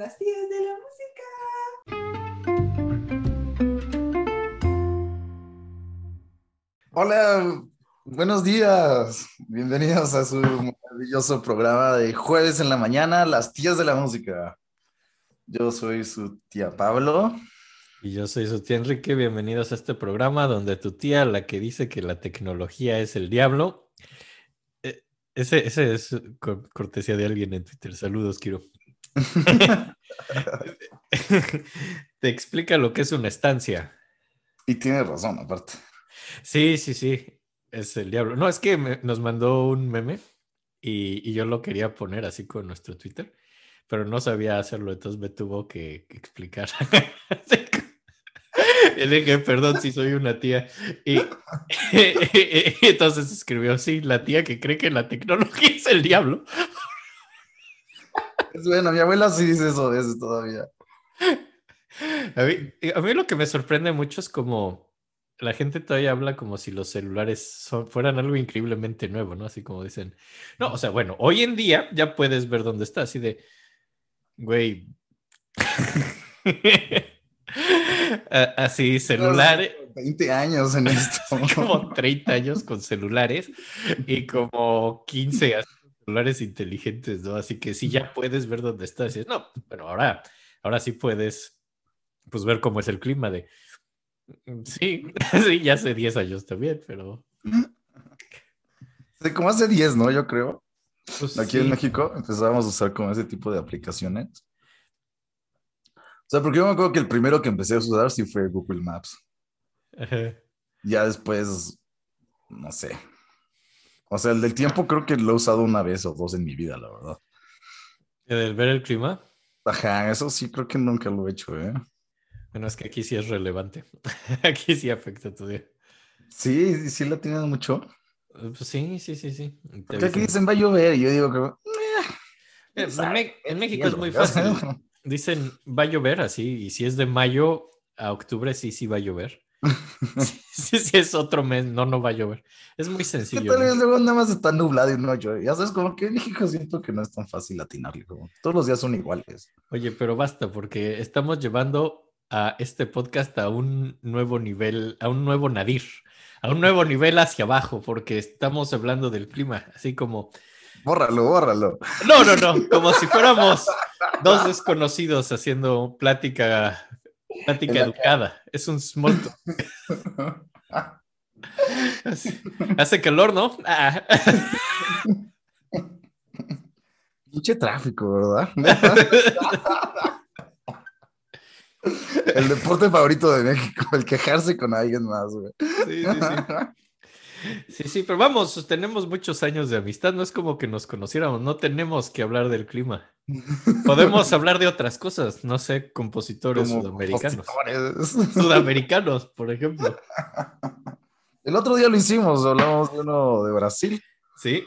las tías de la música. Hola, buenos días. Bienvenidos a su maravilloso programa de jueves en la mañana, las tías de la música. Yo soy su tía Pablo. Y yo soy su tía Enrique. Bienvenidos a este programa donde tu tía, la que dice que la tecnología es el diablo, eh, ese, ese es cor- cortesía de alguien en Twitter. Saludos, Kiro. Te explica lo que es una estancia. Y tiene razón, aparte. Sí, sí, sí. Es el diablo. No, es que me- nos mandó un meme y, y yo lo quería poner así con nuestro Twitter, pero no sabía hacerlo, entonces me tuvo que, que explicar. Y le dije, perdón si soy una tía. Y, entonces escribió, sí, la tía que cree que la tecnología es el diablo. Es bueno, mi abuela sí dice eso a veces todavía. A mí, a mí lo que me sorprende mucho es como la gente todavía habla como si los celulares son- fueran algo increíblemente nuevo, ¿no? Así como dicen, no, o sea, bueno, hoy en día ya puedes ver dónde está, así de, güey. Así, celulares, 20 años en esto. como 30 años con celulares y como 15 así celulares inteligentes, ¿no? Así que sí, ya puedes ver dónde estás. Y dices, no, pero ahora, ahora sí puedes pues ver cómo es el clima de... "Mm, Sí, sí, ya hace 10 años también, pero... Sí, como hace 10, ¿no? Yo creo. pues, Aquí en. México empezábamos a usar como ese tipo de aplicaciones. O sea, porque yo me acuerdo que el primero que empecé a usar sí fue Google Maps. Ajá. Ya después, no sé. O sea, el del tiempo creo que lo he usado una vez o dos en mi vida, la verdad. ¿El ver el clima? Ajá, eso sí creo que nunca lo he hecho, ¿eh? Bueno, es que aquí sí es relevante. Aquí sí afecta tu día. Sí, sí, sí la tienen mucho. Eh, Pues sí, sí, sí, sí. Porque aquí dicen va a llover y yo digo que... Eh, en, en México es muy fácil. Dicen, va a llover así, y si es de mayo a octubre, sí, sí va a llover. Si sí, es otro mes, no, no va a llover. Es muy ¿Qué sencillo. luego nada más está nublado y no llueve? Ya sabes, como que en México siento que no es tan fácil atinarle. Como todos los días son iguales. Oye, pero basta, porque estamos llevando a este podcast a un nuevo nivel, a un nuevo nadir, a un nuevo nivel hacia abajo, porque estamos hablando del clima, así como, Bórralo, bórralo. no, no, no, como si fuéramos dos desconocidos haciendo plática, plática educada. Es un small talk. Hace- calor, ¿no? Ah. Pinche tráfico, ¿verdad? El deporte favorito de México, el quejarse con alguien más, güey. Sí, sí, sí. Sí, sí, pero vamos, tenemos muchos años de amistad, no es como que nos conociéramos, no tenemos que hablar del clima. Podemos hablar de otras cosas, no sé, compositores Como sudamericanos. compositores. Sudamericanos, por ejemplo. El otro día lo hicimos, hablamos de uno de Brasil Sí,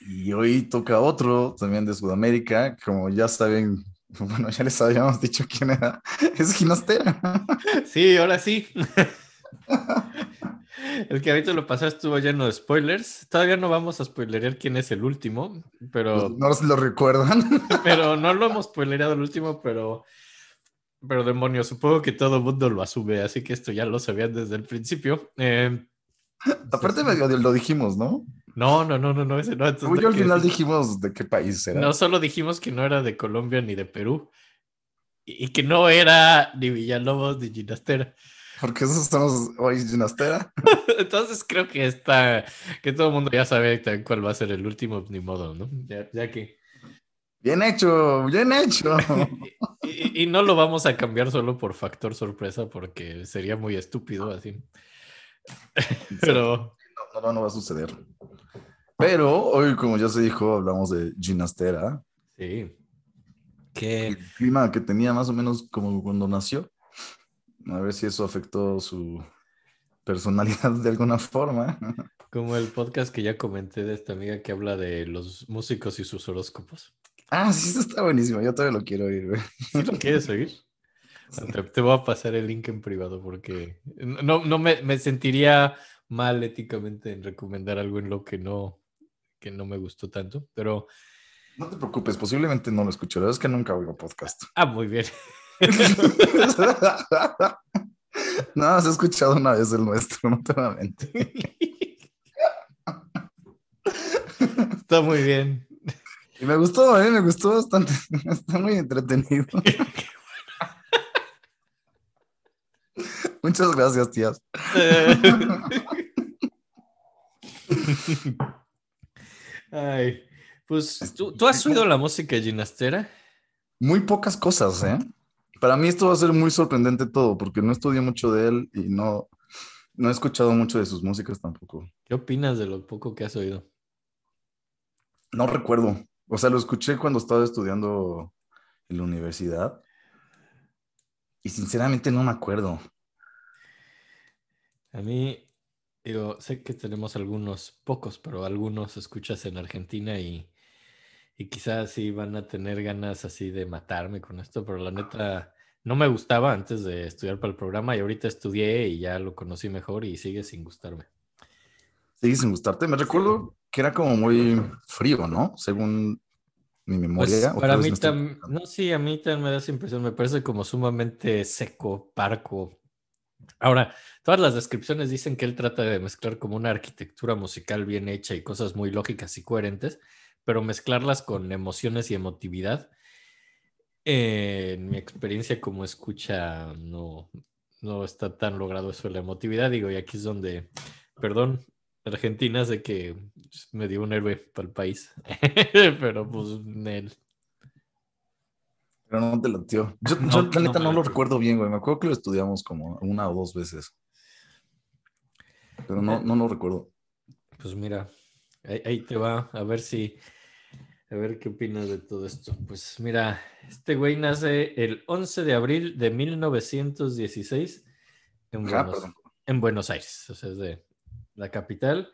y hoy toca otro también de Sudamérica, como ya saben, bueno, ya les habíamos dicho quién era, es Ginastera. sí, ahora sí. El que ahorita lo pasó estuvo lleno de spoilers. Todavía no vamos a spoilerear quién es el último, pero No se lo recuerdan. pero no lo hemos spoilereado el último, pero, pero demonios, supongo que todo el mundo lo asume, así que esto ya lo sabían desde el principio. Eh, Aparte medio lo dijimos, ¿no? no, no, no, no, no, ese no. entonces yo al final dijimos de qué país era. No solo dijimos que no era de Colombia ni de Perú, y y que no era ni Villalobos ni Ginastera. Porque esos somos hoy Ginastera. Entonces creo que está, que todo el mundo ya sabe cuál va a ser el último, ni modo, ¿no? Ya, ya que. Bien hecho, bien hecho. Y, y no lo vamos a cambiar solo por factor sorpresa, porque sería muy estúpido así. Pero. No, no, no va a suceder. Pero hoy, como ya se dijo, hablamos de Ginastera. Sí. Que El clima que tenía más o menos como cuando nació. A ver si eso afectó su personalidad de alguna forma. como el podcast que ya comenté de esta amiga que habla de los músicos y sus horóscopos. Ah, sí, eso está buenísimo. Yo todavía lo quiero oír, güey. ¿Sí lo quieres oír? Te, te voy a pasar el link en privado porque no, no me, me sentiría mal éticamente en recomendar algo en lo que no, que no me gustó tanto. Pero No te preocupes, posiblemente no lo escucho. La verdad es que nunca oigo podcast. Ah, muy bien. No, has escuchado una vez el nuestro, no te voy a mentir. Está muy bien. Y me gustó, ¿eh? me gustó bastante. Está muy entretenido. Muchas gracias, tías. Ay, pues, ¿tú, ¿tú has oído la música ginastera? Muy pocas cosas, ¿eh? Para mí esto va a ser muy sorprendente todo, porque no estudié mucho de él y no, no he escuchado mucho de sus músicas tampoco. ¿Qué opinas de lo poco que has oído? No recuerdo. O sea, lo escuché cuando estaba estudiando en la universidad y sinceramente no me acuerdo. A mí, digo, sé que tenemos algunos, pocos, pero algunos escuchas en Argentina y, y quizás sí van a tener ganas así de matarme con esto, pero la neta no me gustaba antes de estudiar para el programa y ahorita estudié y ya lo conocí mejor y sigue sin gustarme. ¿Sigue sin gustarte? Me recuerdo que era como muy frío, ¿no? Según mi memoria. Pues para mí también, no, sí, a mí también me da esa impresión, me parece como sumamente seco, parco. Ahora, todas las descripciones dicen que él trata de mezclar como una arquitectura musical bien hecha y cosas muy lógicas y coherentes, pero mezclarlas con emociones y emotividad. Eh, en mi experiencia como escucha, no, no está tan logrado eso de la emotividad, digo, y aquí es donde, perdón, Argentina sé que me dio un héroe para el país, pero pues él. Pero no te lo tío. Yo, No, yo, la no neta no lo recuerdo bien, güey. Me acuerdo que lo estudiamos como una o dos veces. Pero no, no lo recuerdo. Pues mira, ahí, ahí te va, a ver si, a ver qué opinas de todo esto. Pues mira, este güey nace el 11 de abril de 1916 en Ah, Buenos, en Buenos Aires, o sea, es de la capital.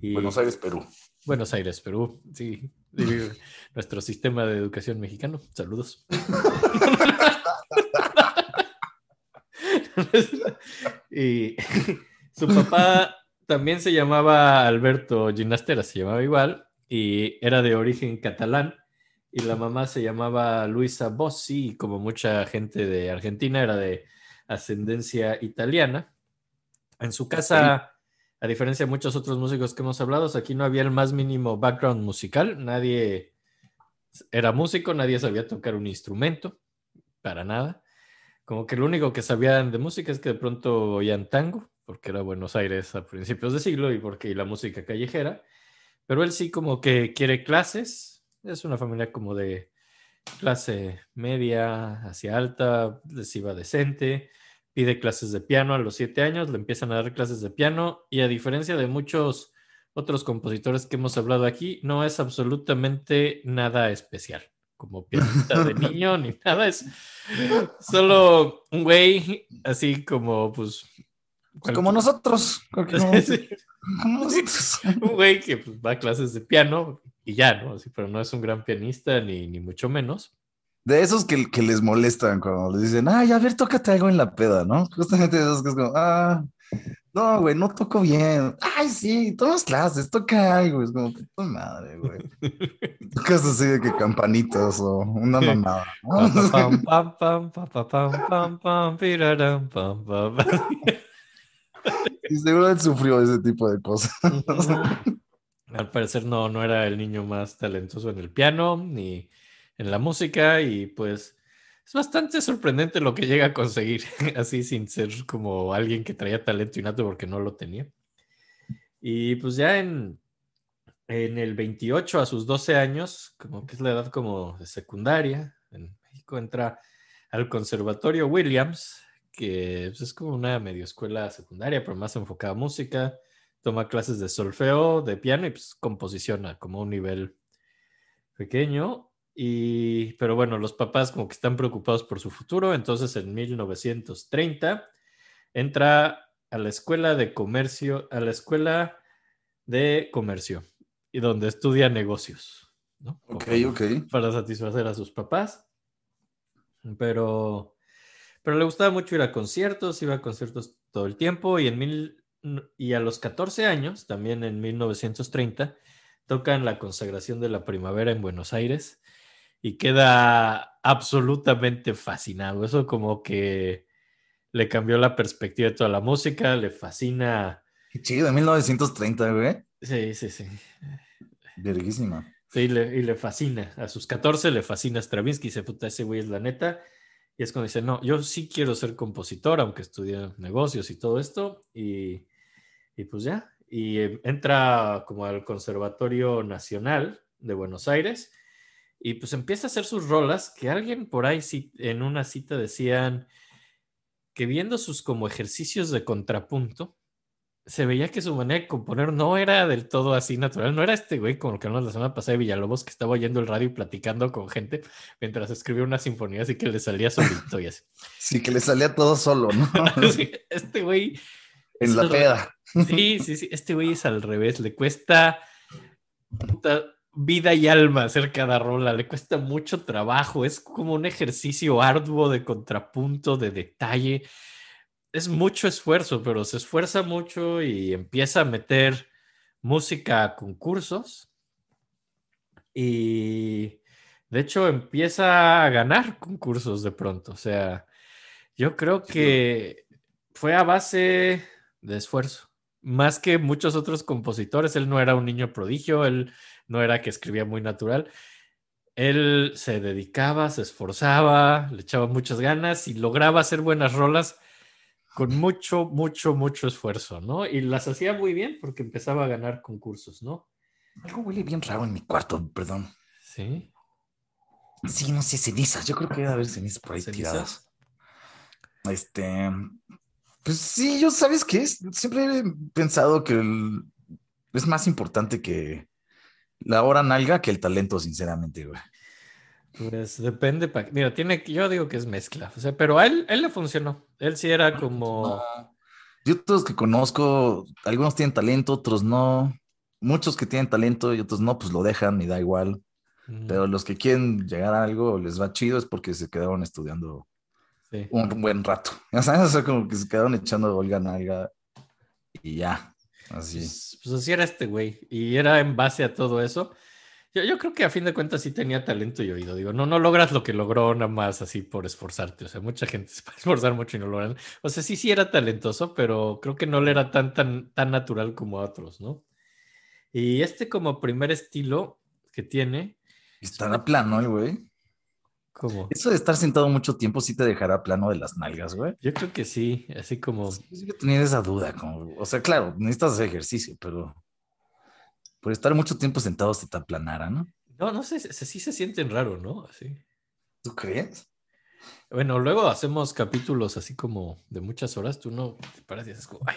Y Buenos Aires, Perú. Buenos Aires, Perú, sí. Nuestro sistema de educación mexicano. Saludos. y su papá también se llamaba Alberto Ginastera, se llamaba igual, y era de origen catalán. Y la mamá se llamaba Luisa Bossi, y como mucha gente de Argentina, era de ascendencia italiana. En su casa, a diferencia de muchos otros músicos que hemos hablado, aquí no había el más mínimo background musical, nadie era músico, nadie sabía tocar un instrumento, para nada. Como que lo único que sabían de música es que de pronto oían tango, porque era Buenos Aires a principios de siglo y porque la música callejera. Pero él sí como que quiere clases, es una familia como de clase media hacia alta, les iba decente, pide clases de piano a los siete años, le empiezan a dar clases de piano y a diferencia de muchos otros compositores que hemos hablado aquí, no es absolutamente nada especial, como pianista de niño ni nada, es solo un güey así como pues... Pues como nosotros. porque no- Sí, como nosotros. un güey que pues, va a clases de piano y ya, ¿no? Pero no es un gran pianista ni, ni mucho menos. De esos que, que les molestan cuando les dicen, ay, a ver, tócate algo en la peda, ¿no? Justamente de esos que es como, ah, no, güey, no toco bien. Ay, sí, tomas clases, toca algo. Es como, puta madre, güey. Tocas así de que campanitas o una mamada. ¿no? Y seguro él sufrió ese tipo de cosas. Al parecer no, no era el niño más talentoso en el piano ni en la música y pues es bastante sorprendente lo que llega a conseguir así sin ser como alguien que traía talento innato porque no lo tenía. Y pues ya en, en el 28 a sus 12 años, como que es la edad como secundaria, en México entra al Conservatorio Williams, que pues, es como una medio escuela secundaria, pero más enfocada a música toma clases de solfeo, de piano y pues composición a como un nivel pequeño. Y, pero bueno, los papás como que están preocupados por su futuro, entonces en 1930 entra a la escuela de comercio, a la escuela de comercio, y donde estudia negocios, ¿no? Ok, Como ok. Para satisfacer a sus papás. Pero, pero le gustaba mucho ir a conciertos, iba a conciertos todo el tiempo y en mil, y a los 14 años, también en 1930, tocan la consagración de la primavera en Buenos Aires y queda absolutamente fascinado. Eso como que le cambió la perspectiva de toda la música, le fascina. Qué chido, de 1930, güey. Sí, sí, sí. Verguísima. Sí, le, y le fascina. A sus 14 le fascina Stravinsky. Dice, puta, ese güey es la neta. Y es cuando dice, no, yo sí quiero ser compositor, aunque estudié negocios y todo esto. Y, y pues ya. Y eh, entra como al Conservatorio Nacional de Buenos Aires. Y pues empieza a hacer sus rolas, que alguien por ahí en una cita decían que viendo sus como ejercicios de contrapunto, se veía que su manera de componer no era del todo así natural. No era este güey como el que hablamos la semana pasada de Villalobos, que estaba oyendo el radio y platicando con gente mientras escribía una sinfonía, así que le salía solito y así. Sí, que le salía todo solo, ¿no? Sí, este güey. en es la peda. Sí, sí, sí. Este güey es al revés. Le cuesta vida y alma hacer cada rola. Le cuesta mucho trabajo. Es como un ejercicio arduo de contrapunto, de detalle. Es mucho esfuerzo, pero se esfuerza mucho y empieza a meter música a concursos. Y de hecho empieza a ganar concursos de pronto. O sea, yo creo que fue a base de esfuerzo. Más que muchos otros compositores, él no era un niño prodigio, él no era que escribía muy natural. Él se dedicaba, se esforzaba, le echaba muchas ganas y lograba hacer buenas rolas con mucho, mucho, mucho esfuerzo, ¿no? Y las hacía muy bien porque empezaba a ganar concursos, ¿no? Algo huele bien raro en mi cuarto, perdón. Sí. Sí, no sé, cenizas. Yo creo que debe haber cenizas por ahí ¿Cenizas? tiradas. Este. Pues sí, yo, ¿sabes qué? es? Siempre he pensado que el- es más importante que la hora nalga que el talento, sinceramente, güey. Pues depende. pa- Mira, tiene yo digo que es mezcla, o sea, pero a él, él le funcionó. Él sí era como. No. Yo todos que conozco, algunos tienen talento, otros no. Muchos que tienen talento y otros no, pues lo dejan y da igual. Mm, Pero los que quieren llegar a algo les va chido es porque se quedaron estudiando sí. un buen rato. Ya sabes, o sea, como que se quedaron echando Olga Nalga y ya. Así. Pues, pues así era este güey. Y era en base a todo eso. Yo, yo creo que a fin de cuentas sí tenía talento y oído. Digo, no, no logras lo que logró nada más así por esforzarte. O sea, mucha gente se puede esforzar mucho y no logran. O sea, sí, sí era talentoso, pero creo que no le era tan, tan, tan natural como a otros, ¿no? Y este como primer estilo que tiene, Estará plano el güey. como... Eso de estar sentado mucho tiempo sí te dejará plano de las nalgas, güey. Yo creo que sí, así como... Yo tenía esa duda. Como, o sea, claro, necesitas hacer ejercicio, pero por estar mucho tiempo sentado se te aplanara, ¿no? No, no sé, sí se sienten raro, ¿no? Así. ¿Tú crees? Bueno, luego hacemos capítulos así como de muchas horas. Tú no te paras y haces como, ay,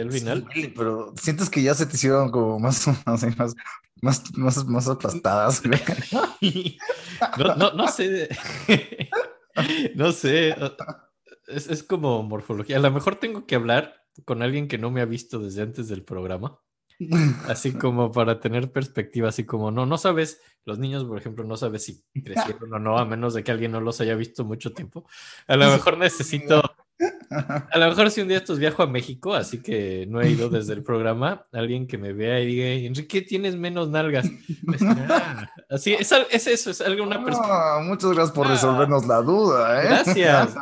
al final. Sí, pero sientes que ya se te hicieron como más, así, más, más, más, más aplastadas. No, no, no sé. No sé. Es, es como morfología. A lo mejor tengo que hablar con alguien que no me ha visto desde antes del programa. Así como para tener perspectiva, así como no, no sabes, los niños, por ejemplo, no sabes si crecieron o no, a menos de que alguien no los haya visto mucho tiempo. A lo mejor necesito, a lo mejor si un día estos viajo a México, así que no he ido desde el programa, alguien que me vea y diga, Enrique, tienes menos nalgas. Pues, ah, así, es, eso, es algo, una perspectiva. Ah, muchas gracias por Ah. resolvernos la duda, ¿eh? Gracias.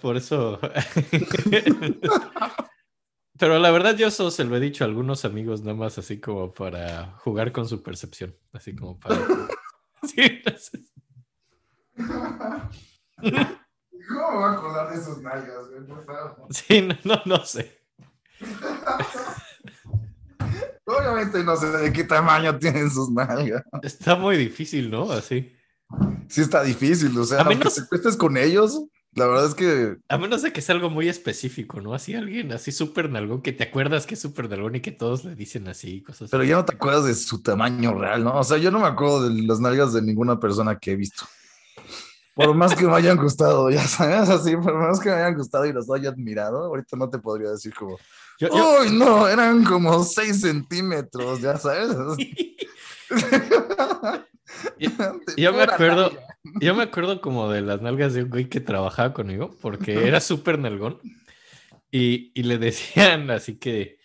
Por eso. Pero la verdad, yo eso se lo he dicho a algunos amigos, nada más así como para jugar con su percepción. Así como para. Sí, sé. ¿Cómo me voy a acordar de esos nalgas, güey? Sí, no, no, no sé. Obviamente no sé de qué tamaño tienen sus nalgas. Está muy difícil, ¿no? Así. Sí está difícil, o sea, A aunque menos- te acuestes con ellos, la verdad es que A menos de que sea algo muy específico, ¿no? Así alguien así súper nalgón, que te acuerdas que es súper nalgón y que todos le dicen así, cosas Pero así. ya no te acuerdas de su tamaño real, ¿no? O sea, yo no me acuerdo de las nalgas de ninguna persona que he visto. Por más que me hayan gustado, ya sabes, así, por más que me hayan gustado y los haya admirado, ahorita no te podría decir como, Yo- yo- uy, no, eran como 6 centímetros, ya sabes. Yo me acuerdo, nalga. yo me acuerdo como de las nalgas de un güey que trabajaba conmigo, porque era súper nalgón. Y, y le decían así que,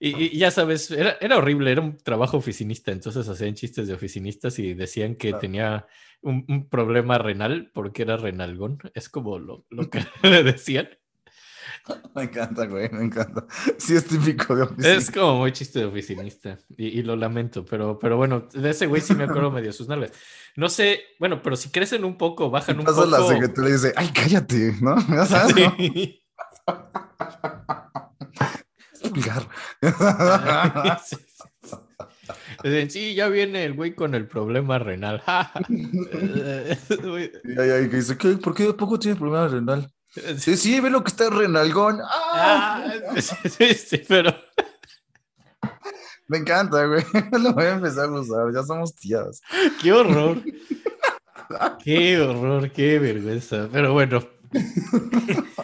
y, y ya sabes, era, era horrible, era un trabajo oficinista, entonces hacían chistes de oficinistas y decían que Claro. tenía un, un problema renal porque era renalgón, es como lo, lo que le decían. Me encanta, güey, me encanta. Sí, es típico de oficina. Es como muy chiste de oficinista y, y lo lamento, pero, pero bueno, de ese güey sí me acuerdo medio sus nalgas. No sé, bueno, pero si crecen un poco, bajan un Pasa poco. la secretaria y dice, ay, cállate, ¿no? Ya sabes, ¿no? Sí. Sí. Dicen, sí, ya viene el güey con el problema renal. Güey, Y ahí, ahí que dice, ¿qué? ¿Por qué poco tiene problema renal? Sí, sí, ve lo que está renalgón. ¡Ah! Ah, sí, sí, pero Me encanta, güey. Lo voy a empezar a usar. Ya somos tías. qué horror. Qué horror, qué vergüenza. Pero bueno,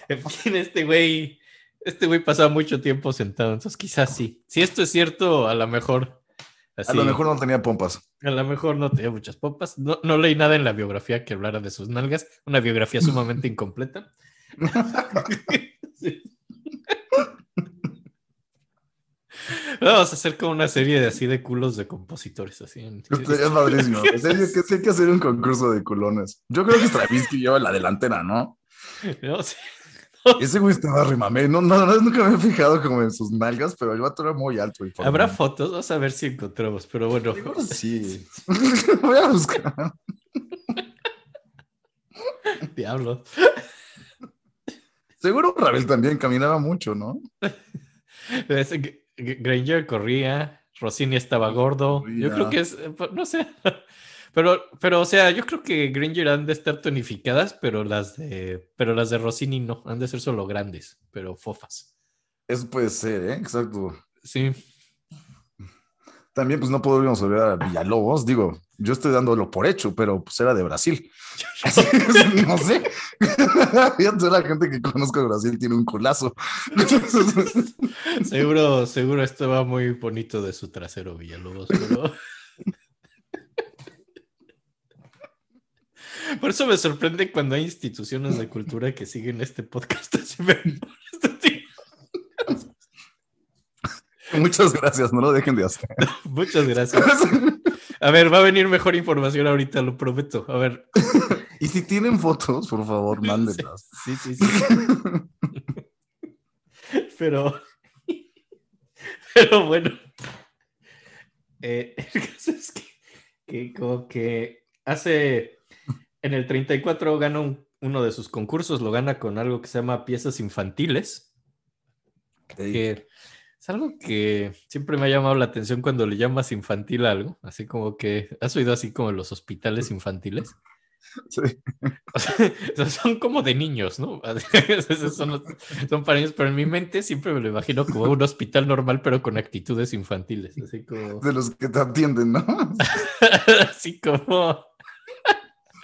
en fin, este güey, este güey pasaba mucho tiempo sentado, entonces quizás sí. Si esto es cierto, a lo mejor. A lo mejor no tenía pompas. A lo mejor no tenía muchas popas. No, no leí nada en la biografía que hablara de sus nalgas. Una biografía sumamente incompleta. Sí. Vamos a hacer como una serie de así de culos de compositores. Así Estaría padrísimo. Serio, que hay que hacer un concurso de culones. Yo creo que Stravinsky lleva la delantera, ¿no? No sé. Ese güey estaba remamé. No, no, no, nunca me he fijado como en sus nalgas, pero el vato era muy alto. y. Habrá fotos, vamos a ver si encontramos, pero bueno. Sí. Voy a buscar. Diablo. Seguro Ravel también caminaba mucho, ¿no? Granger corría, Rossini estaba gordo. Yo creo que es, eh, pues, no sé. Pero, pero, o sea, yo creo que Granger han de estar tonificadas, pero las de, pero las de Rossini no, han de ser solo grandes, pero fofas. Eso puede ser, ¿eh? Exacto. Sí. También, pues no podríamos olvidar a Villalobos. Digo, yo estoy dándolo por hecho, pero pues era de Brasil. No sé. La gente que conozco de Brasil tiene un culazo. Seguro, seguro estaba muy bonito de su trasero, Villalobos, pero. Por eso me sorprende cuando hay instituciones de cultura que siguen este podcast. así me- este tipo. Muchas gracias, no lo dejen de hacer. Muchas gracias. A ver, va a venir mejor información ahorita, lo prometo. A ver. y si tienen fotos, por favor, mándenlas. Sí, sí, sí. Pero. Pero bueno. Eh, el caso es que, que como que hace. En el 34 gana un- uno de sus concursos, lo gana con algo que se llama piezas infantiles. que es algo que siempre me ha llamado la atención cuando le llamas infantil a algo, así como que has oído así como los hospitales infantiles. Sí. O sea, son como de niños, ¿no? Son, son para niños, pero en mi mente siempre me lo imagino como un hospital normal, pero con actitudes infantiles, así como, De los que te atienden, ¿no? así como,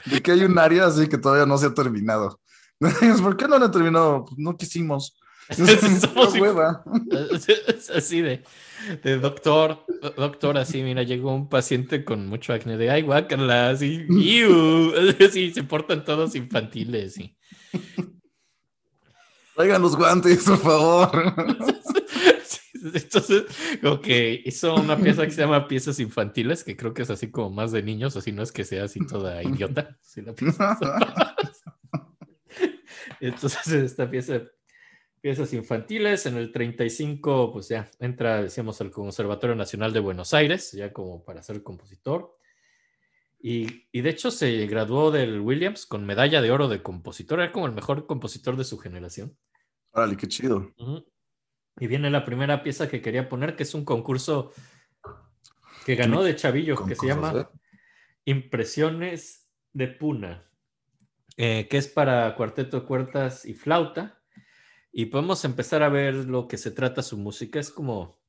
De que hay un área así que todavía no se ha terminado. ¿Por qué no lo han terminado? Pues no quisimos. Somos hueva. Así de, de doctor, do- doctor, así, mira, llegó un paciente con mucho acné de ay, guácala, así, iu", así, se portan todos infantiles, sí. Traigan los guantes, por favor. Entonces, como que hizo una pieza que se llama Piezas Infantiles, que creo que es así como más de niños, así no es que sea así toda idiota. la. Entonces, esta pieza, Piezas Infantiles, en el 35, pues ya entra, decíamos, al Conservatorio Nacional de Buenos Aires, ya como para ser compositor. Y, y de hecho se graduó del Williams con medalla de oro de compositor, era como el mejor compositor de su generación. Órale, qué chido. Y viene la primera pieza que quería poner, que es un concurso que ganó de Chavillo, que se llama ¿eh? Impresiones de Puna, eh, que es para cuarteto, cuerdas y flauta. Y podemos empezar a ver lo que se trata su música. Es como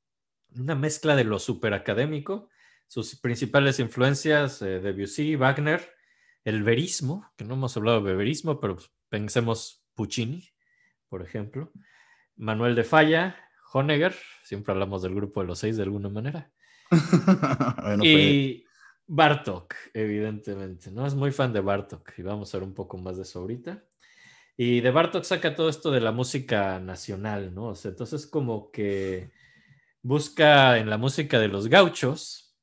una mezcla de lo super académico, sus principales influencias, eh, Debussy, Wagner, el verismo, que no hemos hablado de verismo, pero pues, pensemos Puccini, por ejemplo. Manuel de Falla, Honegger, siempre hablamos del grupo de los seis de alguna manera. bueno, y Bartok, evidentemente, ¿no? Es muy fan de Bartok y vamos a ver un poco más de eso ahorita. Y de Bartok saca todo esto de la música nacional, ¿no? O sea, entonces como que busca en la música de los gauchos,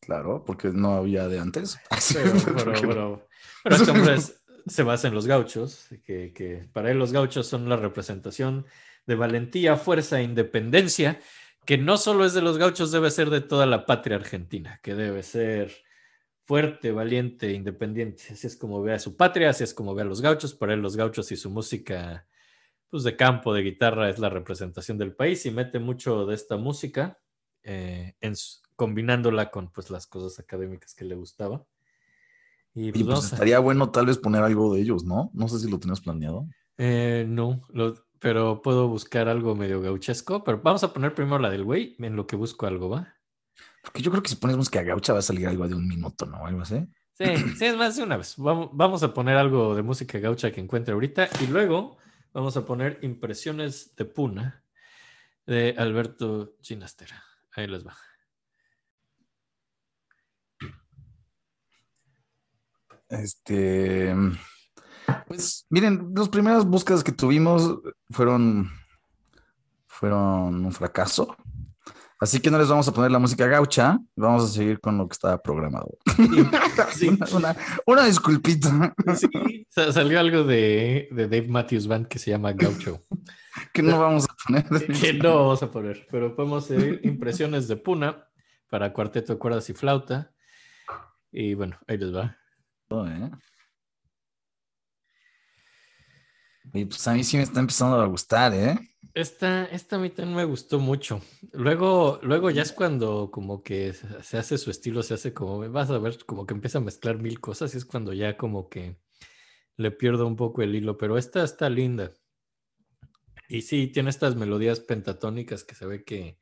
Claro, porque no había de antes. pero, pero, pero- pero este hombre es- se basa en los gauchos, que, que para él los gauchos son la representación de valentía, fuerza e independencia, que no solo es de los gauchos, debe ser de toda la patria argentina, que debe ser fuerte, valiente, independiente. Así es como ve a su patria, así es como ve a los gauchos. Para él los gauchos y su música pues, de campo, de guitarra, es la representación del país y mete mucho de esta música, eh, en su- combinándola con pues, las cosas académicas que le gustaba. Y pues, pues a- estaría bueno tal vez poner algo de ellos, ¿no? No sé si lo tenías planeado. Eh, no, lo- pero puedo buscar algo medio gauchesco. Pero vamos a poner primero la del güey en lo que busco algo, ¿va? Porque yo creo que si pones música gaucha va a salir algo de un minuto, ¿no? Algo así. Sí, sí, es más de una vez. Vamos, vamos a poner algo de música gaucha que encuentre ahorita y luego vamos a poner Impresiones de Puna de Alberto Ginastera. Ahí les va. Este. Pues miren, las primeras búsquedas que tuvimos fueron. fueron un fracaso. Así que no les vamos a poner la música gaucha, vamos a seguir con lo que estaba programado. Sí, Una, una, una disculpita sí, sa- salió algo de, de Dave Matthews Band que se llama Gaucho. que no vamos a poner. que no vamos a poner, pero podemos seguir impresiones de Puna para cuarteto de cuerdas y flauta. Y bueno, ahí les va. ¿eh? Y pues a mí sí me está empezando a gustar, ¿eh? Esta, esta a mí también me gustó mucho. Luego, luego ya es cuando como que se hace su estilo, se hace como, vas a ver, como que empieza a mezclar mil cosas y es cuando ya como que le pierdo un poco el hilo, pero esta está linda. Y sí, tiene estas melodías pentatónicas que se ve que,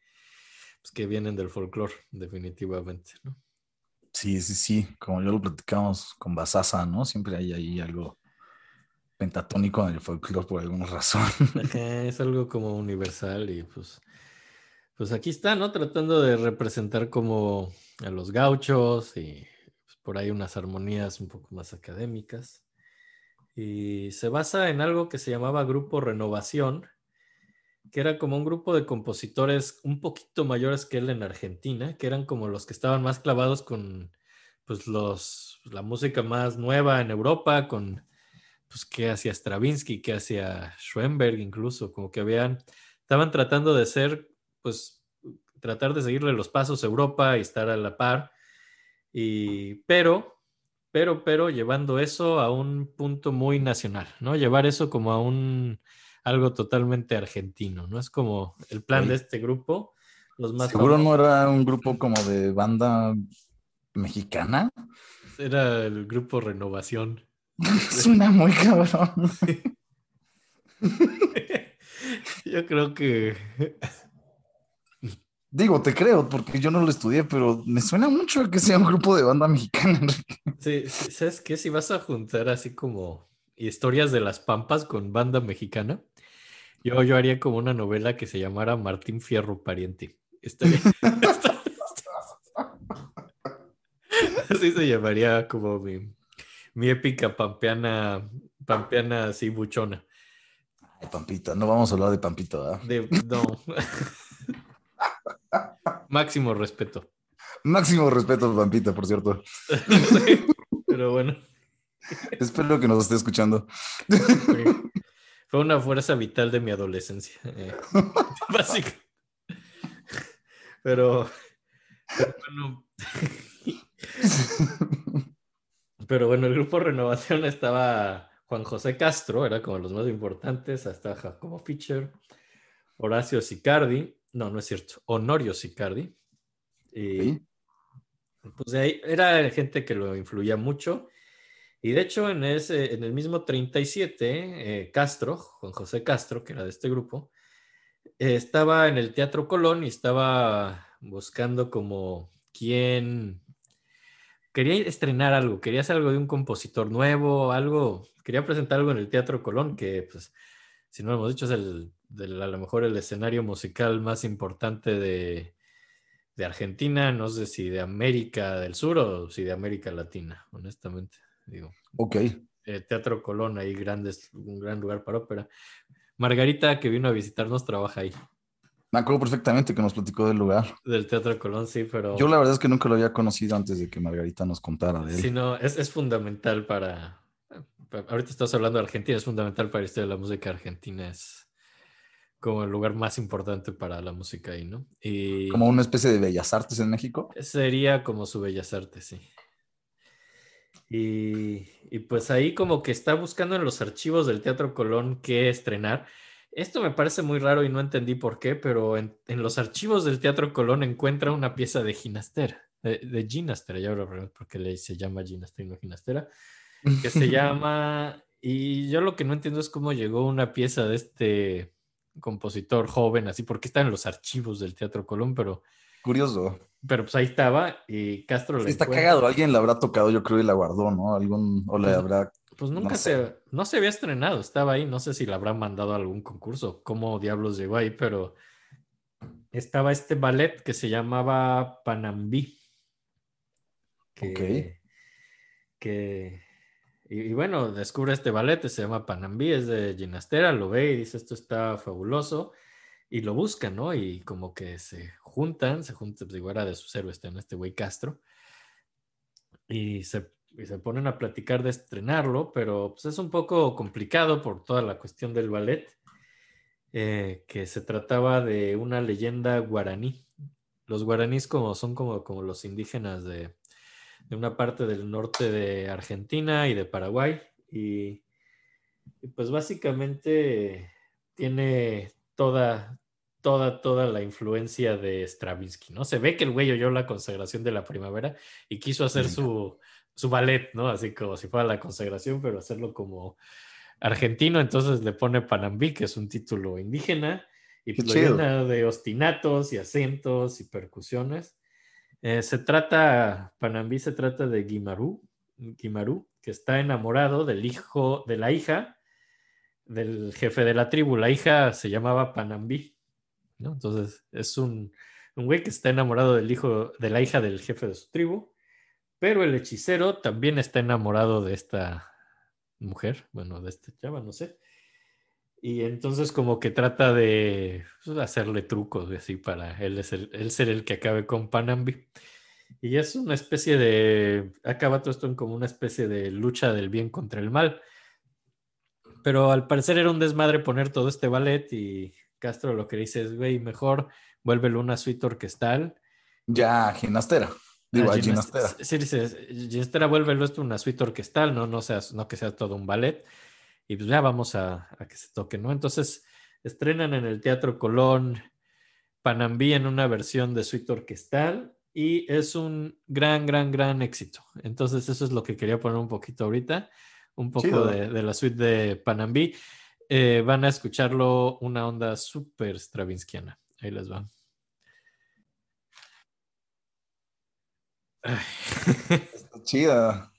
pues, que vienen del folclore, definitivamente, ¿no? Sí, sí, sí, como yo lo platicamos con Basasa, ¿no? Siempre hay ahí algo pentatónico en el folclore por alguna razón. Es algo como universal y pues, pues aquí está, ¿no? Tratando de representar como a los gauchos y pues, por ahí unas armonías un poco más académicas. Y se basa en algo que se llamaba Grupo Renovación, que era como un grupo de compositores un poquito mayores que él en Argentina, que eran como los que estaban más clavados con pues los, la música más nueva en Europa, con pues qué hacía Stravinsky, qué hacía Schoenberg incluso, como que habían, estaban tratando de ser, pues, tratar de seguirle los pasos a Europa y estar a la par, y, pero, pero, pero, llevando eso a un punto muy nacional, ¿no? Llevar eso como a un, algo totalmente argentino, ¿no? Es como el plan de este grupo, los más Seguro famosos, no era un grupo como de banda mexicana. era el grupo Renovación. Suena muy cabrón. Yo creo que Digo, te creo, porque yo no lo estudié, pero me suena mucho a que sea un grupo de banda mexicana. Sí, sí, ¿sabes qué? Si vas a juntar así como historias de las Pampas con banda mexicana, yo, yo haría como una novela que se llamara Martín Fierro Pariente. Estaría- esta- Así se llamaría como mi, mi épica pampeana, pampeana así buchona. Ay, Pampita, no vamos a hablar de. De, no. Máximo respeto. Máximo respeto Pampita, por cierto. Sí, Pero bueno. Espero que nos esté escuchando. Sí. Fue una fuerza vital de mi adolescencia. eh, básico. Pero, pero bueno. Pero bueno, el grupo Renovación estaba Juan José Castro, era como los más importantes, hasta Jacobo Fischer, Horacio Sicardi, no, no es cierto, Honorio Sicardi. Y Sí. pues de ahí era gente que lo influía mucho. Y de hecho, en, ese, en el mismo 37, eh, Castro, Juan José Castro, que era de este grupo, eh, estaba en el Teatro Colón y estaba buscando como quién quería estrenar algo, quería hacer algo de un compositor nuevo, algo, quería presentar algo en el Teatro Colón, que pues, si no lo hemos dicho, es el, a lo mejor el escenario musical más importante de, de Argentina, no sé si de América del Sur o si de América Latina, honestamente. Digo, Ok. eh, Teatro Colón, ahí grandes, un gran lugar para ópera. Margarita, que vino a visitarnos, trabaja ahí, Me acuerdo perfectamente que nos platicó del lugar. del Teatro Colón, sí, pero Yo la verdad es que nunca lo había conocido antes de que Margarita nos contara de él. sí, no, es, es fundamental para, pa- ahorita estás hablando de Argentina, es fundamental para la historia de la música argentina, es como el lugar más importante para la música ahí, ¿no? Y Como una especie de bellas artes en México. sería como su Bellas Artes, sí. Y, y pues ahí como que está buscando en los archivos del Teatro Colón qué estrenar. Esto me parece muy raro y no entendí por qué, pero en, en los archivos del Teatro Colón encuentra una pieza de Ginastera, de, de Ginastera, ya ahora porque le, se llama Ginastera y no Ginastera, que se llama, y yo lo que no entiendo es cómo llegó una pieza de este compositor joven, así, porque está en los archivos del Teatro Colón, pero, Curioso. pero pues ahí estaba y Castro la Está encuentra. cagado. Alguien la habrá tocado, yo creo, y la guardó, ¿no? Algún, o le Pues- habrá. Pues nunca No se, no se había estrenado, estaba ahí, no sé si la habrán mandado a algún concurso, cómo diablos llegó ahí, pero estaba este ballet que se llamaba Panambí. Que, que y, y bueno, descubre este ballet, se llama Panambí, es de Ginastera, lo ve y dice, esto está fabuloso, y lo busca, ¿no? Y como que se juntan, se juntan, pues, digo, era de sus héroes, en este güey Castro, y se, y se ponen a platicar de estrenarlo, pero pues es un poco complicado por toda la cuestión del ballet, eh, que se trataba de una leyenda guaraní. Los guaraníes como, son como, como los indígenas de, de una parte del norte de Argentina y de Paraguay, y, y pues básicamente tiene toda, toda, toda la influencia de Stravinsky, ¿no? Se ve que el güey oyó la consagración de la primavera y quiso hacer su, su ballet, ¿no? Así como si fuera la consagración, pero hacerlo como argentino, entonces le pone Panambí, que es un título indígena, y lo llena de ostinatos y acentos y percusiones. Eh, se trata, Panambí se trata de Guimarú, Guimarú, que está enamorado del hijo, de la hija del jefe de la tribu. La hija se llamaba Panambí, ¿no? Entonces es un, un güey que está enamorado del hijo, de la hija del jefe de su tribu, pero el hechicero también está enamorado de esta mujer, bueno, de esta chava, no sé. Y entonces como que trata de pues, hacerle trucos así para él, ser el que acabe con Panambi. Y es una especie de, acaba todo esto en como una especie de lucha del bien contra el mal. Pero al parecer era un desmadre poner todo este ballet y Castro lo que dice es, güey, mejor vuélvelo una suite orquestal. Ya, ginastera. Digo, Ah, a Ginast- ginastera. Sí, dice, Ginastera, vuélvelo esto una suite orquestal, no, no, seas, no que sea todo un ballet. Y pues ya vamos a, a que se toque, ¿no? Entonces estrenan en el Teatro Colón Panambí en una versión de suite orquestal y es un gran, gran, gran éxito. Entonces eso es lo que quería poner un poquito ahorita, un poco de, de la suite de Panambí. Eh, van a escucharlo una onda súper stravinskiana. Ahí les va. Está chida.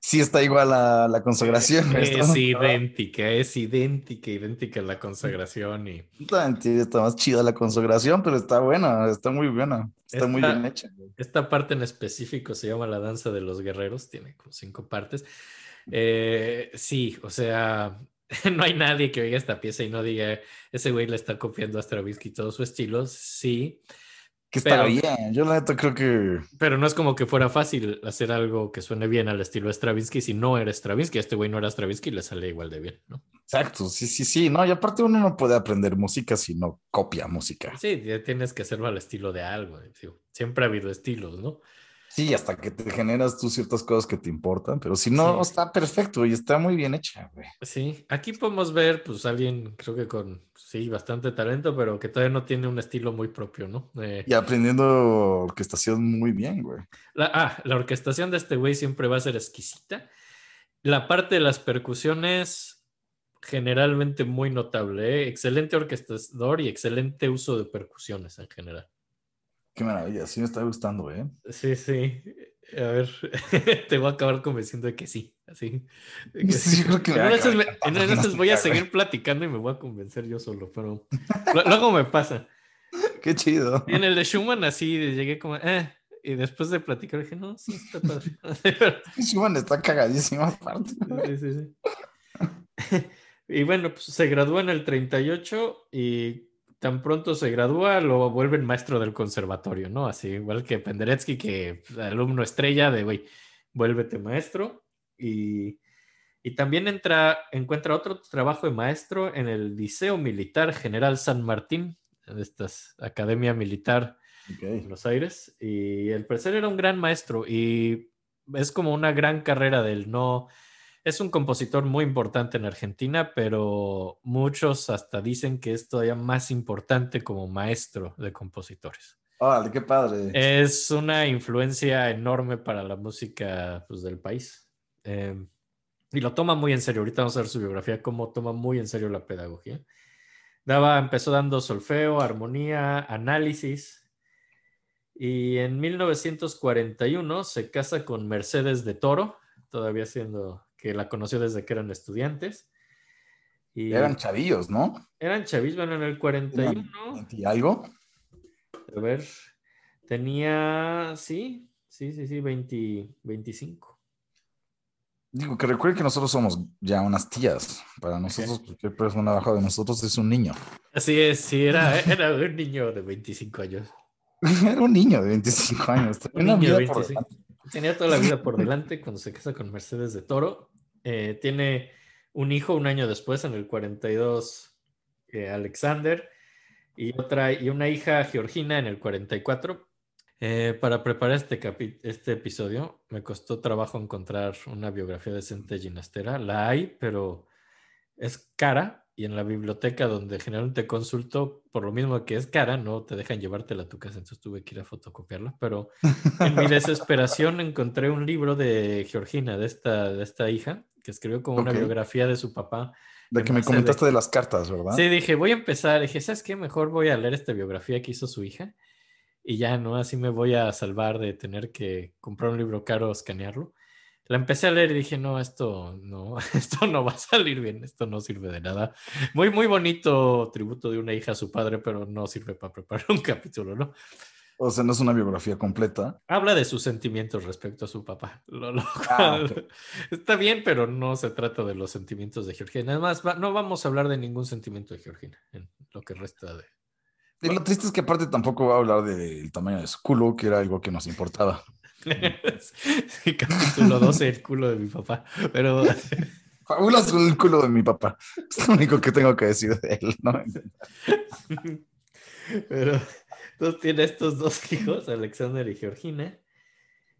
Sí, está igual a la consagración. Es idéntica, es idéntica, idéntica la consagración y Está, más chida la consagración, pero está buena, está muy buena. Está muy Está- bien hecha. esta parte en específico se llama la danza de los guerreros, tiene como cinco partes. Eh, sí, o sea, no hay nadie que oiga esta pieza y no diga, ese güey le está copiando a Stravinsky todo su estilo, sí, Que está Pero- bien. Yo la neta creo que pero no es como que fuera fácil hacer algo que suene bien al estilo de Stravinsky si no era Stravinsky, este güey no era Stravinsky y le sale igual de bien, ¿no? Exacto, sí, sí, sí. No, y aparte uno no puede aprender música si no copia música. Sí, ya tienes que hacerlo al estilo de algo, siempre ha habido estilos, ¿no? Sí, hasta que te generas tú ciertas cosas que te importan, pero si no, Sí. está perfecto y está muy bien hecha, güey. Sí, aquí podemos ver, pues, alguien, creo que con, sí, bastante talento, pero que todavía no tiene un estilo muy propio, ¿no? Eh, Y aprendiendo orquestación muy bien, güey. la, ah, la orquestación de este güey siempre va a ser exquisita. La parte de las percusiones, generalmente muy notable, ¿eh? Excelente orquestador y excelente uso de percusiones en general. Qué maravilla, sí me está gustando, ¿eh? Sí, sí. A ver, te voy a acabar convenciendo de que sí. Así. que Sí, yo creo que En una de esas voy a seguir platicando y me voy a convencer yo solo, pero luego me pasa. Qué chido. Y en el de Schumann así llegué como, eh, y después de platicar dije, no, sí, está padre. Schumann está cagadísima aparte. Sí, sí, sí. Y bueno, pues se gradúa en el 38 y tan pronto se gradúa lo vuelven maestro del conservatorio, ¿no? Así igual que Penderecki, que pues, alumno estrella de, güey, vuélvete maestro. Y, y también entra, encuentra otro trabajo de maestro en el Liceo Militar General San Martín, de esta academia militar en Ok. Buenos Aires. Y el parecer era un gran maestro y es como una gran carrera del no. Es un compositor muy importante en Argentina, pero muchos hasta dicen que es todavía más importante como maestro de compositores. Órale, qué padre. Es una influencia enorme para la música pues, del país. Eh, y lo toma muy en serio. Ahorita vamos a ver su biografía, cómo toma muy en serio la pedagogía. Daba, empezó dando solfeo, armonía, análisis. Y en 1941 se casa con Mercedes de Toro, todavía siendo que la conoció desde que eran estudiantes. Y Eran chavillos, ¿no? eran chavis, bueno, en el 41. ¿Y algo? A ver, tenía, sí, sí, sí, sí, 20, 25. Digo, que recuerde que nosotros somos ya unas tías. Para nosotros, cualquier persona abajo de nosotros es un niño. Así es, sí, era, era un niño de 25 años. Era un niño de 25 años. Tenía Un niño de vida por 25. delante. Tenía toda la vida por delante cuando se casa con Mercedes de Toro. Eh, tiene un hijo un año después, en el 42, eh, Alexander, y, otra, y una hija, Georgina, en el 44. Eh, para preparar este, este episodio, me costó trabajo encontrar una biografía decente de Ginastera. La hay, pero es cara y en la biblioteca donde generalmente consulto, por lo mismo que es cara, no te dejan llevártela a tu casa, entonces tuve que ir a fotocopiarla, pero en mi desesperación encontré un libro de Georgina, de esta, de esta hija, que escribió como una biografía de su papá. De que me de- comentaste de las cartas, ¿verdad? Sí, dije, voy a empezar. Dije, ¿sabes qué? Mejor voy a leer esta biografía que hizo su hija y ya, ¿no? Así me voy a salvar de tener que comprar un libro caro, escanearlo. La empecé a leer y dije, no, esto no, esto no va a salir bien, esto no sirve de nada. Muy, muy bonito tributo de una hija a su padre, pero no sirve para preparar un capítulo, ¿no? O sea, no es una biografía completa. Habla de sus sentimientos respecto a su papá. Lo- lo Ah, cual Está bien, pero no se trata de los sentimientos de Georgina. Además, va- no vamos a hablar de ningún sentimiento de Georgina en lo que resta de... Y lo triste es que aparte tampoco va a hablar del tamaño de su culo, que era algo que nos importaba. Sí, capítulo 12, el culo de mi papá. Pero Fabuloso el culo de mi papá. Es lo único que tengo que decir de él, ¿no? Pero entonces tiene estos dos hijos, Alexander y Georgina,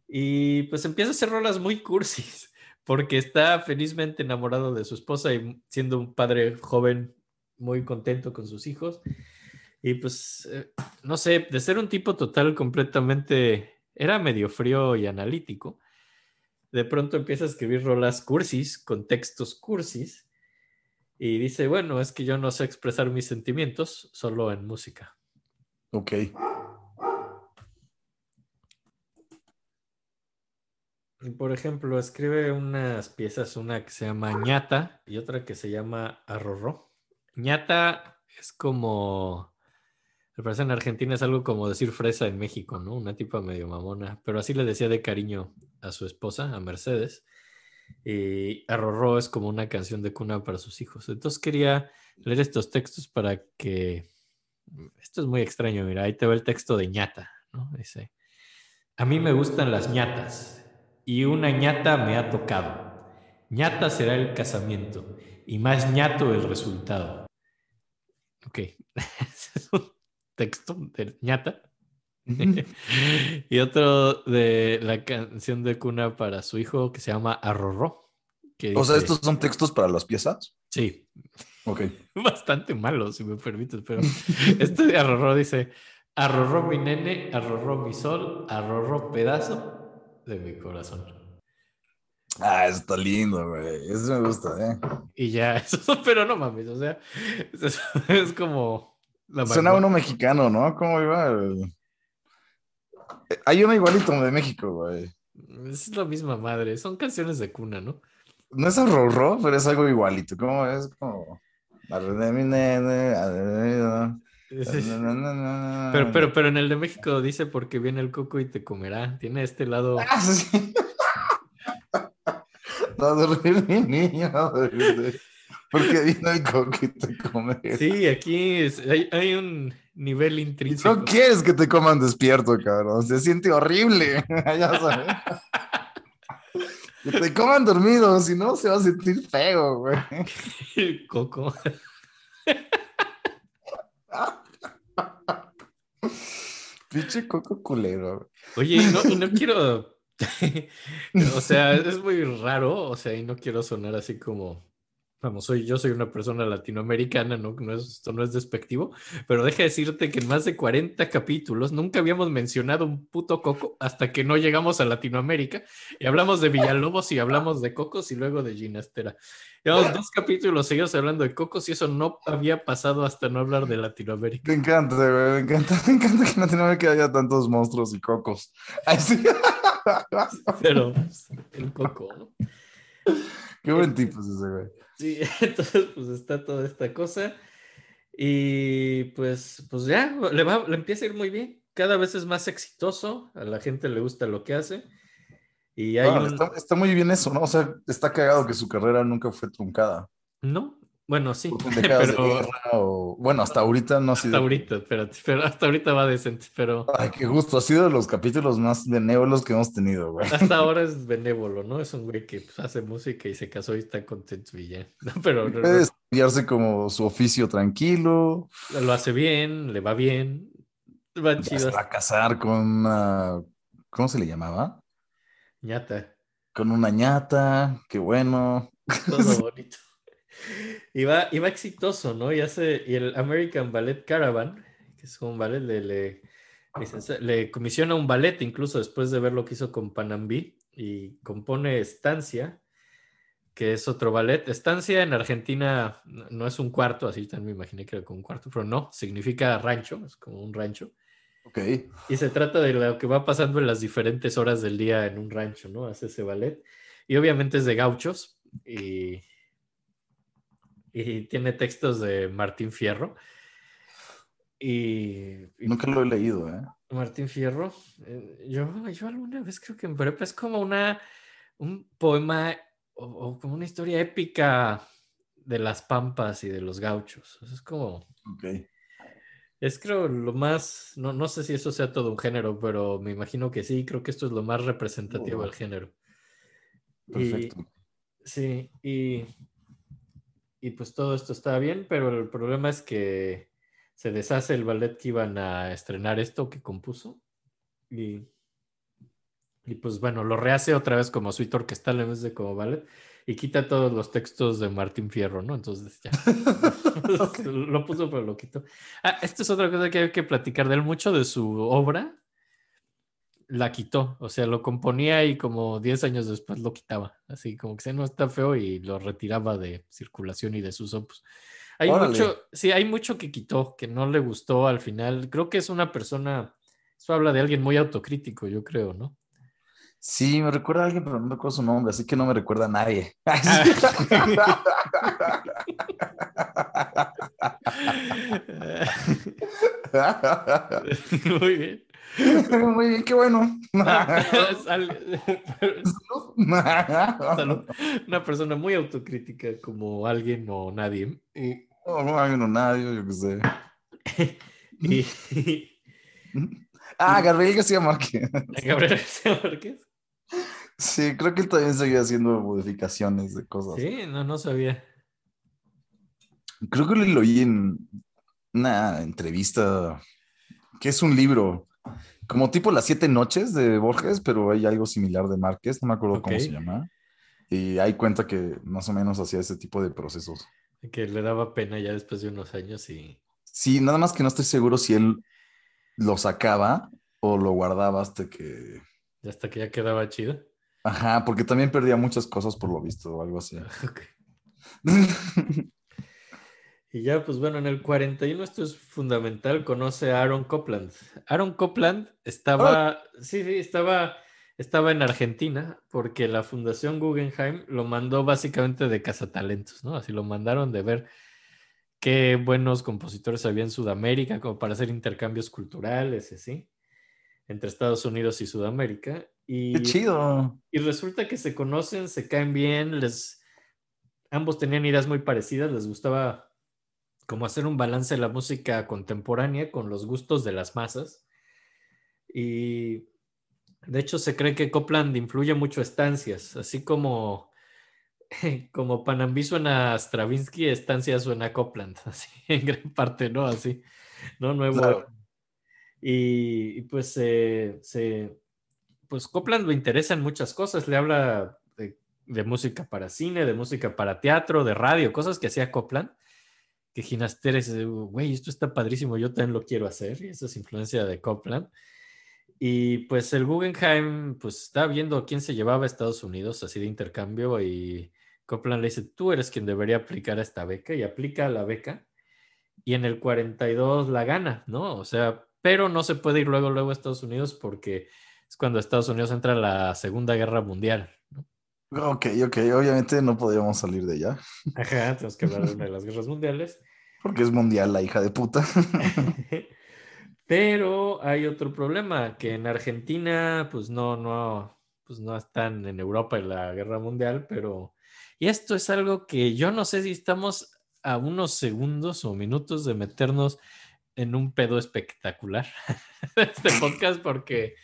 y pues empieza a hacer rolas muy cursis, porque está felizmente enamorado de su esposa y siendo un padre joven muy contento con sus hijos. Y pues, eh, no sé, de ser un tipo total completamente, era medio frío y analítico, de pronto empieza a escribir rolas cursis, con textos cursis, y dice, bueno, es que yo no sé expresar mis sentimientos solo en música. Ok. Y, Por ejemplo, escribe unas piezas, una que se llama ñata y otra que se llama arrorró. ñata es como, me parece en Argentina es algo como decir fresa en México, ¿no? Una tipa medio mamona, pero así le decía de cariño a su esposa, a Mercedes. Y arrorró es como una canción de cuna para sus hijos. Entonces quería leer estos textos para que... Esto es muy extraño, mira, ahí te va el texto de ñata, ¿no? Dice, a mí me gustan las ñatas y una ñata me ha tocado. ñata será el casamiento y más ñato el resultado. Ok, es un texto de ñata. y otro de la canción de cuna para su hijo que se llama Arrorró. que O sea, estos son textos para las piezas. Sí, Ok. bastante malo, si me permites, pero este de Arrorró dice, Arrorró mi nene, arrorró mi sol, arrorró pedazo de mi corazón. Ah, está lindo, güey. Eso me gusta, ¿eh? Y ya, eso, pero no mames, o sea, es como... la Suena uno mexicano, ¿no? ¿Cómo iba? Hay uno igualito de México, güey. Es la misma madre, son canciones de cuna, ¿no? No es arrorró, pero es algo igualito. ¿Cómo es? Como... Pero, pero, pero en el de México dice porque viene el coco y te comerá. Tiene este lado. Ah, sí. A dormir mi niño. Porque vino el y te come. Sí, aquí es- hay, hay un nivel intrínseco. No quieres que te coman despierto, cabrón. Se siente horrible. ya sabes. Que te coman dormido, si no se va a sentir feo, güey. El coco. Pinche coco culero. Oye, y no, y no quiero. o sea, es muy raro. O sea, y no quiero sonar así como. Vamos, soy, yo soy una persona latinoamericana, ¿no? no es, esto no es despectivo, pero deja decirte que en más de 40 capítulos nunca habíamos mencionado un puto coco hasta que no llegamos a Latinoamérica y hablamos de Villalobos y hablamos de cocos y luego de Ginastera. Llevamos dos capítulos seguidos hablando de cocos y eso no había pasado hasta no hablar de Latinoamérica. Me encanta, güey. Me encanta, me encanta que en Latinoamérica haya tantos monstruos y cocos. Ay, sí. Pero pues, el coco, ¿no? Qué buen tipo es ese, güey. Sí, entonces pues está toda esta cosa y pues, pues ya, le, va, le empieza a ir muy bien, cada vez es más exitoso, a la gente le gusta lo que hace y hay un... está, está muy bien eso, ¿no? O sea, está cagado que su carrera nunca fue truncada. No, bueno, sí, de pero guerra o... Bueno, hasta ahorita no ha sido... hasta ahorita, espérate, pero hasta ahorita va decente, pero Ay, qué gusto. Ha sido de los capítulos más benévolos que hemos tenido, güey. hasta ahora es benévolo, ¿no? Es un güey que pues, hace música y se casó y está contento y ya, No, pero no, Puede estudiarse como su oficio tranquilo. lo hace bien, le va bien, va chido, se va a casar con una... ¿Cómo se le llamaba? ñata. Con una ñata. Qué bueno. todo bonito. Y va, y va exitoso, ¿no? Y hace, y el American Ballet Caravan, que es un ballet, le, le, le comisiona un ballet incluso después de ver lo que hizo con Panambí y compone Estancia, que es otro ballet. Estancia en Argentina no es un cuarto, así también me imaginé que era como un cuarto, pero no, significa rancho, es como un rancho. Ok. Y se trata de lo que va pasando en las diferentes horas del día en un rancho, ¿no? Hace ese ballet. Y obviamente es de gauchos y, y tiene textos de Martín Fierro. Y, y Nunca lo he leído, ¿eh? Martín Fierro, eh, yo, yo alguna vez creo que en prepa es como una, un poema o, o como una historia épica de las pampas y de los gauchos. O sea, es como... Ok. Es creo lo más, no, no sé si eso sea todo un género, pero me imagino que sí, creo que esto es lo más representativo Oh. del género. Y- Perfecto. sí, y, y pues todo esto está bien, pero el problema es que se deshace el ballet que iban a estrenar esto que compuso y, y pues bueno, lo rehace otra vez como suite orquestal en vez de como ballet y quita todos los textos de Martín Fierro, ¿no? Entonces ya. lo puso pero lo quitó. Ah, esta es otra cosa que hay que platicar de él. Mucho de su obra la quitó. O sea, lo componía y como 10 años después lo quitaba. Así como que se no está feo y lo retiraba de circulación y de sus opus. Hay Órale. mucho, sí, hay mucho que quitó, que no le gustó al final. Creo que es una persona, eso habla de alguien muy autocrítico, yo creo, ¿no? Sí, me recuerda a alguien, pero no recuerdo su nombre, así que no me recuerda a nadie. muy bien. Muy bien, qué bueno. Sal- Salud. Una persona muy autocrítica como alguien o nadie. Y, No, no hay uno, nadie, yo qué sé. y- Ah, Gabriel García Márquez. Gabriel García Márquez. Sí, creo que él también seguía haciendo modificaciones de cosas. Sí, no, no sabía. Creo que lo oí en una entrevista, que es un libro, como tipo Las Siete Noches de Borges, pero hay algo similar de Márquez, no me acuerdo cómo Ok. se llama. Y ahí cuenta que más o menos hacía ese tipo de procesos. Que le daba pena ya después de unos años y. Sí, nada más que no estoy seguro si él lo sacaba o lo guardaba hasta que... hasta que ya quedaba chido. Ajá, porque también perdía muchas cosas por lo visto o algo así. Ok. Y ya, pues bueno, en el 41 esto es fundamental, conoce a Aaron Copland. Aaron Copland estaba, sí, sí, estaba, estaba en Argentina porque la Fundación Guggenheim lo mandó básicamente de cazatalentos, ¿no? Así lo mandaron de ver qué buenos compositores había en Sudamérica, como para hacer intercambios culturales, y así, entre Estados Unidos y Sudamérica. Y, Qué chido. y resulta que se conocen, se caen bien, les ambos tenían ideas muy parecidas, les gustaba como hacer un balance de la música contemporánea con los gustos de las masas. Y de hecho se cree que Copland influye mucho a Estancias, así como como Panambí suena a Stravinsky, Estancias suena a Copland, así en gran parte, ¿no? Así, ¿no? Nuevo. Claro. Y, y pues eh, se, pues Copland lo interesa en muchas cosas, le habla de, de música para cine, de música para teatro, de radio, cosas que hacía Copland, que Ginasteres, güey, esto está padrísimo, yo también lo quiero hacer, y esa es influencia de Copland. Y pues el Guggenheim, pues estaba viendo quién se llevaba a Estados Unidos, así de intercambio, y Copland le dice, tú eres quien debería aplicar a esta beca, y aplica la beca, y en el 42 la gana, ¿no? O sea, pero no se puede ir luego, luego a Estados Unidos porque es cuando Estados Unidos entra a la Segunda Guerra Mundial. Ok, ok, obviamente no podríamos salir de allá, Ajá, tenemos que hablar de una de las guerras mundiales. porque es mundial la hija de puta. Pero hay otro problema, que en Argentina, pues no, no, pues no están en Europa en la guerra mundial, pero... Y esto es algo que yo no sé si estamos a unos segundos o minutos de meternos en un pedo espectacular este podcast porque,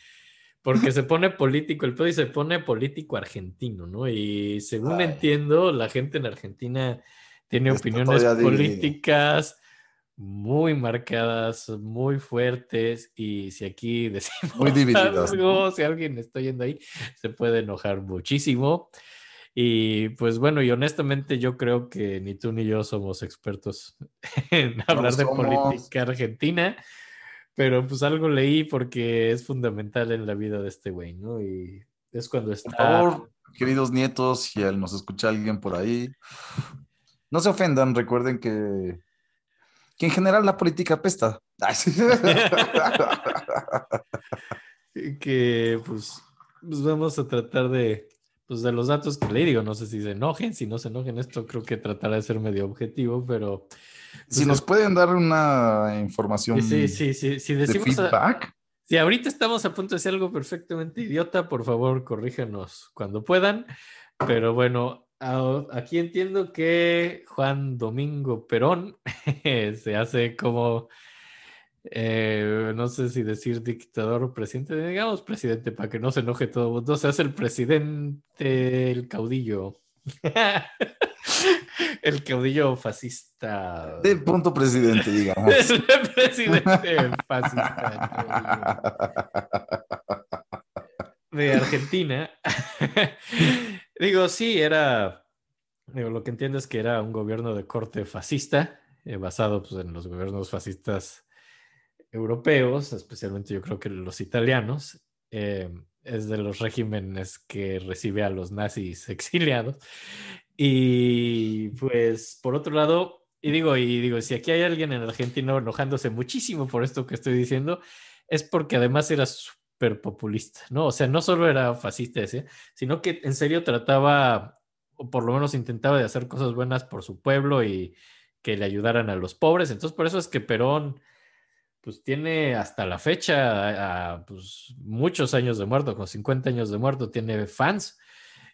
porque se pone político el pedo y se pone político argentino, ¿no? Y según Ay. entiendo, la gente en Argentina tiene opiniones políticas muy marcadas, muy fuertes y si aquí decimos Muy algo, si alguien está yendo ahí, se puede enojar muchísimo. Y pues bueno, y honestamente yo creo que ni tú ni yo somos expertos en hablar de somos. política argentina, pero pues algo leí porque es fundamental en la vida de este güey, ¿no? Y es cuando Por está... favor, queridos nietos, si nos escucha alguien por ahí, no se ofendan, recuerden que, que en general la política sí. que pues, pues vamos a tratar de, pues de los datos que le digo, no sé si se enojen, si no se enojen, esto creo que tratará de ser medio objetivo, pero... si nos pueden dar una información Sí, sí, sí, sí, si de decimos... a- feedback, Si ahorita estamos a punto de hacer algo perfectamente idiota, por favor, corríjanos cuando puedan. Pero bueno, a- aquí entiendo que Juan Domingo Perón se hace como, eh, no sé si decir dictador o presidente, digamos presidente, para que no se enoje todo el mundo, se hace el presidente, el caudillo. el caudillo fascista. de punto presidente, digamos. El presidente fascista de Argentina. digo, sí, era. Digo, lo que entiendo es que era un gobierno de corte fascista, eh, basado pues, en los gobiernos fascistas europeos, especialmente yo creo que los italianos. eh, es de los regímenes que recibe a los nazis exiliados. Y pues, por otro lado, y digo, y digo, si aquí hay alguien en Argentina enojándose muchísimo por esto que estoy diciendo, es porque además era súper populista, ¿no? O sea, no solo era fascista sino que en serio trataba, o por lo menos intentaba de hacer cosas buenas por su pueblo y que le ayudaran a los pobres. Entonces, por eso es que Perón, pues tiene hasta la fecha, a- a, pues, muchos años de muerto, con 50 años de muerto, tiene fans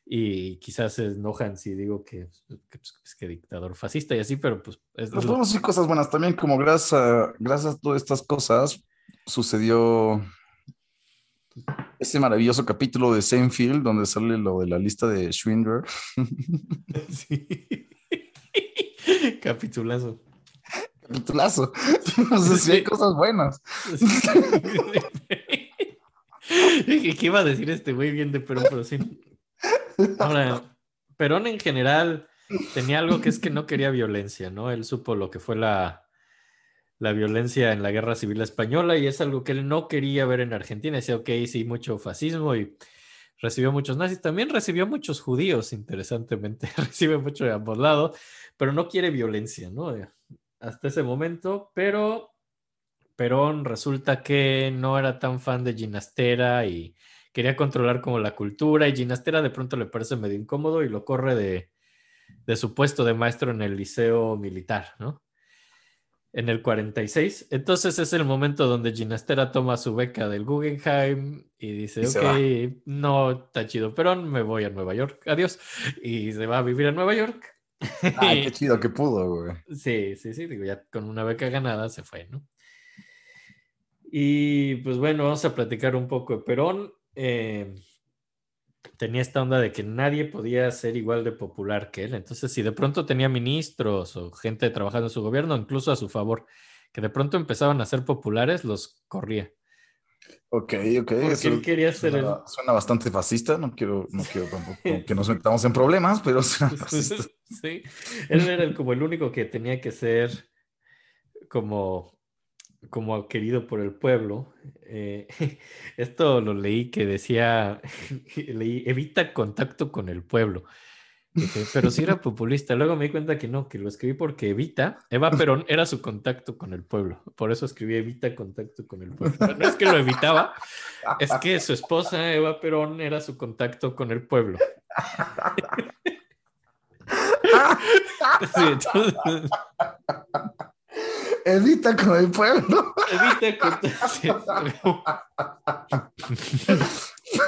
y quizás se enojan si digo que, que, pues, que dictador fascista y así, pero pues es Nos lo- podemos decir cosas buenas también, como gracias a, gracias a todas estas cosas sucedió ese maravilloso capítulo de Seinfeld donde sale lo de la lista de Schwindler. Sí. Capitulazo. Capitulazo. O sea, sí hay cosas buenas. ¿Qué iba a decir este güey bien de Perón? Pero sí. Perón en general tenía algo que es que no quería violencia, ¿no? Él supo lo que fue la, la violencia en la Guerra Civil Española y es algo que él no quería ver en Argentina. Decía, ok, sí, mucho fascismo y recibió muchos nazis. También recibió muchos judíos, interesantemente. Recibe mucho de ambos lados, pero no quiere violencia, ¿no? Hasta ese momento, pero Perón resulta que no era tan fan de Ginastera y quería controlar como la cultura y Ginastera de pronto le parece medio incómodo y lo corre de, de su puesto de maestro en el liceo militar, ¿no? en el 46. Entonces es el momento donde Ginastera toma su beca del Guggenheim y dice, Y ok, no, está chido Perón, me voy a Nueva York, adiós. Y se va a vivir a Nueva York. Ay, qué chido que pudo, güey. Sí, sí, sí, digo, ya con una beca ganada se fue, ¿no? Y pues bueno, vamos a platicar un poco de Perón. Eh, tenía esta onda de que nadie podía ser igual de popular que él. Entonces, si de pronto tenía ministros o gente trabajando en su gobierno, incluso a su favor, que de pronto empezaban a ser populares, los corría. Ok, ok. Eso él quería ser el... suena, suena bastante fascista. No quiero, no quiero tampoco que nos metamos en problemas, pero suena fascista. sí, él era el- como el único que tenía que ser como, como querido por el pueblo. Eh, esto lo leí que decía, leí, evita contacto con el pueblo. Dije, pero si era populista. Luego me di cuenta que no, que lo escribí porque Evita, Eva Perón era su contacto con el pueblo. Por eso escribí Evita contacto con el pueblo. No es que lo evitaba, es que su esposa Eva Perón era su contacto con el pueblo. Sí, entonces, Evita con el pueblo. evita contacto. sí,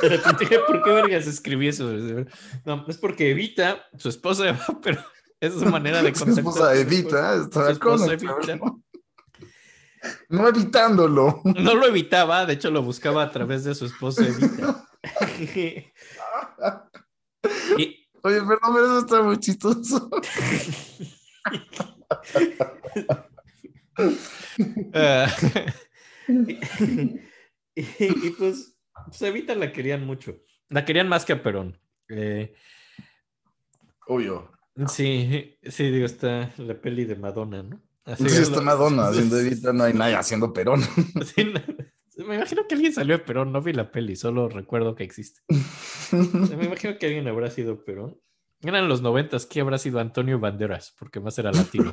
De repente dije, ¿por qué vergas escribí eso? No, es porque Evita, su esposa Eva Perón, es su manera de Su contactar. esposa Evita Su con el. Evita. No evitándolo. No lo evitaba, de hecho lo buscaba a través de su esposa Evita. Y, Oye, perdón, pero eso está muy chistoso. ah, y, y, pues, pues Evita la querían mucho. La querían más que a Perón. Eh, Obvio. sí, sí, digo, está la peli de Madonna, ¿no? Así Sí, es está lo- Madonna haciendo Evita, no hay nadie haciendo Perón. Sí, no, me imagino que alguien salió de Perón, no vi la peli, solo recuerdo que existe. Me imagino que alguien habrá sido Perón. Eran los noventas, ¿qué habrá sido Antonio Banderas? Porque más era latino.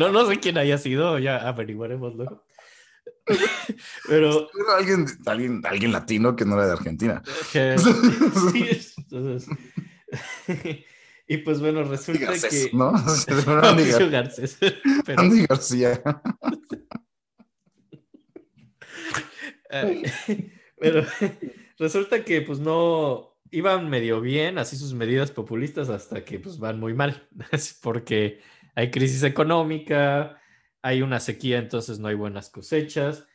No, no sé quién haya sido, ya averiguaremos luego. Pero Pero alguien, alguien, alguien latino que no era de Argentina. que- sí, entonces- y pues bueno, resulta Garcés, que ¿no? Andy, Garcés, pero- Andy García. Ay, Pero resulta que pues no iban medio bien, así sus medidas populistas, hasta que pues van muy mal, porque hay crisis económica, hay una sequía, entonces no hay buenas cosechas.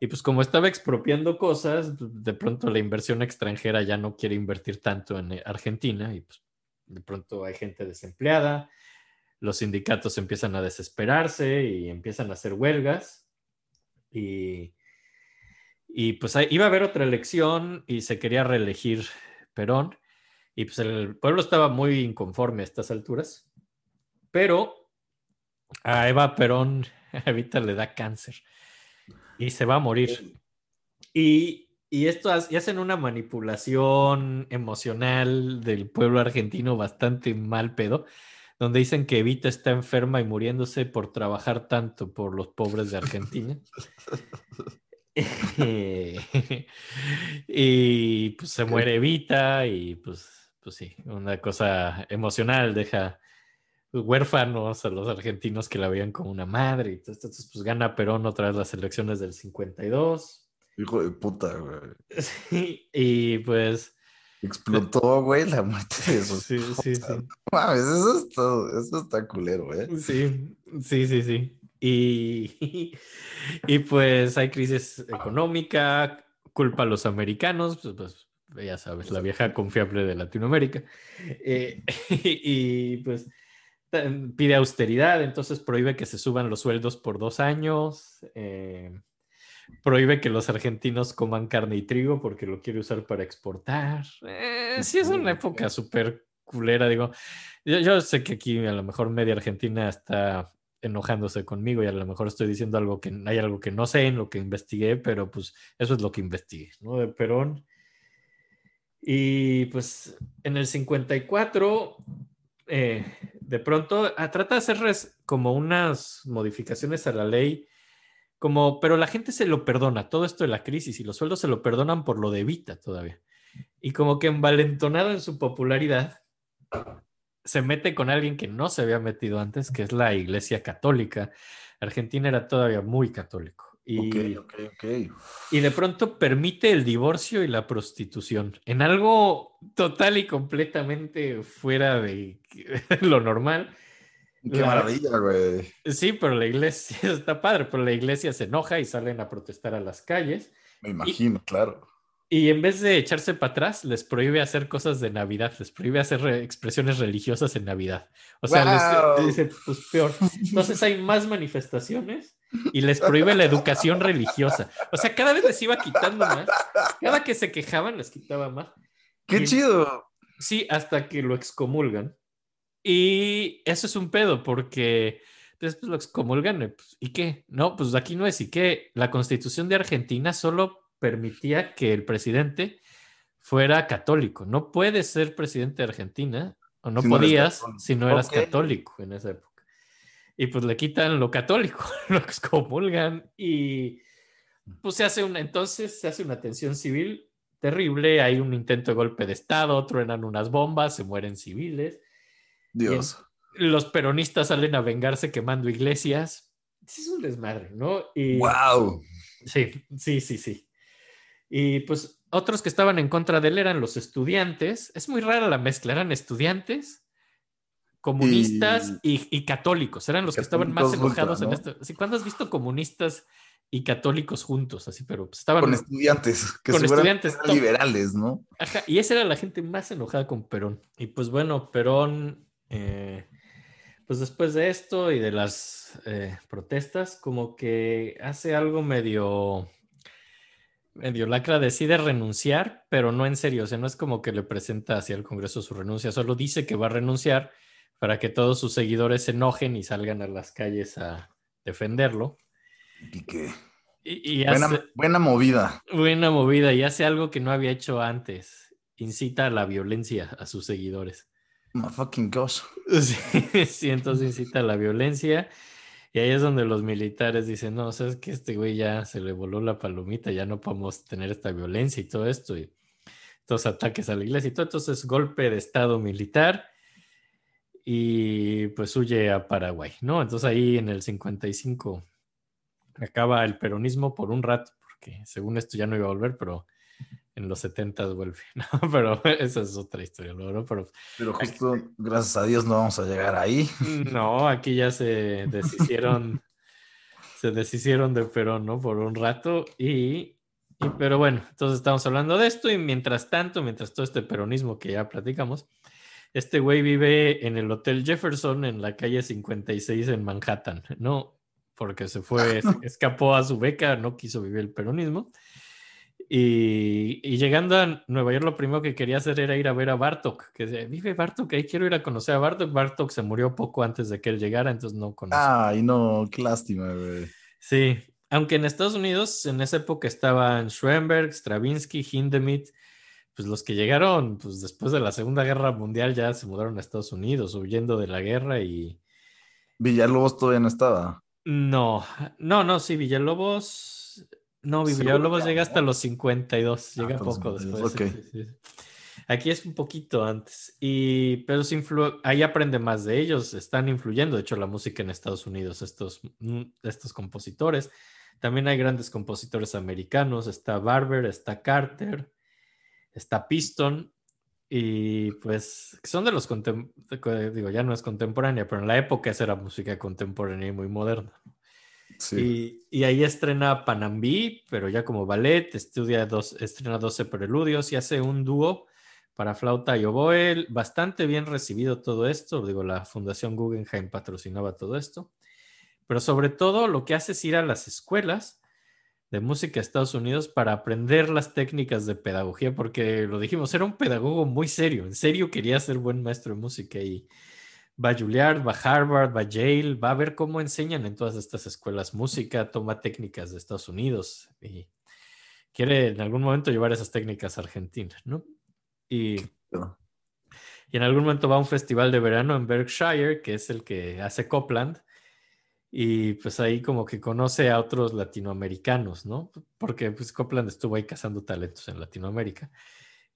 Y pues como estaba expropiando cosas, de pronto la inversión extranjera ya no quiere invertir tanto en eh, Argentina y pues de pronto hay gente desempleada, los sindicatos empiezan a desesperarse y empiezan a hacer huelgas. Y, y pues iba a haber otra elección y se quería reelegir Perón. Y pues el pueblo estaba muy inconforme a estas alturas, pero a Eva Perón ahorita le da cáncer y se va a morir. Y, y esto y hacen una manipulación emocional del pueblo argentino bastante mal pedo, donde dicen que Evita está enferma y muriéndose por trabajar tanto por los pobres de Argentina. y pues se muere Evita y pues, pues sí, una cosa emocional, deja huérfanos a los argentinos que la veían como una madre. y Entonces, entonces, pues gana Perón otra vez las elecciones del 52. Hijo de puta, güey. Sí, y pues Explotó, güey, la muerte de esos. sí, sí, sí. Mames, eso está, eso está culero, ¿eh? Sí, sí, sí, sí. Y, y pues hay crisis económica, culpa a los americanos, pues, pues, ya sabes, la vieja confiable de Latinoamérica. Eh, y pues pide austeridad, entonces prohíbe que se suban los sueldos por dos años. eh, prohíbe que los argentinos coman carne y trigo porque lo quiere usar para exportar. Eh, sí, es una época súper culera, digo. Yo, yo sé que aquí a lo mejor media Argentina está enojándose conmigo y a lo mejor estoy diciendo algo que hay algo que no sé en lo que investigué, pero pues eso es lo que investigué, ¿no? De Perón. Y pues en el 54, eh, de pronto ah, trata de hacer res- como unas modificaciones a la ley, como, pero la gente se lo perdona, todo esto de la crisis y los sueldos se lo perdonan por lo de Evita todavía. Y como que envalentonado en su popularidad, se mete con alguien que no se había metido antes, que es la Iglesia Católica. Argentina era todavía muy católico. Y, de pronto permite el divorcio y la prostitución en algo total y completamente fuera de lo normal. Qué La- maravilla, güey. Sí, pero la iglesia está padre, pero la iglesia se enoja y salen a protestar a las calles. Me imagino, claro. Y en vez de echarse para atrás, les prohíbe hacer cosas de Navidad, les prohíbe hacer re- expresiones religiosas en Navidad. O sea, les- ¡Guau! les dice, pues peor. Entonces hay más manifestaciones y les prohíbe la educación religiosa. O sea, cada vez les iba quitando más. Cada que se quejaban, les quitaba más. ¡Qué Y- chido! Sí, hasta que lo excomulgan. Y eso es un pedo, porque después lo excomulgan. y, pues, ¿Y qué? No, pues aquí no es. ¿Y qué? La constitución de Argentina solo permitía que el presidente fuera católico. No puedes ser presidente de Argentina, o no Si podías si no eras católico en esa época. Y pues le quitan lo católico, lo excomulgan y pues se hace una, entonces se hace una tensión civil terrible, hay un intento de golpe de Estado, truenan unas bombas, se mueren civiles, Dios. los peronistas salen a vengarse quemando iglesias, es un desmadre, ¿no? Y, ¡Wow! Sí, sí, sí, sí. Y pues otros que estaban en contra de él eran los estudiantes, es muy rara la mezcla, eran estudiantes, comunistas y, y católicos, eran los que estaban más ultra, enojados en esto. Sí, ¿Cuándo has visto comunistas y católicos juntos? Así, pero pues, estaban... Con estudiantes, que Con estudiantes, liberales, ¿no? Ajá, y esa era la gente más enojada con Perón. Y pues bueno, Perón, eh, pues después de esto y de las eh, protestas, como que hace algo medio, medio lacra, decide renunciar, pero no en serio, o sea, no es como que le presenta hacia el Congreso su renuncia, solo dice que va a renunciar para que todos sus seguidores se enojen y salgan a las calles a defenderlo. Y que... Y, y hace- Buena, buena movida. Buena movida y hace algo que no había hecho antes. Incita a la violencia a sus seguidores. My fucking gosh. Sí, sí, entonces incita a la violencia. Y ahí es donde los militares dicen, no, sabes que este güey ya se le voló la palomita, ya no podemos tener esta violencia y todo esto. Y estos ataques a la iglesia y todo. Entonces, golpe de estado militar y pues huye a Paraguay, ¿no? Entonces ahí en el 55 acaba el peronismo por un rato, porque según esto ya no iba a volver, pero en los 70 vuelve, ¿no? Pero esa es otra historia, ¿no? Pero Pero justo, gracias a Dios, no vamos a llegar ahí. no, aquí ya se deshicieron, se deshicieron de Perón, ¿no? Por un rato y, y- pero bueno, entonces estamos hablando de esto y mientras tanto, mientras todo este peronismo que ya platicamos, este güey vive en el Hotel Jefferson en la calle 56 en Manhattan, ¿no? Porque se fue, se escapó a su beca, no quiso vivir el peronismo. Y, y llegando a Nueva York, lo primero que quería hacer era ir a ver a Bartok, que decía, vive Bartok, ahí quiero ir a conocer a Bartok. Bartok se murió poco antes de que él llegara, entonces no conocí. Ay, no, qué lástima, güey. Sí, aunque en Estados Unidos en esa época estaban Schoenberg, Stravinsky, Hindemith, pues los que llegaron pues después de la Segunda Guerra Mundial ya se mudaron a Estados Unidos huyendo de la guerra y Villalobos todavía no estaba. no, no, no, sí, Villalobos, no, Villalobos ya, llega hasta los 52, Ah, llega poco 52, después. ok. sí, sí, sí. Aquí es un poquito antes, y, pero se influ- ahí aprende más de ellos, están influyendo, de hecho, la música en Estados Unidos, estos, mm, estos compositores. También hay grandes compositores americanos, está Barber, está Carter, está Piston, y pues son de los, contem- de- digo, ya no es contemporánea, pero en la época esa era música contemporánea y muy moderna. Y, y ahí estrena Panambí, pero ya como ballet, estudia dos, estrena 12 preludios y hace un dúo para flauta y oboe. Bastante bien recibido todo esto. Digo, la Fundación Guggenheim patrocinaba todo esto. Pero sobre todo lo que hace es ir a las escuelas de música de Estados Unidos para aprender las técnicas de pedagogía, porque lo dijimos, era un pedagogo muy serio. En serio quería ser buen maestro de música y va a Juilliard, va a Harvard, va a Yale, va a ver cómo enseñan en todas estas escuelas música, toma técnicas de Estados Unidos y quiere en algún momento llevar esas técnicas a Argentina, ¿no? Y, y en algún momento va a un festival de verano en Berkshire, que es el que hace Copland, y pues ahí como que conoce a otros latinoamericanos, ¿no? Porque pues Copland estuvo ahí cazando talentos en Latinoamérica.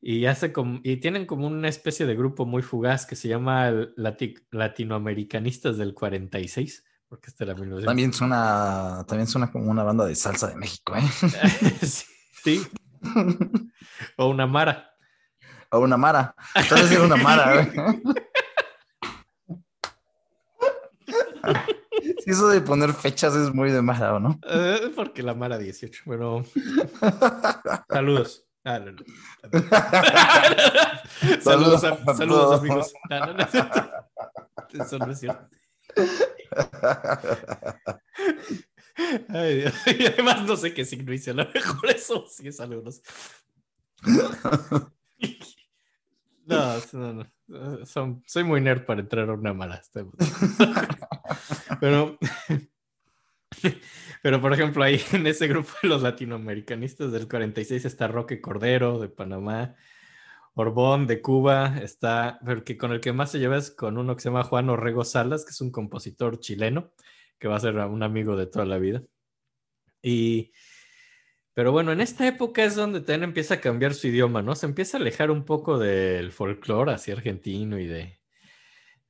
Y, hace como, y tienen como una especie de grupo muy fugaz que se llama Lati Latinoamericanistas del 46, porque este era 1900. También suena, también suena como una banda de salsa de México, ¿eh? sí, sí. O una Mara. O una Mara. Tal vez era una Mara, güey. Sí, eso de poner fechas es muy de Mara, ¿o no? Eh, porque la Mara 18, pero. Saludos. Ah, no, no. saludos, a- saludos, amigos. Eso no es cierto. Ay, Dios. Y además no sé qué signo hice, a lo mejor eso sí es saludos. No, no, no. Son- soy muy nerd para entrar a una mala. Pero, pero por ejemplo, ahí en ese grupo de los latinoamericanistas del 46 está Roque Cordero de Panamá, Orbón de Cuba, está, pero que con el que más se lleva es con uno que se llama Juan Orrego Salas, que es un compositor chileno, que va a ser un amigo de toda la vida. Y, pero bueno, en esta época es donde también empieza a cambiar su idioma, ¿no? Se empieza a alejar un poco del folclore así argentino y de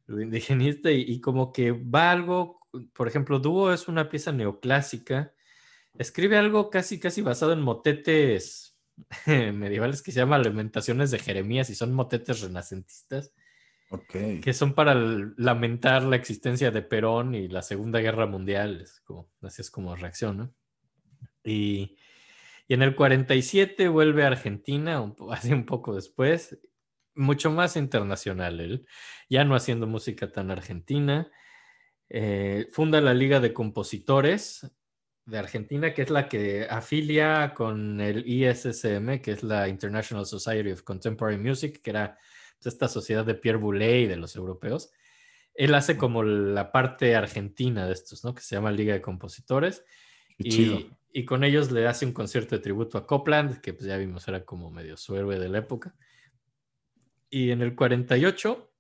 lo indigenista y, y como que va algo, por ejemplo, Dúo es una pieza neoclásica, escribe algo casi, casi basado en motetes medievales que se llama Lamentaciones de Jeremías y son motetes renacentistas Ok. que son para lamentar la existencia de Perón y la Segunda Guerra Mundial. Es como, así es como reacción, ¿no? Y, y en el 47 vuelve a Argentina, un así un poco después, mucho más internacional él, ya no haciendo música tan argentina. Eh, funda la Liga de Compositores de Argentina, que es la que afilia con el ISSM, que es la International Society of Contemporary Music, que era pues, esta sociedad de Pierre Boulez y de los europeos. Él hace como la parte argentina de estos, ¿no? Que se llama Liga de Compositores. Y con ellos le hace un concierto de tributo a Copland, que pues ya vimos era como medio su héroe de la época. Y en el 48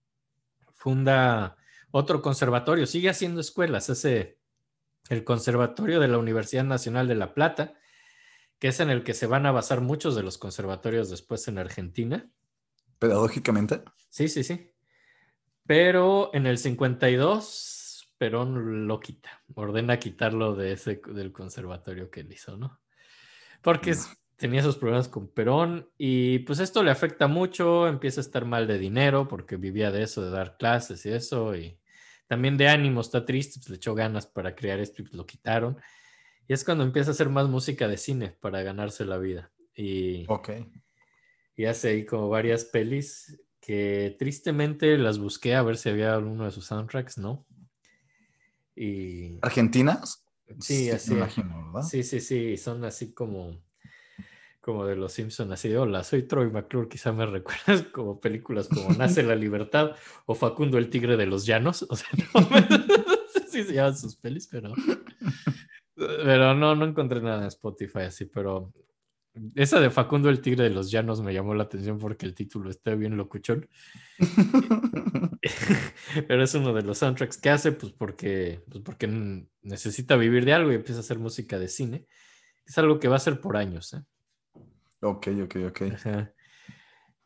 funda otro conservatorio, sigue haciendo escuelas, hace el Conservatorio de la Universidad Nacional de La Plata, que es en el que se van a basar muchos de los conservatorios después en Argentina. Pedagógicamente. Sí, sí, sí. Pero en el 52, Perón lo quita, ordena quitarlo de ese, del conservatorio que él hizo, ¿no? Porque es- tenía esos problemas con Perón y pues esto le afecta mucho, empieza a estar mal de dinero porque vivía de eso, de dar clases y eso, y también de ánimo, está triste, pues le echó ganas para crear esto y pues, lo quitaron. Y es cuando empieza a hacer más música de cine para ganarse la vida. Y Ok. y hace ahí como varias pelis que tristemente las busqué a ver si había alguno de sus soundtracks, ¿no? Y ¿Argentinas? sí, así. Me imagino, ¿verdad? Sí, sí, sí, son así como como de los Simpson, así de hola, soy Troy McClure, quizá me recuerdas como películas como Nace la Libertad o Facundo el Tigre de los Llanos, o sea, no, sé si se llaman sus pelis, pero pero no, no encontré nada en Spotify así, pero esa de Facundo el Tigre de los Llanos me llamó la atención porque el título está bien locuchón. Pero es uno de los soundtracks que hace, pues porque, pues porque necesita vivir de algo y empieza a hacer música de cine. Es algo que va a hacer por años. ¿eh? Ok, ok, ok. Ajá.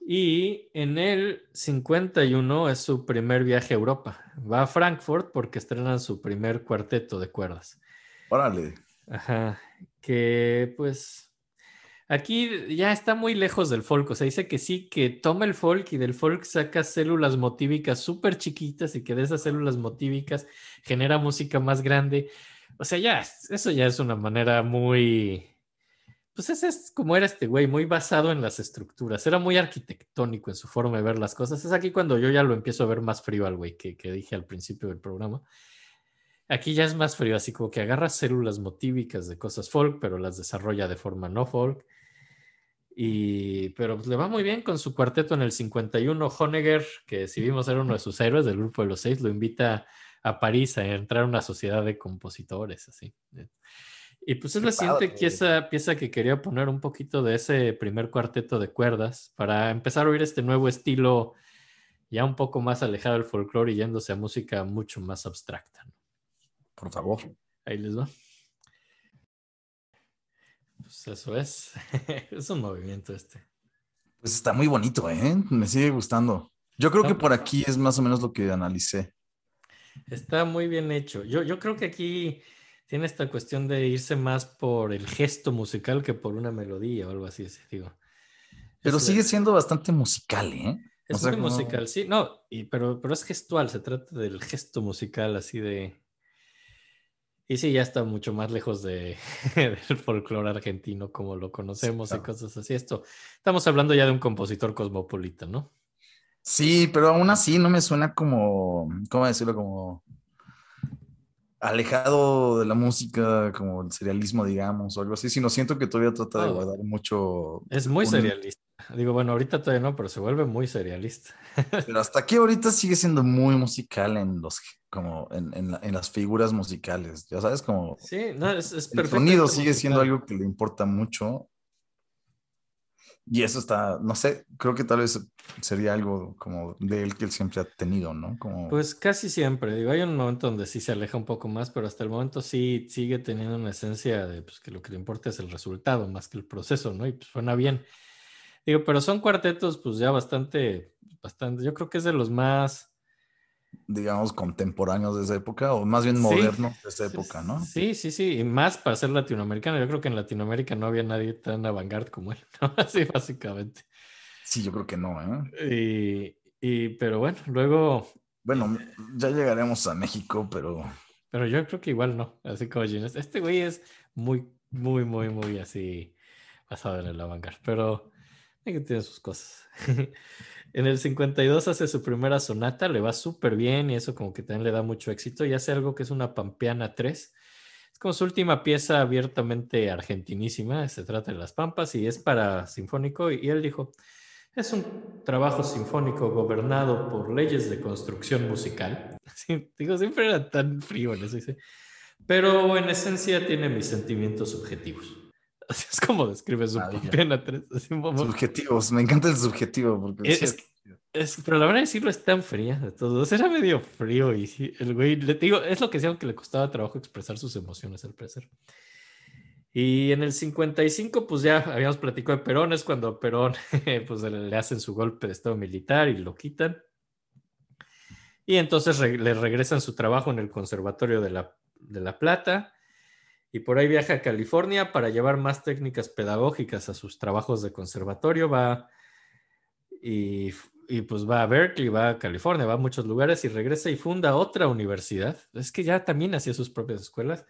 Y en el 51 es su primer viaje a Europa. Va a Frankfurt porque estrenan su primer cuarteto de cuerdas. Órale. Ajá, que pues aquí ya está muy lejos del folk, o sea, dice que sí, que toma el folk y del folk saca células motívicas súper chiquitas y que de esas células motívicas genera música más grande. O sea, ya, eso ya es una manera muy, pues ese es como era este güey, muy basado en las estructuras, era muy arquitectónico en su forma de ver las cosas. Es aquí cuando yo ya lo empiezo a ver más frío al güey que, que dije al principio del programa. Aquí ya es más frío, así como que agarra células motívicas de cosas folk, pero las desarrolla de forma no folk. Y, pero pues, le va muy bien con su cuarteto en el 51. Honegger, que si vimos era uno de sus héroes del grupo de los seis, lo invita a París a entrar a una sociedad de compositores, así. Y pues es Qué la siguiente pieza, pieza que quería poner un poquito de ese primer cuarteto de cuerdas para empezar a oír este nuevo estilo ya un poco más alejado del folclore y yéndose a música mucho más abstracta. ¿no? Por favor. Ahí les va. Pues eso es. es un movimiento este. Pues está muy bonito, ¿eh? Me sigue gustando. Yo creo que por aquí es más o menos lo que analicé. Está muy bien hecho. Yo, yo creo que aquí tiene esta cuestión de irse más por el gesto musical que por una melodía o algo así, sí, digo. Pero Es, sigue siendo bastante musical, ¿eh? Es o sea, muy como- musical, sí, no, y, pero, pero es gestual, se trata del gesto musical así de... Y sí, ya está mucho más lejos de, del folclore argentino como lo conocemos claro. y cosas así. Esto, estamos hablando ya de un compositor cosmopolita, ¿no? Sí, pero aún así no me suena como, ¿cómo decirlo? Como alejado de la música, como el serialismo, digamos, o algo así, sino siento que todavía trata de Oh. guardar mucho. Es muy un- serialista. Digo, bueno, ahorita todavía no, pero se vuelve muy serialista. Pero hasta aquí ahorita sigue siendo muy musical en los, como en, en la- en las figuras musicales, ya sabes, como Sí, no, es, es el sonido sigue siendo algo que le importa mucho. Y eso está, no sé, creo que tal vez sería algo como de él que él siempre ha tenido, ¿no? Como, Pues casi siempre, digo, hay un momento donde sí se aleja un poco más, pero hasta el momento sí sigue teniendo una esencia de pues, que lo que le importa es el resultado más que el proceso, ¿no? Y pues suena bien. Digo, pero son cuartetos pues ya bastante, bastante, yo creo que es de los más... digamos, contemporáneos de esa época, o más bien Sí. modernos de esa época, ¿no? Sí, sí, sí, y más para ser latinoamericano. Yo creo que en Latinoamérica no había nadie tan avant-garde como él, ¿no? Así básicamente. Sí, yo creo que no, ¿eh? Y, y, pero bueno, luego, Bueno, ya llegaremos a México, pero pero yo creo que igual no, así como Gines. Este güey es muy, muy, muy, muy así basado en el avant-garde, pero hay que tiene sus cosas. en el 52 hace su primera sonata, le va súper bien y eso como que también le da mucho éxito y hace algo que es una Pampeana 3. Es como su última pieza abiertamente argentinísima, se trata de las Pampas y es para sinfónico y, él dijo, es un trabajo sinfónico gobernado por leyes de construcción musical. Digo, siempre era tan frío en eso, dice. Pero en esencia tiene mis sentimientos subjetivos. Así es como describe su Maravilla. Pampeana 3. así un poco- subjetivos, me encanta el subjetivo, porque Es- sí, es- es- pero la verdad decirlo es tan fría de todos. Era medio frío y sí, el güey, le digo, es lo que decían que le costaba trabajo expresar sus emociones al parecer. Y en el 55, pues ya habíamos platicado de Perón, es cuando Perón pues le, le hacen su golpe de estado militar y lo quitan. Y entonces re- le regresan su trabajo en el Conservatorio de la, de la Plata. Y por ahí viaja a California para llevar más técnicas pedagógicas a sus trabajos de conservatorio. Va y, pues va a Berkeley, va a California, va a muchos lugares y regresa y funda otra universidad. Es que ya también hacía sus propias escuelas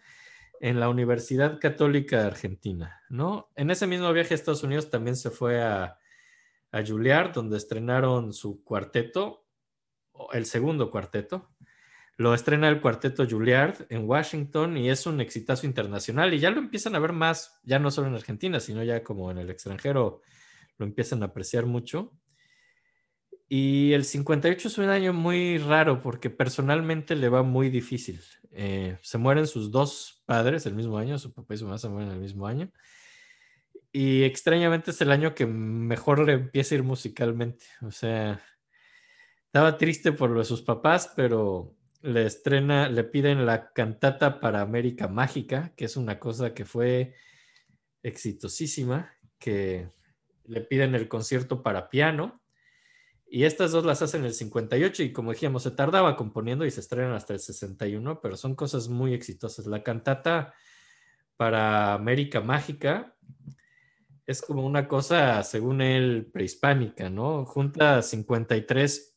en la Universidad Católica Argentina, ¿no? En ese mismo viaje a Estados Unidos también se fue a, a Juilliard, donde estrenaron su cuarteto, el segundo cuarteto. Lo estrena el cuarteto Juilliard en Washington y es un exitazo internacional y ya lo empiezan a ver más, ya no solo en Argentina, sino ya como en el extranjero lo empiezan a apreciar mucho. Y el 58 es un año muy raro porque personalmente le va muy difícil. Eh, se mueren sus dos padres el mismo año, su papá y su mamá se mueren el mismo año. Y extrañamente es el año que mejor le empieza a ir musicalmente. O sea, estaba triste por lo de sus papás, pero le estrena, le piden la cantata para América Mágica, que es una cosa que fue exitosísima, que le piden el concierto para piano. Y estas dos las hacen en el 58 y como dijimos, se tardaba componiendo y se estrenan hasta el 61, pero son cosas muy exitosas. La cantata para América Mágica es como una cosa, según él, prehispánica, ¿no? Junta 53 per-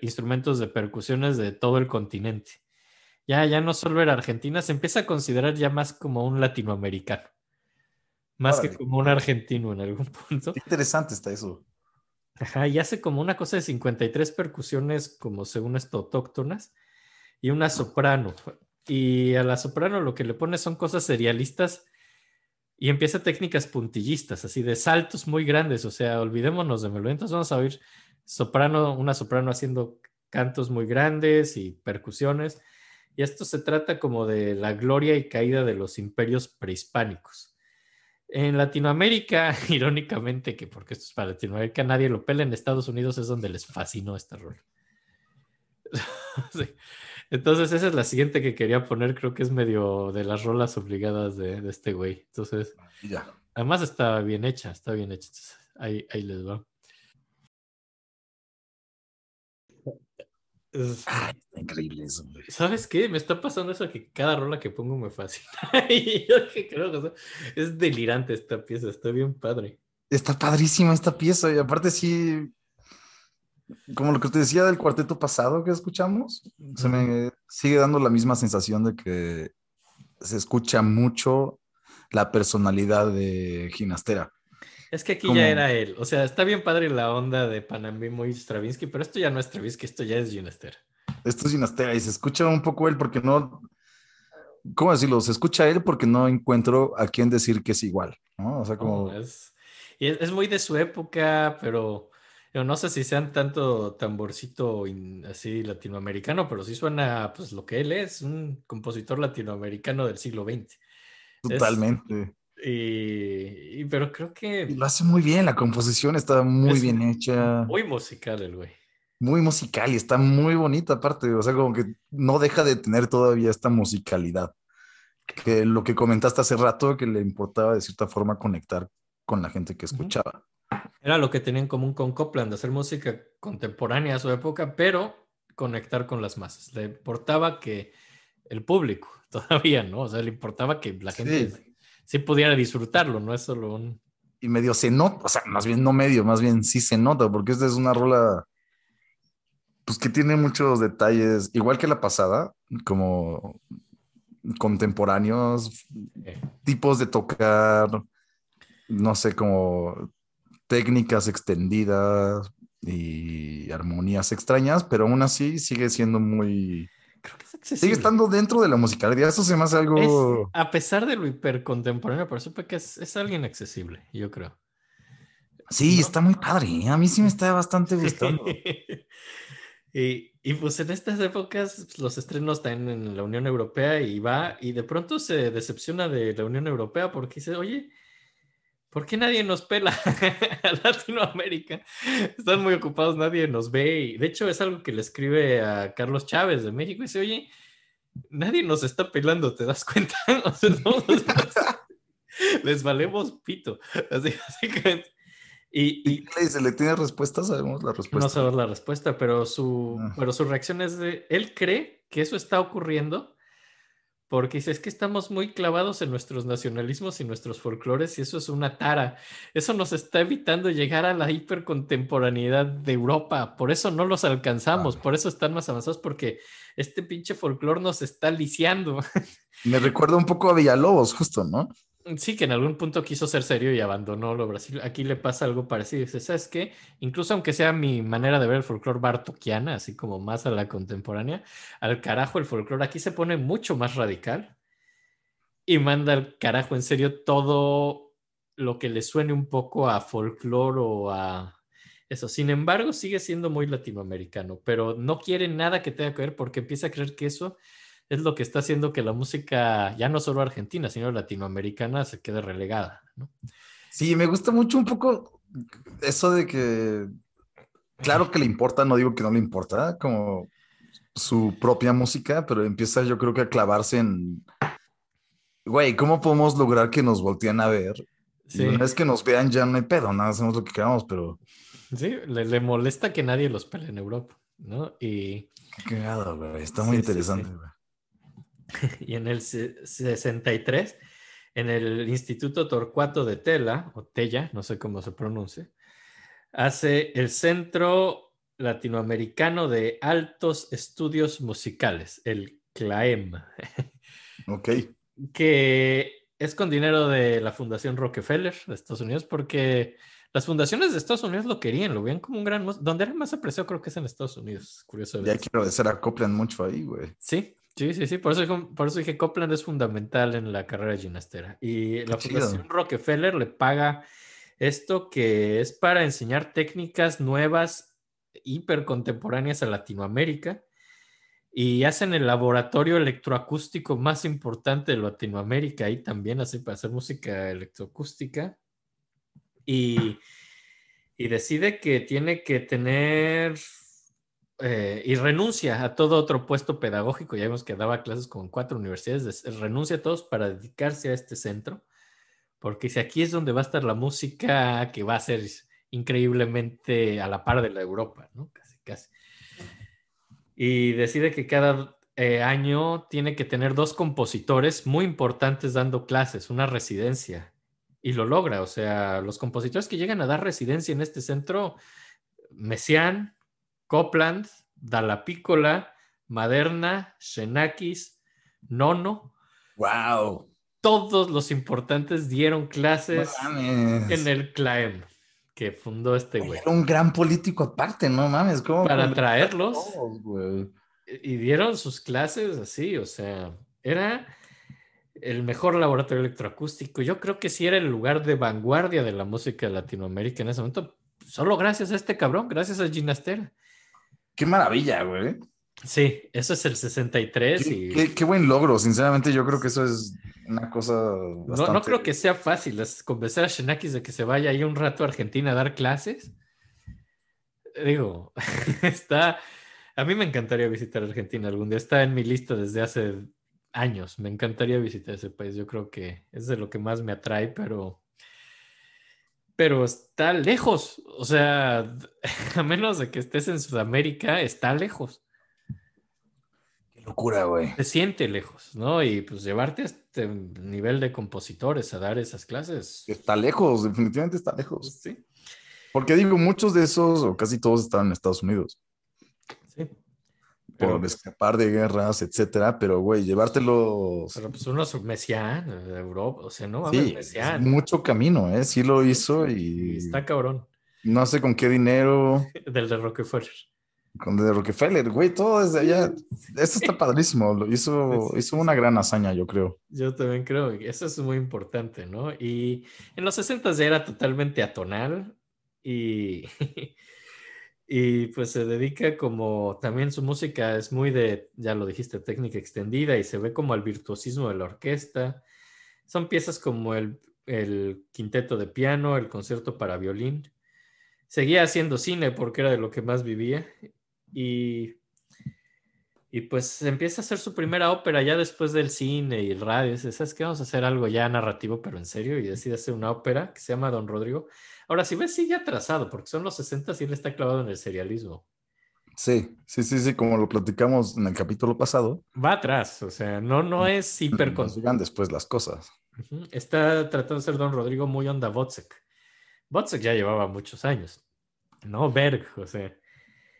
instrumentos de percusiones de todo el continente. Ya, ya no solo era Argentina, se empieza a considerar ya más como un latinoamericano, más que como un argentino en algún punto. Qué interesante está eso. Ajá, y hace como una cosa de 53 percusiones, como según esto, autóctonas, y una soprano. Y a la soprano lo que le pone son cosas serialistas y empieza técnicas puntillistas, así de saltos muy grandes. O sea, olvidémonos de melodía. Entonces vamos a oír soprano, una soprano haciendo cantos muy grandes y percusiones. Y esto se trata como de la gloria y caída de los imperios prehispánicos. En Latinoamérica, irónicamente, que porque esto es para Latinoamérica, nadie lo pela, en Estados Unidos es donde les fascinó esta rol. Sí. Entonces, esa es la siguiente que quería poner, creo que es medio de las rolas obligadas de, de este güey. Entonces, ya. además está bien hecha, está bien hecha. Entonces, ahí, ahí les va. Es- Ay, está increíble eso, güey. ¿Sabes qué? Me está pasando eso que cada rola que pongo me fascina. y yo que creo que o sea, es delirante esta pieza, está bien padre. Está padrísima esta pieza y aparte sí, como lo que te decía del cuarteto pasado que escuchamos, se me sigue dando la misma sensación de que se escucha mucho la personalidad de Ginastera. Es que aquí ya era él. O sea, está bien padre la onda de Panamimo y Stravinsky, pero esto ya no es Stravinsky, esto ya es Ginastera. Esto es Ginastera y se escucha un poco él porque no, ¿cómo decirlo? Se escucha él porque no encuentro a quién decir que es igual, ¿no? O sea, como... No, es, y es, muy de su época, pero yo no sé si sean tanto tamborcito in- así latinoamericano, pero sí suena pues lo que él es, un compositor latinoamericano del siglo XX. Totalmente. Y, y- pero creo Y que lo hace muy bien, la composición está muy Es bien hecha. muy musical el güey. muy musical y está muy bonita aparte, o sea, como que no deja de tener todavía esta musicalidad, que lo que comentaste hace rato, que le importaba de cierta forma conectar con la gente que escuchaba. Era lo que tenía en común con Copland, hacer música contemporánea a su época, pero conectar con las masas. Le importaba que el público, todavía, ¿no? O sea, le importaba que la gente Sí. Sí, pudiera disfrutarlo, no es solo un... Y medio se nota, o sea, más bien no medio, más bien sí se nota, porque esta es una rola, pues que tiene muchos detalles, igual que la pasada, como contemporáneos, tipos de tocar, no sé, como técnicas extendidas y armonías extrañas, pero aún así sigue siendo muy... creo que es accesible. Sigue estando dentro de la musicalidad. Eso se me hace Es- algo... a pesar de lo hipercontemporáneo, pero supe que es, es alguien accesible, yo creo. Sí, ¿no? está muy padre. ¿eh? A mí sí me está bastante gustando. y, y, pues en estas épocas pues, los estrenos están en la Unión Europea y va y de pronto se decepciona de la Unión Europea porque dice, oye, ¿por qué nadie nos pela a Latinoamérica? Están muy ocupados, nadie nos ve. Y de hecho es algo que le escribe a Carlos Chávez de México y dice, oye, nadie nos está pelando, ¿te das cuenta? O sea, no, les valemos pito. Así. Y, ¿Y y, qué le dice? ¿Le tiene respuesta? Sabemos la no respuesta. sabemos la respuesta, pero su, Ah. pero su reacción es de, él cree que eso está ocurriendo porque dice, es que estamos muy clavados en nuestros nacionalismos y nuestros folclores y eso es una tara. Eso nos está evitando llegar a la hipercontemporaneidad de Europa. Por eso no los alcanzamos, por eso están más avanzados, porque este pinche folclore nos está lisiando. Me recuerda un poco a Villalobos, justo, ¿no? Sí, que en algún punto quiso ser serio y abandonó lo Brasil. Aquí le pasa algo parecido. Dice, ¿sabes qué? Incluso aunque sea mi manera de ver el folclore bartokiana, así como más a la contemporánea, al carajo el folclore aquí se pone mucho más radical y manda al carajo en serio todo lo que le suene un poco a folclore o a eso. Sin embargo, sigue siendo muy latinoamericano, pero no quiere nada que tenga que ver porque empieza a creer que eso es lo que está haciendo que la música, ya no solo argentina, sino latinoamericana, se quede relegada. ¿no? Sí, me gusta mucho un poco eso de que, claro que le importa, no digo que no le importa, como su propia música, pero empieza yo creo que a clavarse en, güey, ¿cómo podemos lograr que nos volteen a ver? Sí, una vez que nos vean ya no hay pedo, nada, hacemos lo que queramos, pero sí le, le molesta que nadie los pele en Europa, ¿no? Y, qué cagado, güey, está muy sí, interesante. sí. güey. y en el se- 63, en el Instituto Torcuato de Tela, o Tella, no sé cómo se pronuncia, hace el Centro Latinoamericano de Altos Estudios Musicales, el CLAEM. Ok, que es con dinero de la Fundación Rockefeller de Estados Unidos, porque las fundaciones de Estados Unidos lo querían, lo veían como un gran... Donde era más apreciado creo que es en Estados Unidos, curioso. ya quiero agradecer a Copland mucho ahí, güey. Sí, sí, sí, sí, por eso, dijo- por eso dije Copland es fundamental en la carrera de ginastera. Y la. Fundación Rockefeller le paga esto que es para enseñar técnicas nuevas, hipercontemporáneas a Latinoamérica. Y hacen el laboratorio electroacústico más importante de Latinoamérica. Ahí también hace para hacer música electroacústica. Y, y decide que tiene que tener eh, y renuncia a todo otro puesto pedagógico. Ya vimos que daba clases con cuatro universidades. des- renuncia a todos para dedicarse a este centro. Porque si aquí es donde va a estar la música que va a ser increíblemente a la par de la Europa, ¿no? Casi, casi. Y decide que cada eh, año tiene que tener dos compositores muy importantes dando clases, una residencia. Y lo logra, o sea, los compositores que llegan a dar residencia en este centro, Messiaen, Copland, Dalla Piccola, Maderna, Xenakis, Nono, Wow. todos los importantes dieron clases mames. en el CLAEM que fundó este güey. Era un gran político aparte, no mames. ¿cómo Para traerlos. todos? Y dieron sus clases así, o sea, era el mejor laboratorio electroacústico. Yo creo que sí era el lugar de vanguardia de la música de Latinoamérica en ese momento, solo gracias a este cabrón, gracias a Ginastera. Qué maravilla, güey. Sí, eso es el 63 Qué, y qué- qué buen logro. Sinceramente, yo creo que eso es una cosa no, bastante... no creo que sea fácil es convencer a Shenakis de que se vaya ahí un rato a Argentina a dar clases. Digo, está... A mí me encantaría visitar Argentina algún día. Está en mi lista desde hace años. Me encantaría visitar ese país. Yo creo que es de lo que más me atrae, pero... Pero está lejos. O sea, a menos de que estés en Sudamérica, está lejos. Qué locura, güey. Se siente lejos, ¿no? Y pues llevarte a este nivel de compositores a dar esas clases. Está lejos, definitivamente está lejos. Sí, Porque digo, muchos de esos, o casi todos, estaban en Estados Unidos. Sí. Por Pero, escapar de guerras, etcétera. Pero, güey, llevártelos... pero, pues uno es Messiaen, de Europa, o sea, no, Sí, mames, es Messiaen. mucho camino, ¿eh? Sí lo hizo Y Está cabrón. no sé con qué dinero, Del de Rockefeller. con de Rockefeller, güey, todo desde allá. Esto está padrísimo, lo hizo, Sí, sí, hizo una gran hazaña, yo creo. Yo también creo que eso es muy importante, ¿no? Y en los 60 ya era totalmente atonal y, y pues se dedica como también su música es muy de, ya lo dijiste, técnica extendida y se ve como al virtuosismo de la orquesta. Son piezas como el, el quinteto de piano, el concierto para violín. Seguía haciendo cine porque era de lo que más vivía y y pues empieza a hacer su primera ópera ya después del cine y el radio. Dice, ¿sabes qué? Vamos a hacer algo ya narrativo, pero en serio. Y decide hacer una ópera que se llama Don Rodrigo. Ahora, si ves, sigue atrasado, porque son los 60 y él está clavado en el serialismo. Sí, sí, sí, sí, como lo platicamos en el capítulo pasado. Va atrás, o sea, no, no es hiper... Llegan después las cosas. Está tratando de ser Don Rodrigo muy onda Botzek. Botzek ya llevaba muchos años. No Berg, o sea.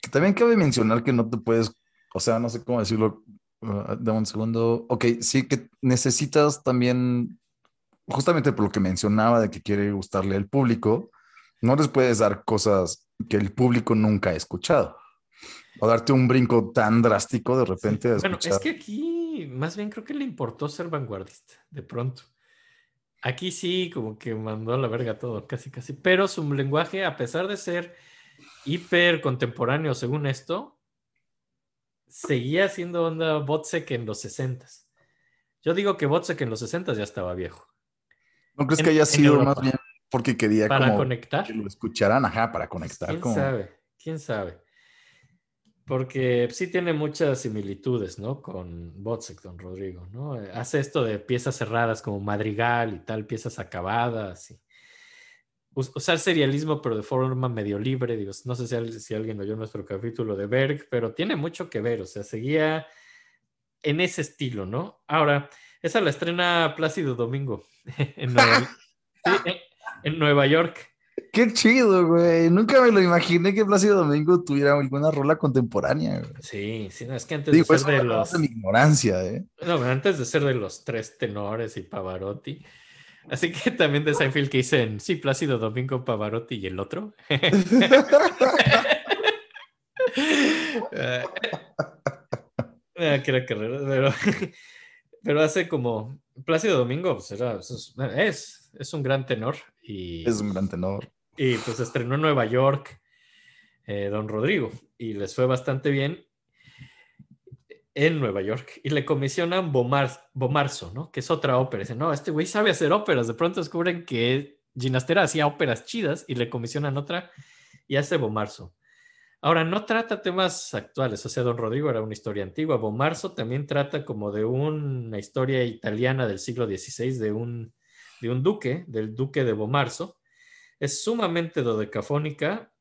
Que también cabe mencionar que no te puedes, o sea, no sé cómo decirlo, uh, dame un segundo. Ok, sí que necesitas también, justamente por lo que mencionaba de que quiere gustarle al público, no les puedes dar cosas que el público nunca ha escuchado. O darte un brinco tan drástico de repente a Bueno, es que aquí más bien creo que le importó ser vanguardista, de pronto. Aquí sí, como que mandó a la verga todo, casi, casi. Pero su lenguaje, a pesar de ser hiper contemporáneo según esto, seguía siendo onda Botzek en los 60 Yo digo que Botzek en los 60 ya estaba viejo. ¿No crees en- que haya sido más bien porque quería Para como conectar. que lo escucharan, ajá, para conectar? ¿Quién como- sabe? ¿Quién sabe? Porque sí tiene muchas similitudes, ¿no? Con Botzek, Don Rodrigo, ¿no? Eh, Hace esto de piezas cerradas como madrigal y tal, piezas acabadas. Y... us- Usar serialismo, pero de forma medio libre. Digo, no sé si, si alguien oyó nuestro capítulo de Berg, pero tiene mucho que ver. O sea, seguía en ese estilo, ¿no? Ahora, esa la estrena Plácido Domingo en Nueva, sí, en- Nueva York. Qué chido, güey. Nunca me lo imaginé que Plácido Domingo tuviera alguna rola contemporánea. güey. Sí, sí, no, es que antes Digo, de ser de los... de mi ignorancia, ¿eh? No, pero antes de ser de los tres tenores y Pavarotti. Así que también de Seinfeld que dicen, sí, Plácido Domingo, Pavarotti y el otro. Eh, eh, que pero, pero hace como Plácido Domingo, pues era, es, es, es un gran tenor y, Es un gran tenor. y pues estrenó en Nueva York eh, Don Rodrigo y les fue bastante bien en Nueva York y le comisionan Bomar, Bomarzo, ¿no? Que es otra ópera. Dicen, no, este güey sabe hacer óperas. De pronto descubren que Ginastera hacía óperas chidas y le comisionan otra y hace Bomarzo. Ahora, no trata temas actuales, o sea, Don Rodrigo era una historia antigua. Bomarzo también trata como de una historia italiana del siglo XVI, de un, de un duque, del duque de Bomarzo. Es sumamente dodecafónica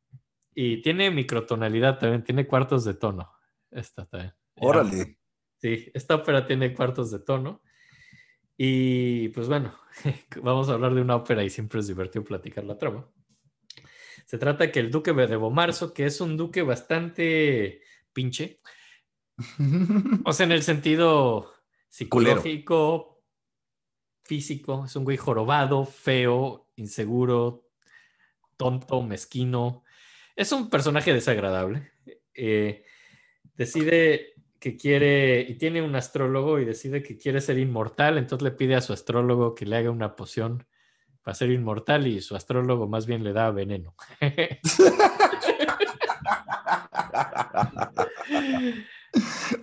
y tiene microtonalidad también, tiene cuartos de tono. Esta también. Órale. Sí, esta ópera tiene cuartos de tono. Y pues bueno, vamos a hablar de una ópera y siempre es divertido platicar la trama. Se trata que el duque de Bomarzo, que es un duque bastante pinche, o sea, en el sentido psicológico, físico, es un güey jorobado, feo, inseguro, tonto, mezquino. Es un personaje desagradable. Eh, decide que quiere, y tiene un astrólogo y decide que quiere ser inmortal, entonces le pide a su astrólogo que le haga una poción para ser inmortal y su astrólogo más bien le da veneno.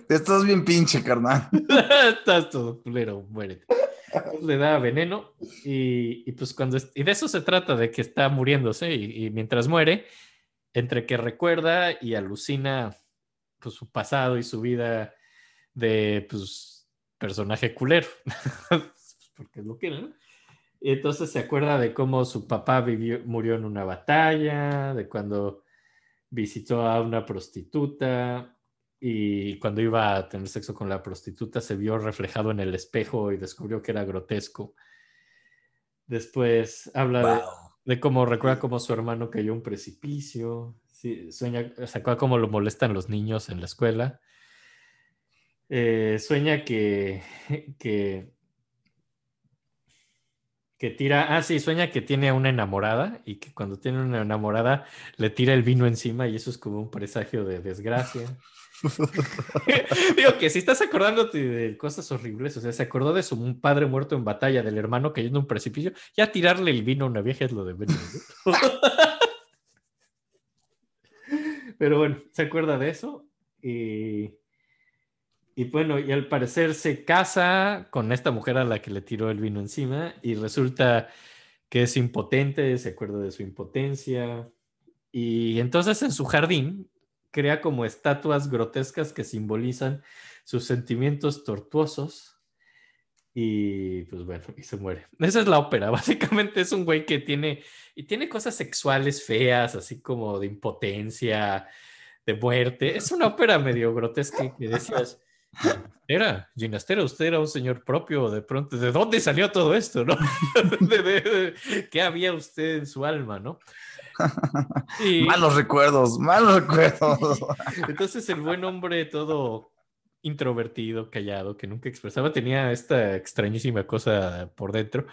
Estás bien pinche, carnal. Estás todo culero, muérete. Entonces le da veneno y, y, pues cuando... Y de eso se trata, de que está muriéndose y, mientras muere, entre que recuerda y alucina pues su pasado y su vida de pues personaje culero. Porque es lo que ¿no? Y entonces se acuerda de cómo su papá vivió, murió en una batalla, de cuando visitó a una prostituta y cuando iba a tener sexo con la prostituta se vio reflejado en el espejo y descubrió que era grotesco. Después habla de, Wow. de cómo recuerda cómo su hermano cayó a un precipicio. Sí, sueña, cómo lo molestan los niños en la escuela. Eh, sueña que, que, que tira, ah, sí, sueña que tiene a una enamorada y que cuando tiene una enamorada le tira el vino encima y eso es como un presagio de desgracia. Digo que si estás acordándote de cosas horribles, o sea, se acordó de su padre muerto en batalla, del hermano cayendo en un precipicio, ya tirarle el vino a una vieja es lo de menos. ¿no? Pero bueno, se acuerda de eso y, y bueno, y al parecer se casa con esta mujer a la que le tiró el vino encima y resulta que es impotente, se acuerda de su impotencia y entonces en su jardín crea como estatuas grotescas que simbolizan sus sentimientos tortuosos y pues bueno, y se muere. Esa es la ópera, básicamente es un güey que tiene y tiene cosas sexuales feas, así como de impotencia, de muerte. Es una ópera medio grotesca que decías, era Ginastera, usted era un señor propio, de pronto, ¿de dónde salió todo esto, no? De- de- de- ¿Qué había usted en su alma, no? Malos recuerdos, malos recuerdos. entonces el buen hombre todo introvertido, callado, que nunca expresaba, tenía esta extrañísima cosa por dentro.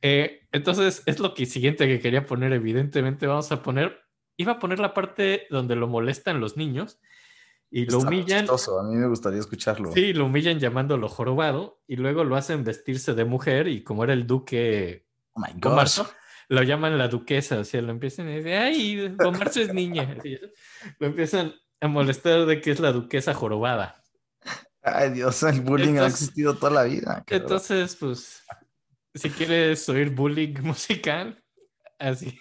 Eh, entonces es lo que siguiente que quería poner, evidentemente vamos a poner, iba a poner la parte donde lo molestan los niños y lo Está humillan. chistoso, A mí me gustaría escucharlo. Sí, lo humillan llamándolo jorobado y luego lo hacen vestirse de mujer y como era el duque Oh my gosh. Bomarzo, lo llaman la duquesa, o sea, lo empiezan a decir, ay, Bomarzo es niña. Así, lo empiezan a molestar de que es la duquesa jorobada. Ay, Dios, el bullying ha existido toda la vida. cabrón. Entonces, pues, si quieres oír bullying musical, así,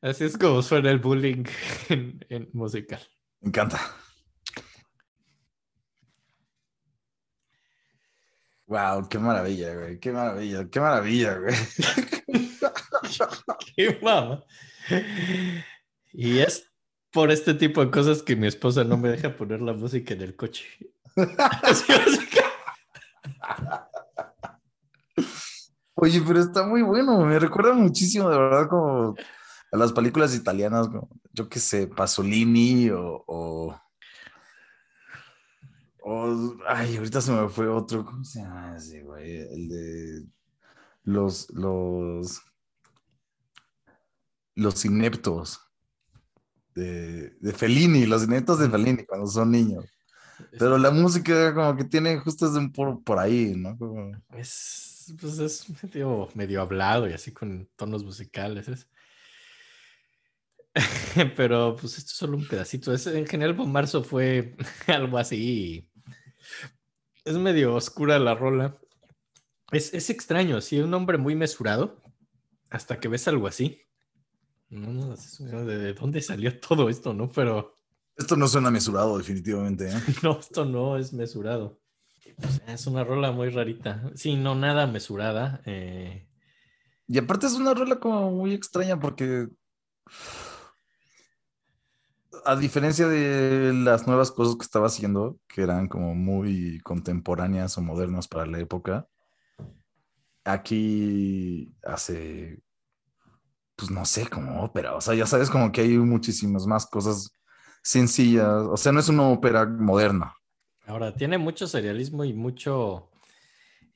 así es como suena el bullying en, en musical. Me encanta. Wow, qué maravilla, güey. Qué maravilla, qué maravilla, güey. ¡Qué mama! Y es por este tipo de cosas que mi esposa no me deja poner la música en el coche. Oye, pero está muy bueno. Me recuerda muchísimo, de verdad, como a las películas italianas, como, yo qué sé, Pasolini o, o, o- Ay, ahorita se me fue otro. ¿Cómo se llama ese, güey? El de los, los, los ineptos. De, de Fellini, los ineptos de Fellini cuando son niños. Pero la música como que tiene justo es por, por ahí, ¿no? Como- Es, pues es medio, medio hablado y así con tonos musicales. es. Pero pues esto es solo un pedacito. Es, en general, Marzo fue algo así. Es medio oscura la rola. Es, es extraño, sí, un hombre muy mesurado. Hasta que ves algo así. No, no, ¿de de dónde salió todo esto, no? Pero Esto no suena mesurado, definitivamente, ¿eh? no, esto no es mesurado. O sea, es una rola muy rarita. Sí, no, nada mesurada. eh, Y aparte es una rola como muy extraña porque a diferencia de las nuevas cosas que estaba haciendo, que eran como muy contemporáneas o modernas para la época, aquí hace, pues no sé, como ópera. O sea, ya sabes como que hay muchísimas más cosas sencillas. O sea, no es una ópera moderna. Ahora, tiene mucho serialismo y mucho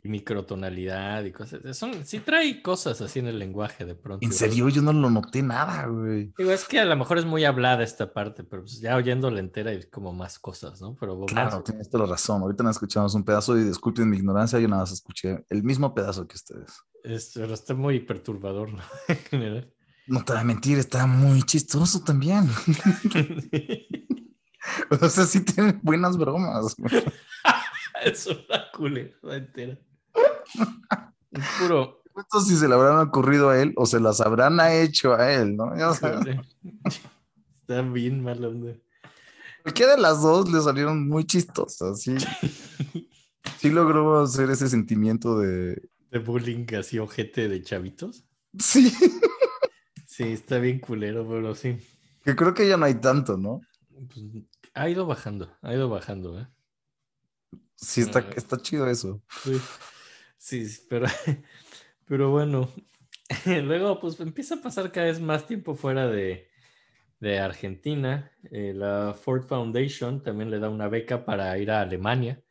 microtonalidad y cosas. Son, sí trae cosas así en el lenguaje de pronto. En serio, yo no lo noté nada, güey. Digo, es que a lo mejor es muy hablada esta parte, pero pues ya oyéndola entera hay como más cosas, ¿no? Pero Claro, Marley- tienes toda la razón. Ahorita nos escuchamos un pedazo y disculpen mi ignorancia, yo nada más escuché el mismo pedazo que ustedes. es- pero está muy perturbador, ¿no? En general. No te voy a mentir, está muy chistoso también. O sea, sí tiene buenas bromas. güey. es una culera entera. Es puro. Esto si se le habrán ocurrido a él o se las habrán hecho a él, ¿no? Ya Está bien mal onda. Cualquiera de las dos le salieron muy chistosas, sí. Sí logró hacer ese sentimiento de... De bullying así ojete de chavitos. Sí, Sí, está bien culero, pero sí. que creo que ya no hay tanto, ¿no? Pues, ha ido bajando, ha ido bajando, ¿eh? Sí, está, Ah. está chido eso. Sí, sí, pero, pero bueno, luego pues empieza a pasar cada vez más tiempo fuera de, de Argentina. Eh, la Ford Foundation también le da una beca para ir a Alemania,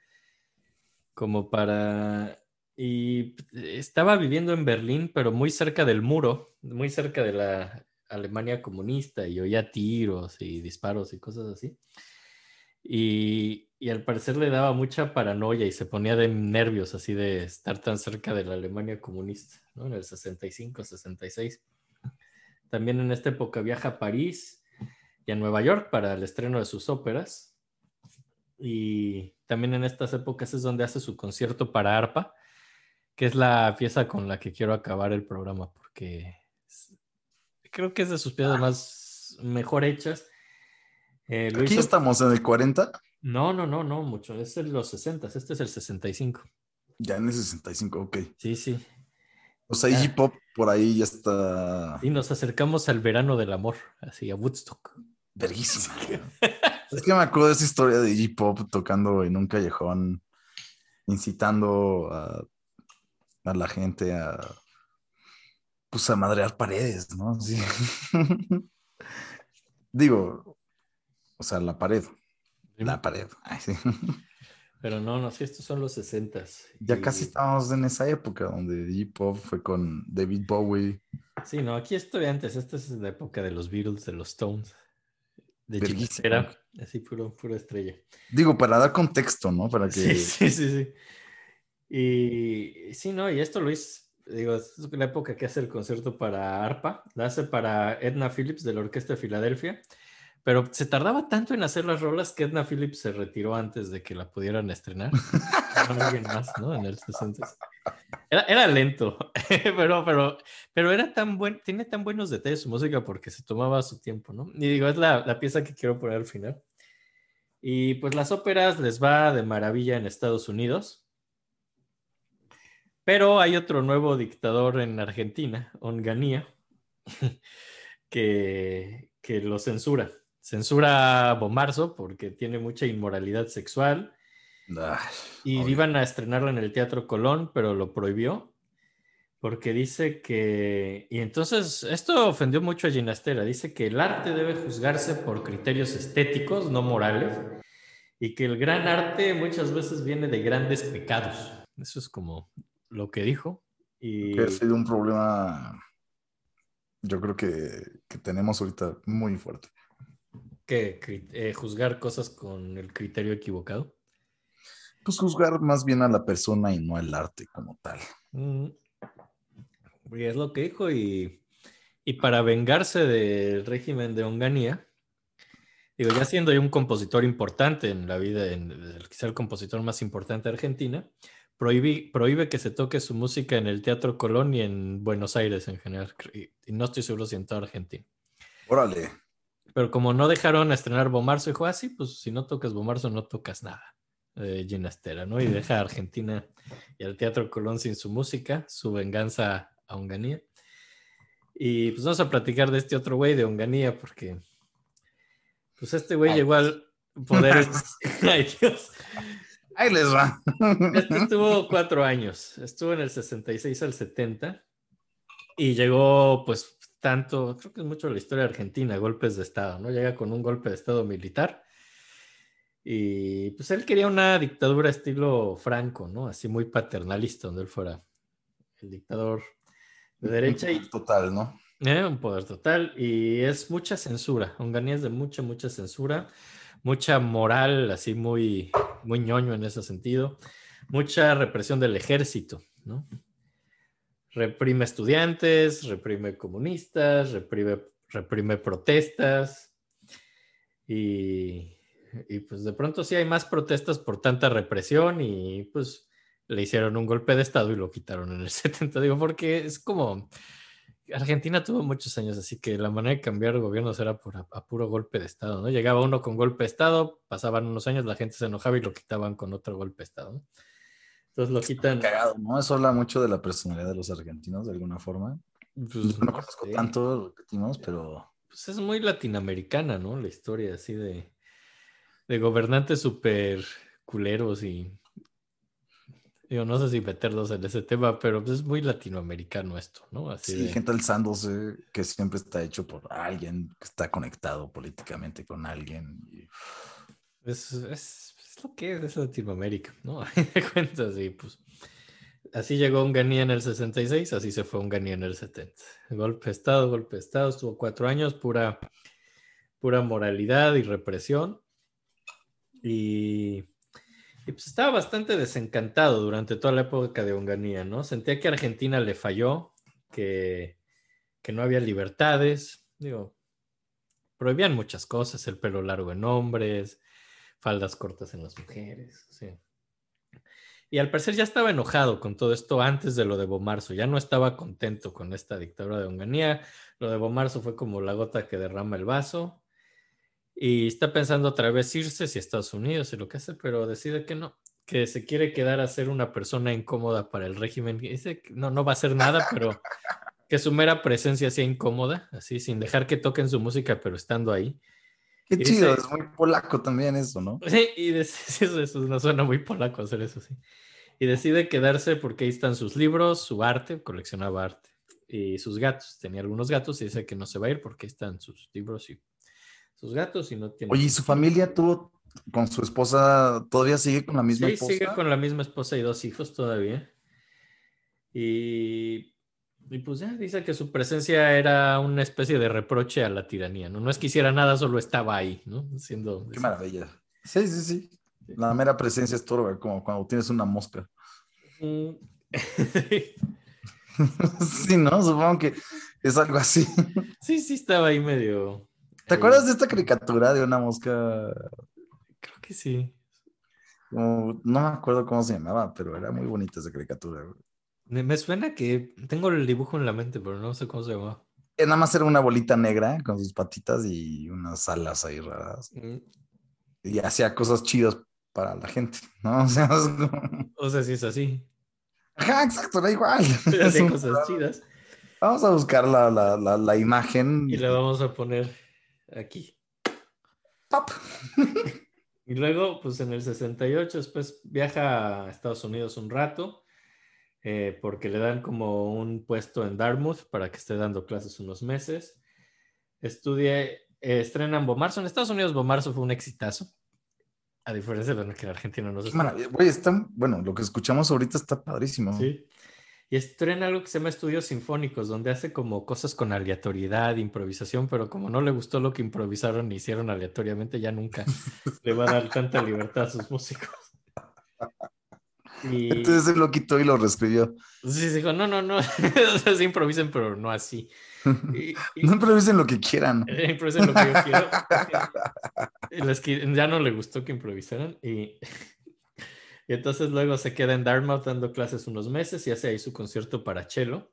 como para... Y estaba viviendo en Berlín, pero muy cerca del muro, muy cerca de la Alemania comunista, y oía tiros y disparos y cosas así. Y, y al parecer le daba mucha paranoia y se ponía de nervios así de estar tan cerca de la Alemania comunista, ¿no? En el 65, 66. También en esta época viaja a París y a Nueva York para el estreno de sus óperas. Y también en estas épocas es donde hace su concierto para arpa, que es la pieza con la que quiero acabar el programa, porque creo que es de sus piezas más mejor hechas. Eh, Aquí hizo- estamos en el 40, no, no, no, no, mucho. Es de los 60, este es el 65. ya en el 65, ok. Sí, sí. O sea. Iggy Pop por ahí ya está Y nos acercamos al verano del amor, así a Woodstock. verguísima. es que me acuerdo de esa historia de Iggy Pop tocando en un callejón, incitando a, a la gente a pues a madrear paredes, ¿no? Sí. Digo, o sea, la pared, la pared. Ay, sí. Pero no, no, sí, estos son los 60. Ya casi estábamos en esa época donde Iggy Pop fue con David Bowie. Sí, no, aquí estoy antes. Esta es la época de los Beatles, de los Stones. De así puro, pura estrella. Digo, para dar contexto, ¿no? Para que Sí, sí, sí, sí. Y sí, no, y esto lo hizo, digo, es la época que hace el concierto para arpa, la hace para Edna Phillips de la Orquesta de Filadelfia, pero se tardaba tanto en hacer las rolas que Edna Phillips se retiró antes de que la pudieran estrenar. Alguien más, ¿no? En el 60. Era, era lento, pero, pero, pero era tan buen, tiene tan buenos detalles su música porque se tomaba su tiempo, ¿no? Y digo, es la, la pieza que quiero poner al final. Y pues las óperas les va de maravilla en Estados Unidos. Pero hay otro nuevo dictador en Argentina, Onganía, que, que lo censura. Censura a Bomarzo porque tiene mucha inmoralidad sexual Ay, y obvio. iban a estrenarlo en el Teatro Colón, pero lo prohibió porque dice que... Y entonces esto ofendió mucho a Ginastera. Dice que el arte debe juzgarse por criterios estéticos, no morales, y que el gran arte muchas veces viene de grandes pecados. Eso es como lo que dijo. Y... que ha sido un problema, yo creo que, que tenemos ahorita muy fuerte. Que eh, juzgar cosas con el criterio equivocado. Pues juzgar más bien a la persona y no al arte como tal. Mm. Y es lo que dijo. Y, y para vengarse del régimen de Onganía, digo, ya siendo yo un compositor importante en la vida, en, quizá el compositor más importante de Argentina, prohíbe, prohíbe que se toque su música en el Teatro Colón y en Buenos Aires en general. Y, y no estoy seguro si en toda Argentina. Órale. Pero como no dejaron estrenar Bomarzo, dijo, ah, sí, pues si no tocas Bomarzo, no tocas nada. Eh, Ginastera, ¿no? Y deja a Argentina y al Teatro Colón sin su música, su venganza a Onganía. Y pues vamos a platicar de este otro güey de Onganía, porque pues este güey llegó al poder. Ay, Dios. Ahí les va. Este estuvo cuatro años. Estuvo en el 66 al 70 y llegó, pues, tanto, creo que es mucho la historia de Argentina, golpes de Estado, ¿no? Llega con un golpe de Estado militar y pues él quería una dictadura estilo Franco, ¿no? Así muy paternalista, donde él fuera el dictador de derecha y Total, ¿no? eh, un poder total y es mucha censura. Onganía es de mucha, mucha censura, mucha moral, así muy, muy ñoño en ese sentido, mucha represión del ejército, ¿no? Reprime estudiantes, reprime comunistas, reprime, reprime protestas y, y pues de pronto sí hay más protestas por tanta represión y pues le hicieron un golpe de estado y lo quitaron en el 70, digo, porque es como Argentina tuvo muchos años, así que la manera de cambiar gobiernos era por a, a puro golpe de Estado, ¿no? Llegaba uno con golpe de Estado, pasaban unos años, la gente se enojaba y lo quitaban con otro golpe de Estado, ¿no? Entonces lo quitan. Cagado, ¿no? Eso habla mucho de la personalidad de los argentinos, de alguna forma. pues, No conozco tanto, repetimos, pero pues es muy latinoamericana, ¿no? La historia así de, de gobernantes súper culeros y. Digo, no sé si meterlos en ese tema, pero pues es muy latinoamericano esto, ¿no? Así sí, de- gente alzándose que siempre está hecho por alguien que está conectado políticamente con alguien. y- Es, es- es lo que es, es Latinoamérica, ¿no? A fin cuentas, y pues así llegó Onganía en el 66, así se fue Onganía en el 70. Golpe de Estado, golpe de Estado, estuvo cuatro años, pura, pura moralidad y represión. Y, y, pues estaba bastante desencantado durante toda la época de Onganía, ¿no? Sentía que Argentina le falló, que, que no había libertades, digo, prohibían muchas cosas, el pelo largo en hombres, faldas cortas en las mujeres, sí. Y al parecer ya estaba enojado con todo esto antes de lo de Bomarzo, ya no estaba contento con esta dictadura de Onganía. Lo de Bomarzo fue como la gota que derrama el vaso. Y está pensando otra vez irse si Estados Unidos y lo que hace, pero decide que no, que se quiere quedar a ser una persona incómoda para el régimen. Dice que no, no va a hacer nada, pero que su mera presencia sea incómoda, así, sin dejar que toquen su música, pero estando ahí. Qué chido, dice- es muy polaco también eso, ¿no? Sí, y de- sí, eso, eso no suena muy polaco hacer eso, sí. Y decide quedarse porque ahí están sus libros, su arte, coleccionaba arte, y sus gatos. Tenía algunos gatos y dice que no se va a ir porque ahí están sus libros y sus gatos y no tiene. Oye, ¿y su familia tuvo con su esposa, todavía sigue con la misma Sí, esposa? sigue con la misma esposa y dos hijos todavía. Y, y pues ya dice que su presencia era una especie de reproche a la tiranía, ¿no? No es que hiciera nada, solo estaba ahí, ¿no? Siendo, Qué maravilla. Sí, sí, sí. La mera presencia estorba, como cuando tienes una mosca. Mm. sí, ¿no? Supongo que es algo así. Sí, sí, estaba ahí medio. ¿Te ahí. acuerdas de esta caricatura de una mosca? Creo que sí. Como- no me acuerdo cómo se llamaba, pero era muy bonita esa caricatura. güey. Me, suena que tengo el dibujo en la mente, pero no sé cómo se llama. Eh, Nada más era una bolita negra con sus patitas y unas alas ahí raras. Mm, Y hacía cosas chidas para la gente, ¿no? O sea, es como- O sea, sí es así. Ajá, exacto, da igual. Un- cosas chidas. Vamos a buscar la, la, la, la imagen. Y la vamos a poner aquí. Pop. Y luego, pues en el 68, después viaja a Estados Unidos un rato, eh, porque le dan como un puesto en Dartmouth para que esté dando clases unos meses. Estudia, eh, estrenan Bomarzo. En Estados Unidos, Bomarzo fue un exitazo. A diferencia de lo que en Argentina no se. Güey, está, bueno, lo que escuchamos ahorita está padrísimo. Sí. Y estrena algo que se llama Estudios Sinfónicos, donde hace como cosas con aleatoriedad, improvisación, pero como no le gustó lo que improvisaron y hicieron aleatoriamente, ya nunca le va a dar tanta libertad a sus músicos. Y Entonces se lo quitó y lo reescribió. sí, dijo, no, no, no, o sea, sí improvisen, pero no así. Y, y- No improvisen lo que quieran. improvisen lo que yo quiero. Ya no le gustó que improvisaran y, y entonces luego se queda en Dartmouth dando clases unos meses y hace ahí su concierto para cello.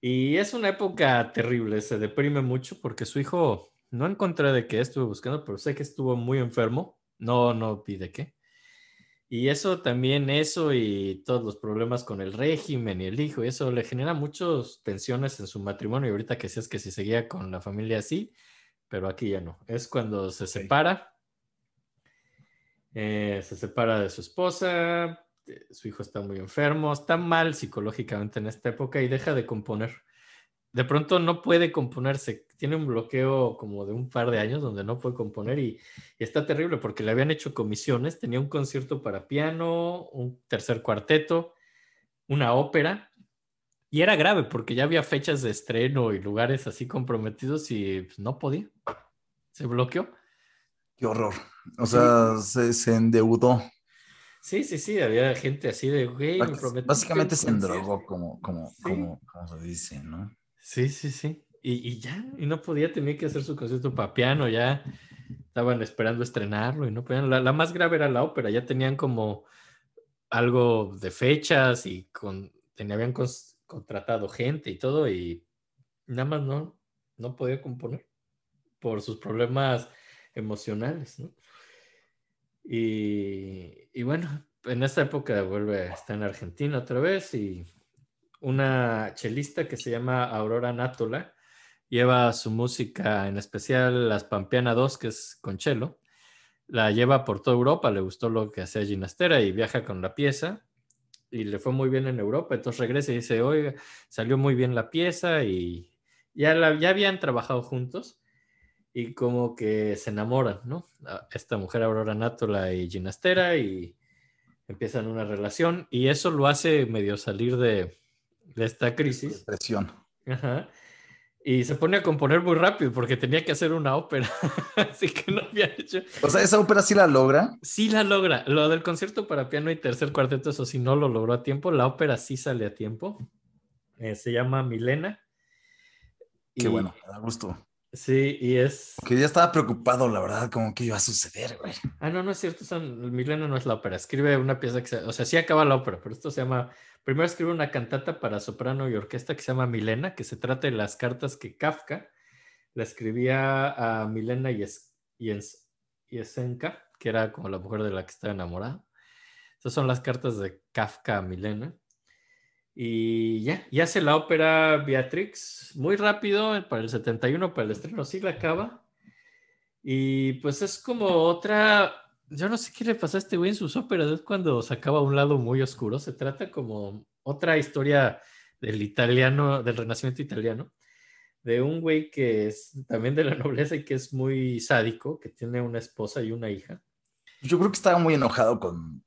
Y es una época terrible, se deprime mucho porque su hijo, no encontré de qué estuve buscando, pero sé que estuvo muy enfermo, no, no vi de qué. Y eso también, eso y todos los problemas con el régimen y el hijo, y eso le genera muchas tensiones en su matrimonio. Y ahorita que decías que si seguía con la familia así, pero aquí ya no. Es cuando se separa, eh, se separa de su esposa, eh, su hijo está muy enfermo, está mal psicológicamente en esta época y deja de componer. De pronto no puede componerse, tiene un bloqueo como de un par de años donde no puede componer y, y está terrible porque le habían hecho comisiones, tenía un concierto para piano, un tercer cuarteto, una ópera y era grave porque ya había fechas de estreno y lugares así comprometidos y pues, no podía. Se bloqueó. Qué horror. O sea, se, se endeudó. Sí, sí, sí, había gente así de, güey, me Básicamente se concierto". endrogó, como, como, Sí. como, como se dice, ¿no? Sí, sí, sí. Y, y ya, y no podía, tenía que hacer su concierto para piano, ya estaban esperando estrenarlo y no podían. La, la más grave era la ópera, ya tenían como algo de fechas y con, tenía- habían contratado gente y todo y nada más no, no podía componer por sus problemas emocionales, ¿no? Y, y bueno, en esta época vuelve a estar en Argentina otra vez y una chelista que se llama Aurora Nátola lleva su música, en especial las Pampeana 2, que es con cello, la lleva por toda Europa, le gustó lo que hacía Ginastera y viaja con la pieza. Y le fue muy bien en Europa, entonces regresa y dice, oiga, salió muy bien la pieza y ya, la, ya habían trabajado juntos y como que se enamoran, ¿no? Esta mujer Aurora Nátola y Ginastera y empiezan una relación. Y eso lo hace medio salir de, de esta crisis. Depresión. Ajá. Y se pone a componer muy rápido porque tenía que hacer una ópera, así que no había hecho. O sea, esa ópera sí la logra. Sí la logra. Lo del concierto para piano y tercer cuarteto, eso sí no lo logró a tiempo. La ópera sí sale a tiempo. Eh, se llama Milena. Qué Y- bueno, me da gusto. Sí, y es. Que ya estaba preocupado, la verdad, como que iba a suceder, güey. Ah, no, no es cierto. son- Milena no es la ópera. Escribe una pieza que se. O sea, sí acaba la ópera, pero esto se llama. Primero escribe una cantata para soprano y orquesta que se llama Milena, que se trata de las cartas que Kafka le escribía a Milena Yes- Yes- Yesenka, que era como la mujer de la que estaba enamorada. Esas son las cartas de Kafka a Milena. Y ya, y hace la ópera Beatrix muy rápido para el 71, para el estreno, sí la acaba. Y pues es como otra, yo no sé qué le pasa a este güey en sus óperas, es cuando sacaba un lado muy oscuro, se trata como otra historia del italiano, del renacimiento italiano, de un güey que es también de la nobleza y que es muy sádico, que tiene una esposa y una hija. Yo creo que estaba muy enojado con,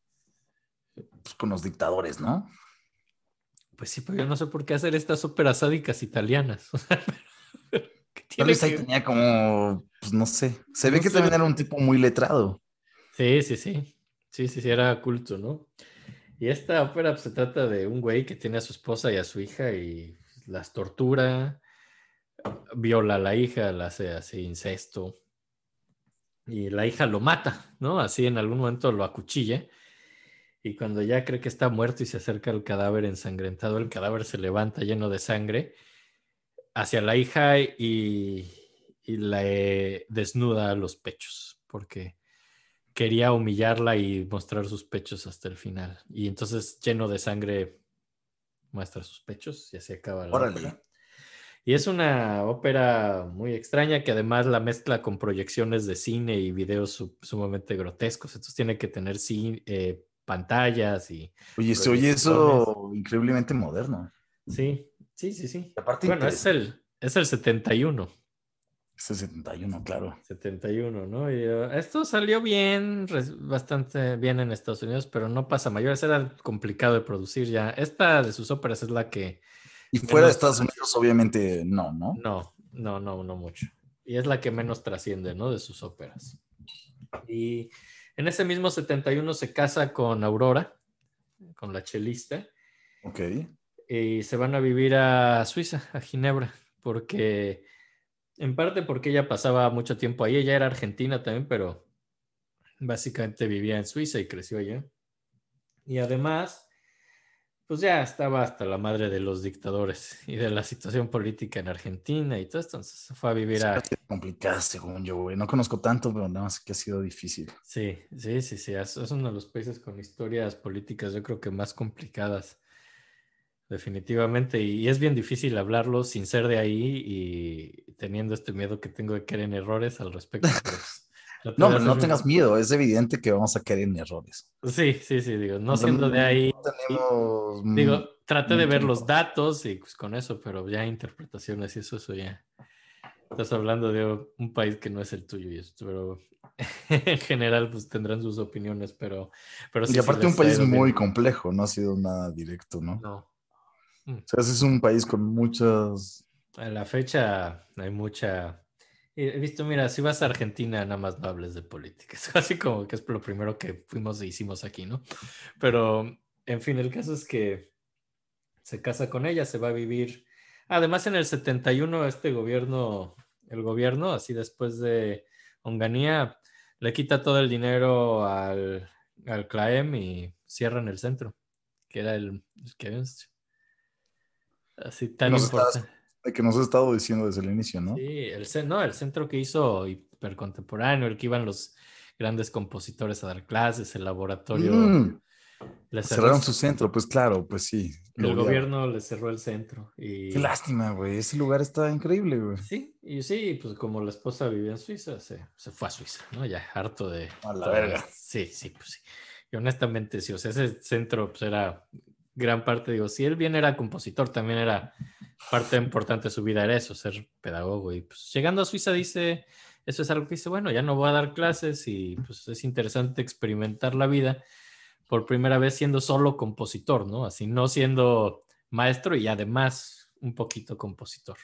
pues, con los dictadores, ¿no? Pues sí, pero yo no sé por qué hacer estas óperas sádicas italianas. O sea, pero, ¿qué Tal vez ahí tenía como, pues no sé. Se ve que sé. también era un tipo muy letrado. Sí, sí, sí. Sí, sí, sí, era culto, ¿no? Y esta ópera pues, se trata de un güey que tiene a su esposa y a su hija y las tortura, viola a la hija, la hace así incesto. Y la hija lo mata, ¿no? Así en algún momento lo acuchilla. Y cuando ya cree que está muerto y se acerca al cadáver ensangrentado, el cadáver se levanta lleno de sangre hacia la hija y, y le desnuda los pechos, porque quería humillarla y mostrar sus pechos hasta el final. Y entonces, lleno de sangre, muestra sus pechos y así acaba la Órale. ópera. Y es una ópera muy extraña que además la mezcla con proyecciones de cine y videos su- sumamente grotescos. Entonces tiene que tener ci- eh, pantallas y... Oye, se oye eso increíblemente moderno. Sí, sí, sí, sí. Bueno, es el, es el 71. Es el 71, claro. 71, ¿no? Y, uh, esto salió bien, bastante bien en Estados Unidos, pero no pasa mayores, era complicado de producir ya. Esta de sus óperas es la que Y fuera de Estados Unidos, obviamente, no, ¿no? no, no, no, no mucho. Y es la que menos trasciende, ¿no? De sus óperas. Y en ese mismo 71 se casa con Aurora, con la chelista, Ok. y se van a vivir a Suiza, a Ginebra, porque en parte porque ella pasaba mucho tiempo ahí, ella era argentina también, pero básicamente vivía en Suiza y creció allá. Y además, pues ya estaba hasta la madre de los dictadores y de la situación política en Argentina y todo esto. Entonces se fue a vivir a... Es complicada, según yo, güey. No conozco tanto, pero nada más que ha sido difícil. Sí, sí, sí, sí. Es uno de los países con historias políticas, yo creo que más complicadas, definitivamente. Y es bien difícil hablarlo sin ser de ahí y teniendo este miedo que tengo de caer en errores al respecto. pues, No, pero no tengas miedo. Es evidente que vamos a caer en errores. Sí, sí, sí, digo, no siendo de ahí. No tenemos. mm, Digo, traté de ver los datos y pues con eso, pero ya interpretaciones y eso, eso ya. Estás hablando de un país que no es el tuyo y esto, pero en general pues tendrán sus opiniones, pero... pero sí, y aparte, un país bien. muy complejo. No ha sido nada directo, ¿no? No. O sea, es un país con muchas. A la fecha hay mucha... He visto, mira, si vas a Argentina, nada más no hables de política. Es así como que es lo primero que fuimos e hicimos aquí, ¿no? Pero, en fin, el caso es que se casa con ella, se va a vivir. Además, en el 71, este gobierno, el gobierno, así después de Onganía, le quita todo el dinero al, al CLAEM y cierran el centro, que era el, el que así tan Nos importante. de que nos has estado diciendo desde el inicio, ¿no? Sí, el, no, el centro que hizo hipercontemporáneo, el que iban los grandes compositores a dar clases, el laboratorio. Mm, le cerró cerraron su centro, pues claro, pues sí. el gobierno le cerró el centro. Y, Qué lástima, güey. Ese lugar está increíble, güey. Sí, y sí, pues como la esposa vivía en Suiza, se, se fue a Suiza, ¿no? Ya harto de... A la verga. Sí, sí, pues sí. Y honestamente, sí, o sea, ese centro pues era gran parte, digo, si él bien era compositor, también era parte importante de su vida, era eso, ser pedagogo. Y pues llegando a Suiza dice, eso es algo que dice, bueno, ya no voy a dar clases y pues es interesante experimentar la vida por primera vez siendo solo compositor, ¿no? Así no siendo maestro y además un poquito compositor.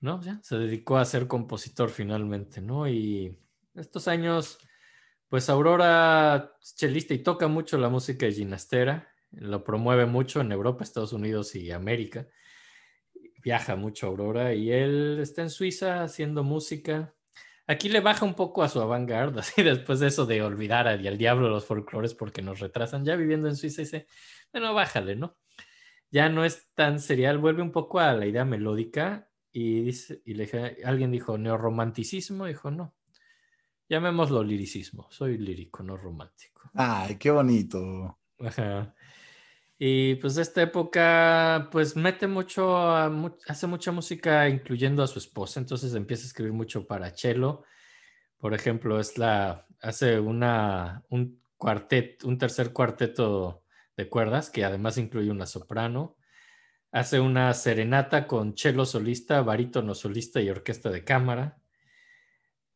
¿No? Se dedicó a ser compositor finalmente, ¿no? Y estos años, pues Aurora es chelista y toca mucho la música de Ginastera, lo promueve mucho en Europa, Estados Unidos y América. Viaja mucho Aurora y él está en Suiza haciendo música. Aquí le baja un poco a su avant-garde, así después de eso de olvidar al, al diablo los folclores porque nos retrasan. Ya viviendo en Suiza dice, bueno, bájale, ¿no? Ya no es tan serial, vuelve un poco a la idea melódica y, dice, y le, alguien dijo neorromanticismo, dijo no, llamémoslo liricismo, soy lírico, no romántico. Ay, qué bonito. Ajá. Y pues de esta época, pues mete mucho, hace mucha música incluyendo a su esposa, entonces empieza a escribir mucho para cello. Por ejemplo, es la, hace una, un cuartet, un tercer cuarteto de cuerdas que además incluye una soprano. Hace una serenata con cello solista, barítono solista y orquesta de cámara.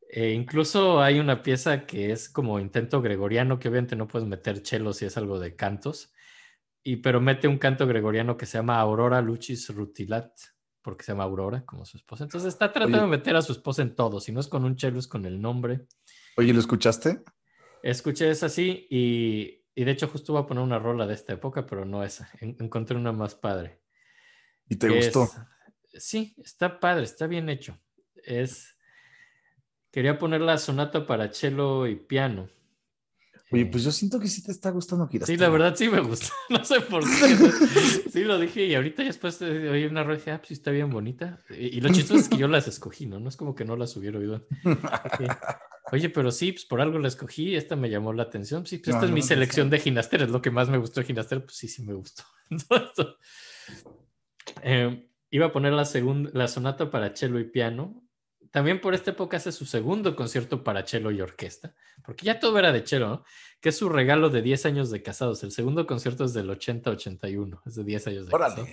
E incluso hay una pieza que es como intento gregoriano, que obviamente no puedes meter cello si es algo de cantos, y, pero mete un canto gregoriano que se llama Aurora Lucis Rutilat, porque se llama Aurora, como su esposa. Entonces está tratando Oye. de meter a su esposa en todo, si no es con un cello, es con el nombre. Oye, ¿lo escuchaste? Escuché esa así y, y de hecho justo voy a poner una rola de esta época, pero no esa. En- encontré una más padre. ¿Y te gustó? es- sí, está padre, está bien hecho. Es. Quería poner la sonata para cello y piano. Oye, Eh, pues yo siento que sí te está gustando Sí, Girastera. la verdad sí me gustó. No sé por qué. Sí lo dije y ahorita después de oír una rueda dije, ah, pues sí está bien bonita. Y, y lo chistoso es que yo las escogí, ¿no? No es como que no las hubiera oído. Oye, pero sí, pues por algo la escogí, esta me llamó la atención. Sí, pues No, esta es mi no, selección sí. de Ginaster, es lo que más me gustó de Ginaster, pues sí, sí me gustó. Entonces, eh, iba a poner la, segunda, la sonata para cello y piano. También por esta época hace su segundo concierto para cello y orquesta, porque ya todo era de cello, ¿no? Que es su regalo de 10 años de casados. El segundo concierto es del 80-81, es de 10 años de casados.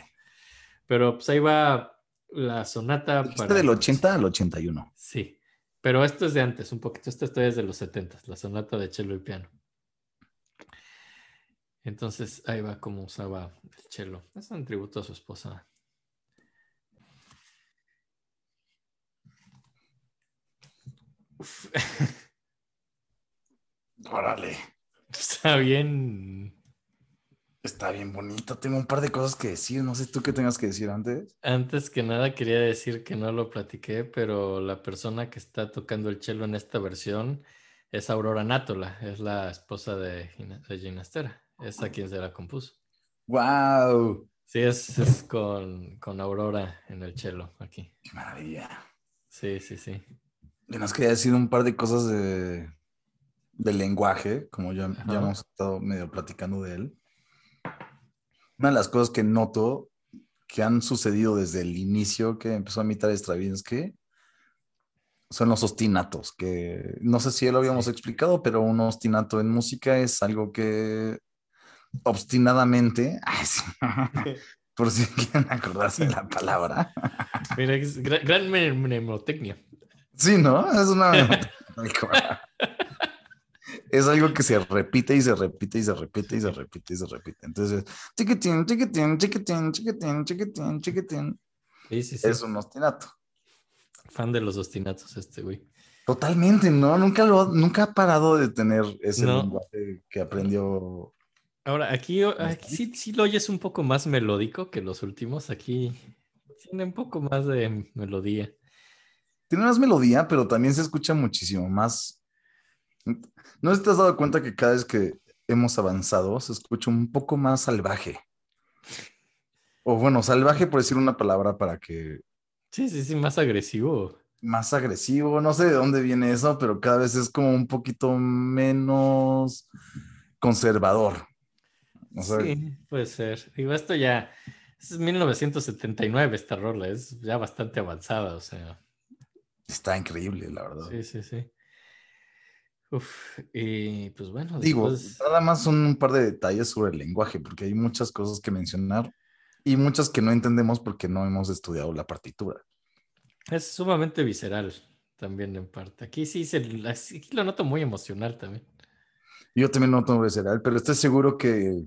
Pero pues ahí va la sonata para... del 80 al 81. Sí, pero esto es de antes, un poquito. Esto está desde los 70, la sonata de cello y piano. Entonces ahí va como usaba el cello. Es un tributo a su esposa. Órale. está bien. Está bien bonito. Tengo un par de cosas que decir. No sé tú qué tengas que decir antes. Antes que nada quería decir que no lo platiqué, pero la persona que está tocando el cello en esta versión es Aurora Nátola, es la esposa de, Gina- de Ginastera, es a quien se la compuso. ¡Wow! Sí, es, es con, con Aurora en el chelo aquí. ¡Qué maravilla! Sí, sí, sí. Y nos quería decir un par de cosas de, del lenguaje, como ya, ya hemos estado medio platicando de él. Una de las cosas que noto que han sucedido desde el inicio que empezó a imitar Stravinsky son los ostinatos, que no sé si ya lo habíamos Sí. explicado, pero un ostinato en música es algo que obstinadamente, ay, sí, por si quieren acordarse de la palabra. Mira, es gran, gran mne- mnemotecnia. Sí, ¿no? Es una... es algo que se repite y se repite y se repite y se repite y se repite. Entonces, chiquitín, chiquitín, chiquitín, chiquitín, chiquitín, chiquitín. Sí, sí, sí. Es un ostinato. Fan de los ostinatos este güey. Totalmente, ¿no? Nunca lo, nunca ha parado de tener ese No. lenguaje que aprendió. Ahora, aquí, aquí sí, sí lo oyes un poco más melódico que los últimos. Aquí tiene un poco más de melodía. Tiene más melodía, pero también se escucha muchísimo más. ¿No te has dado cuenta que cada vez que hemos avanzado se escucha un poco más salvaje? O bueno, salvaje por decir una palabra para que Sí, sí, sí, más agresivo. más agresivo, no sé de dónde viene eso, pero cada vez es como un poquito menos conservador. Sí, puede ser. Digo, esto ya es 1979 esta rola, es ya bastante avanzada, o sea. Está increíble, la verdad. Sí, sí, sí. Uf, y pues bueno, Digo, después- nada más son un par de detalles sobre el lenguaje, porque hay muchas cosas que mencionar y muchas que no entendemos porque no hemos estudiado la partitura. es sumamente visceral también en parte. Aquí sí se, aquí lo noto muy emocional también. Yo también no tengo que ser él, pero estoy seguro que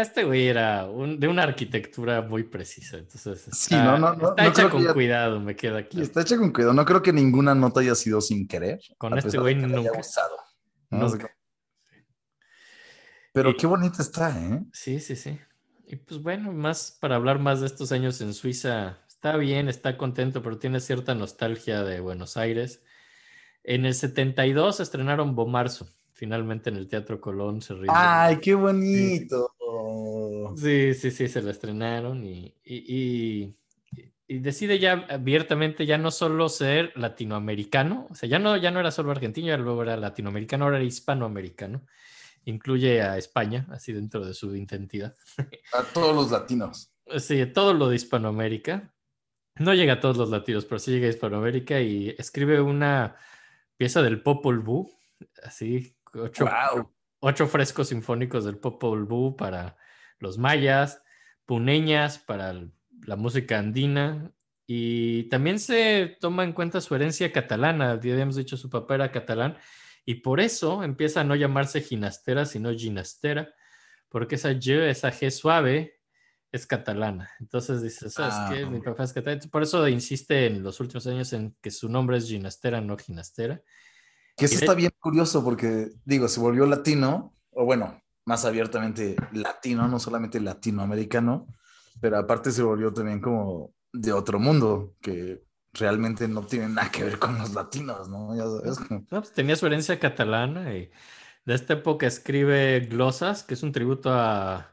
Este güey era un- de una arquitectura muy precisa, entonces está, Sí, no, no, no, está hecha con ya- cuidado, me queda claro. está hecha con cuidado. No creo que ninguna nota haya sido sin querer. Con este güey nunca. usado, Pero Y- qué bonita está, ¿eh? Sí, sí, sí. Y pues bueno, más para hablar más de estos años en Suiza, está bien, está contento, pero tiene cierta nostalgia de Buenos Aires. En el 72 estrenaron Bomarzo, finalmente en el Teatro Colón se. Ay, qué bonito. Sí, sí, sí, se la estrenaron y, y- y- y decide ya abiertamente ya no solo ser latinoamericano, o sea, ya no, ya no era solo argentino, ya luego era latinoamericano, ahora era hispanoamericano. Incluye a España, así dentro de su identidad. A todos los latinos. Sí, todo lo de Hispanoamérica. No llega a todos los latinos, pero sí llega a Hispanoamérica y escribe una pieza del Popol Vuh, así, ocho, Wow. Ocho frescos sinfónicos del Popol Vuh para los mayas, puneñas para la música andina y también se toma en cuenta su herencia catalana. Ya habíamos dicho su papá era catalán y por eso empieza a no llamarse ginastera, sino ginastera, porque esa G, esa G suave es catalana. Entonces dices, ¿sabes Ah. qué? Mi papá es catalán. Por eso insiste en los últimos años en que su nombre es ginastera, no ginastera. Que eso está bien curioso porque, digo, se volvió latino, o bueno, más abiertamente latino, no solamente latinoamericano, pero aparte se volvió también como de otro mundo, que realmente no tiene nada que ver con los latinos, ¿no? Ya sabes, No, pues tenía su herencia catalana y de esta época escribe Glosas, que es un tributo a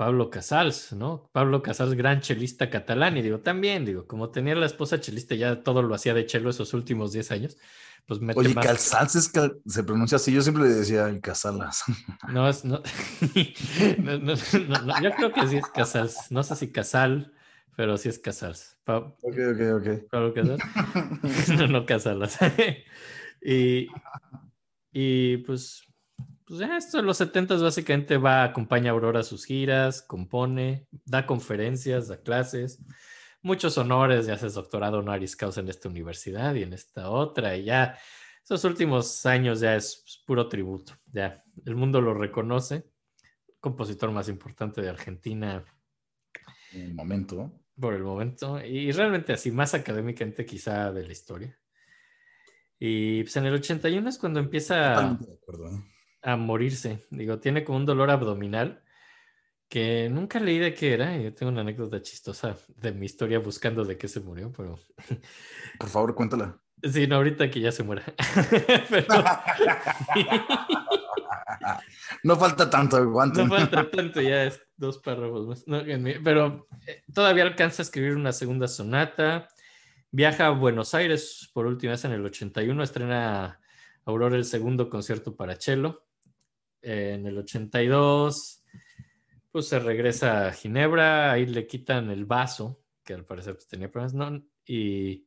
Pablo Casals, ¿no? Pablo Casals, gran chelista catalán, y digo, también, digo, como tenía la esposa chelista, ya todo lo hacía de chelo esos últimos 10 años, pues mete Oye, más... Calzals es cal- se pronuncia así, yo siempre le decía el Casalas. No, es, no, no, no, no, no, yo creo que sí es Casals, no sé si Casal, pero sí es Casals. Pa- ok, ok, ok. Pablo Casals. no, no Casalas. y, y pues, pues ya esto en los 70 básicamente va, acompaña a Aurora a sus giras, compone, da conferencias, da clases, muchos honores, ya haces doctorado honoris causa en esta universidad y en esta otra, y ya esos últimos años ya es puro tributo, ya el mundo lo reconoce, compositor más importante de Argentina En el momento. por el momento y realmente así más académicamente quizá de la historia. Y pues en el 81 es cuando empieza Totalmente de acuerdo. ¿eh? A morirse. Digo, tiene como un dolor abdominal que nunca leí de qué era. Yo tengo una anécdota chistosa de mi historia buscando de qué se murió, pero Por favor, cuéntala. sí, no, ahorita que ya se muera. Pero- No falta tanto, aguanten. No falta tanto, ya es dos párrafos más. No, pero eh, todavía alcanza a escribir una segunda sonata. Viaja a Buenos Aires por última vez en el 81. Estrena Aurora el segundo concierto para cello. Eh, en el 82, pues se regresa a Ginebra. Ahí le quitan el vaso, que al parecer pues, tenía problemas, ¿no? Y,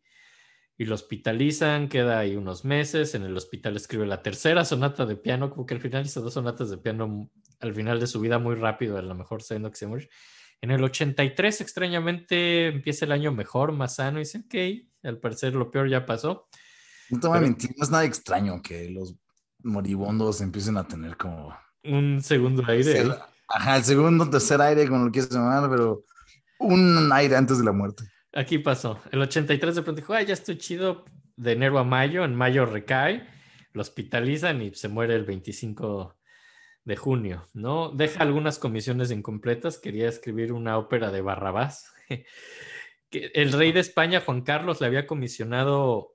y lo hospitalizan. Queda ahí unos meses. En el hospital escribe la tercera sonata de piano. Como que al final hizo dos sonatas de piano al final de su vida muy rápido, a lo mejor sabiendo que se muere. En el 83, extrañamente, empieza el año mejor, más sano, y dice, ok, al parecer lo peor ya pasó. No te voy a mentir, no es nada extraño que los moribundos empiecen a tener como... Un segundo aire. ajá, el segundo, tercer aire, como lo quieras llamar, pero un aire antes de la muerte. Aquí pasó. El 83 de pronto dijo, ay, ya estoy chido de enero a mayo. En mayo recae, lo hospitalizan y se muere el 25 de junio, ¿no? Deja algunas comisiones incompletas. Quería escribir una ópera de Barrabás. que el rey de España, Juan Carlos, le había comisionado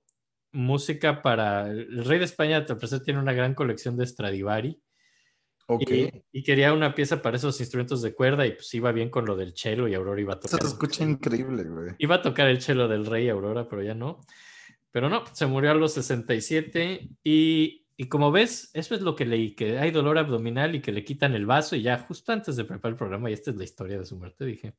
música para... El rey de España, te parece, tiene una gran colección de Stradivari. Ok. Y, y quería una pieza para esos instrumentos de cuerda y pues iba bien con lo del cello y Aurora iba a Se tocar. el escucha increíble, güey. Iba a tocar el cello del rey Aurora, pero ya no. Pero no, se murió a los 67 y, y como ves, eso es lo que leí, que hay dolor abdominal y que le quitan el vaso y ya justo antes de preparar el programa, y esta es la historia de su muerte, dije, "¿Y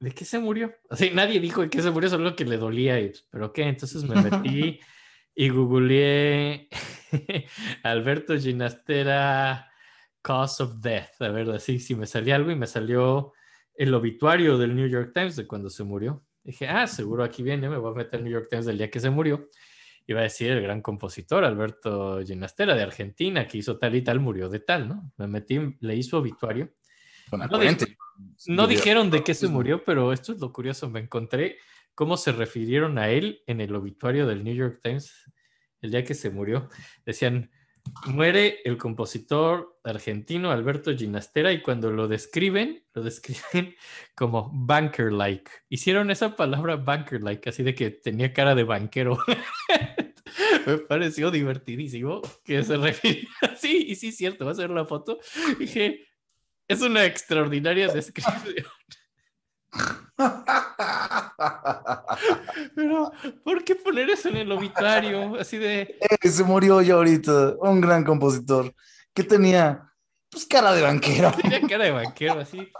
¿de qué se murió? Así, nadie dijo de qué se murió, solo que le dolía, y, pero qué, entonces me metí y googleé Alberto Ginastera Cause of Death, a ver, así, si me salía algo y me salió el obituario del New York Times de cuando se murió. Dije, ah, seguro aquí viene, me voy a meter New York Times del día que se murió. Iba a decir el gran compositor Alberto Ginastera de Argentina, que hizo tal y tal, murió de tal, ¿no? Me metí, leí su obituario. Con No. No dijeron de qué se murió, pero esto es lo curioso. Me encontré cómo se refirieron a él en el obituario del New York Times el día que se murió. Decían, muere el compositor argentino Alberto Ginastera y cuando lo describen, lo describen como banker-like. Hicieron esa palabra banker-like, así de que tenía cara de banquero. Me pareció divertidísimo que se refiere así. Y sí, cierto, va a ser la foto. Dije, es una extraordinaria descripción. Pero, ¿por qué poner eso en el obituario? Así de, Eh, se murió ya ahorita, un gran compositor que tenía pues cara de banquero. tenía cara de banquero, así.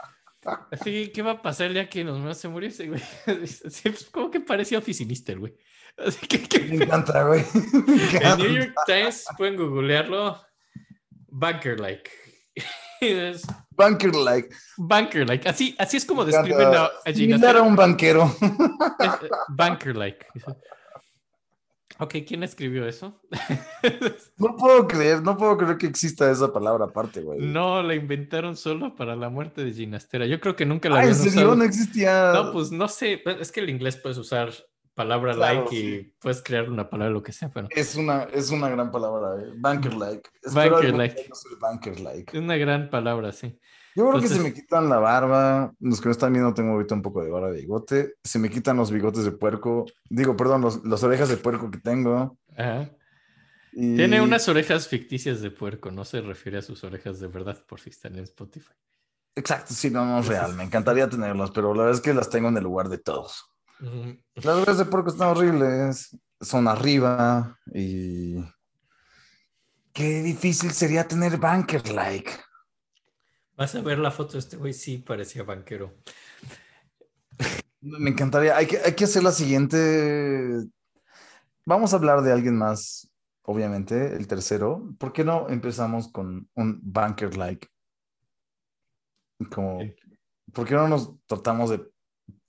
Así, ¿qué va a pasar el día que nos se murió ese güey? Así, pues, como que parecía oficinista el güey. Así que, que- Me encanta, güey. Me encanta. New York Times, pueden googlearlo, banker-like. Banker-like. Banker-like, así, así es como describen a, a Similar a Ginastera. un banquero. Eh, Banker-like. Ok, ¿quién escribió eso? No puedo creer, no puedo creer que exista esa palabra aparte, güey. No, la inventaron solo para la muerte de Ginastera. Yo creo que nunca la Ah, ¿en habían serio? usado. No existía. No, pues no sé. Es que el inglés puedes usar palabra Claro, like y puedes crear una palabra lo que sea, pero Es una, es una gran palabra, eh. Banker-like. algún día no ser Banker-like. es una gran palabra, sí. Yo creo que se me quitan la barba. Los que no están viendo, tengo ahorita un poco de barba de bigote. Se me quitan los bigotes de puerco. Digo, perdón, los, las orejas de puerco que tengo. Ajá. Y... Tiene unas orejas ficticias de puerco, no se refiere a sus orejas de verdad por si están en Spotify. Exacto, sí, no, no es real. Me encantaría tenerlas, pero la verdad es que las tengo en el lugar de todos. Las orejas de puerco están horribles. Son arriba y. Qué difícil sería tener banker-like. Vas a ver la foto de este güey, sí parecía banquero. Me encantaría. Hay que, hay que hacer la siguiente. Vamos a hablar de alguien más, obviamente, el tercero. ¿Por qué no empezamos con un banker-like? Como, Ok. ¿por qué no nos tratamos de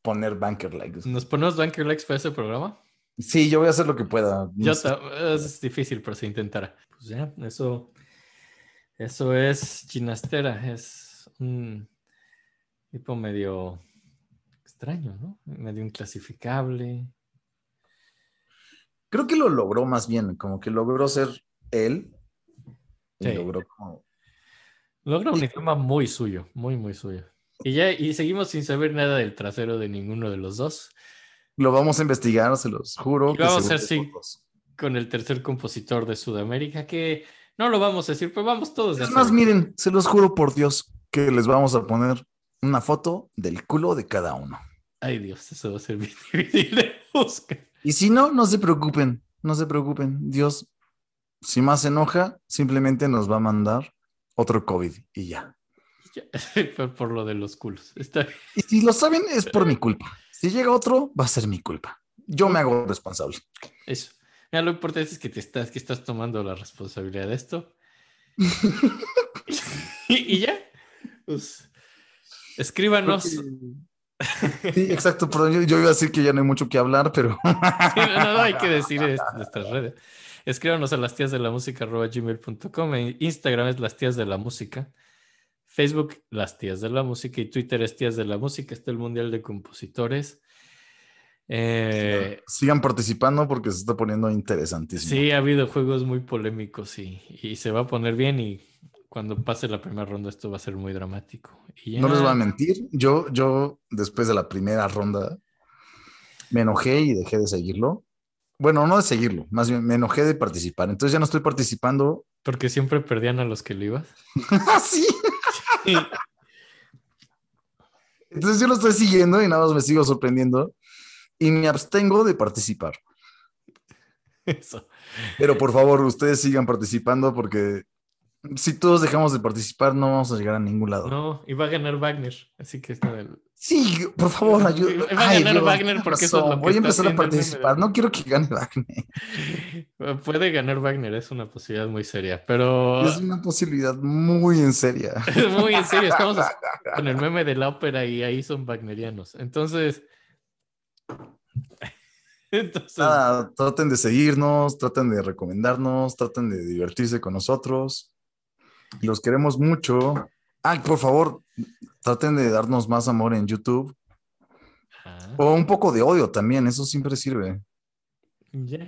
poner banker-like? ¿Nos ponemos banker likes para ese programa? Sí, yo voy a hacer lo que pueda. No Yo es difícil, pero se intentará. Pues ya, eso, eso es Ginastera, es un tipo medio extraño, ¿no? Medio inclasificable. Creo que lo logró más bien, como que logró ser él. Y Sí. logró como. Logra un Y- idioma muy suyo, muy, muy suyo. Y ya, y seguimos sin saber nada del trasero de ninguno de los dos. Lo vamos a investigar, se los juro. Y vamos a pocos. Con el tercer compositor de Sudamérica, que No lo vamos a decir, pero vamos todos. Es más, miren, se los juro por Dios que les vamos a poner una foto del culo de cada uno. Ay, Dios, eso va a ser bien difícil de buscar. Y si no, no se preocupen, no se preocupen. Dios, si más se enoja, simplemente nos va a mandar otro COVID y ya. Por lo de los culos. Está bien. Y si lo saben, es por mi culpa. Si llega otro, va a ser mi culpa. Yo me hago responsable. Eso. Mira, lo importante es que te estás, que estás tomando la responsabilidad de esto. y, y ya. Pues, escríbanos. Sí, exacto, pero yo, yo iba a decir que ya no hay mucho que hablar, pero Sí, no, no, no, hay que decir en nuestras redes. Escríbanos a las tías de la música gmail.com. En Instagram es las tías de la música. Facebook, las tías de la música. Y Twitter es tías de la música. Está el Mundial de Compositores. Eh, sigan participando porque se está poniendo interesantísimo. sí, ha habido juegos muy polémicos y, y se va a poner bien. Y cuando pase la primera ronda, esto va a ser muy dramático. Y ya- No les voy a mentir, yo, yo después de la primera ronda me enojé y dejé de seguirlo. Bueno, no de seguirlo, más bien me enojé de participar. Entonces ya no estoy participando. Porque siempre perdían a los que le ibas. Así. Entonces yo lo estoy siguiendo y nada más me sigo sorprendiendo y me abstengo de participar. Eso. Pero por favor, ustedes sigan participando porque si todos dejamos de participar no vamos a llegar a ningún lado. No, y va a ganar Wagner. Así que está del- Sí, por favor, ayúdame. Va a ganar Wagner porque eso es lo que Voy a empezar a participar. No quiero que gane Wagner. Puede ganar Wagner, es una posibilidad muy seria, pero Es una posibilidad muy en seria. muy en serio, estamos con el meme de la ópera y ahí son wagnerianos. Entonces, entonces, Nada, traten de seguirnos, traten de recomendarnos, traten de divertirse con nosotros. Los queremos mucho. Ay, por favor, traten de darnos más amor en YouTube ah, o un poco de odio también. Eso siempre sirve, ya.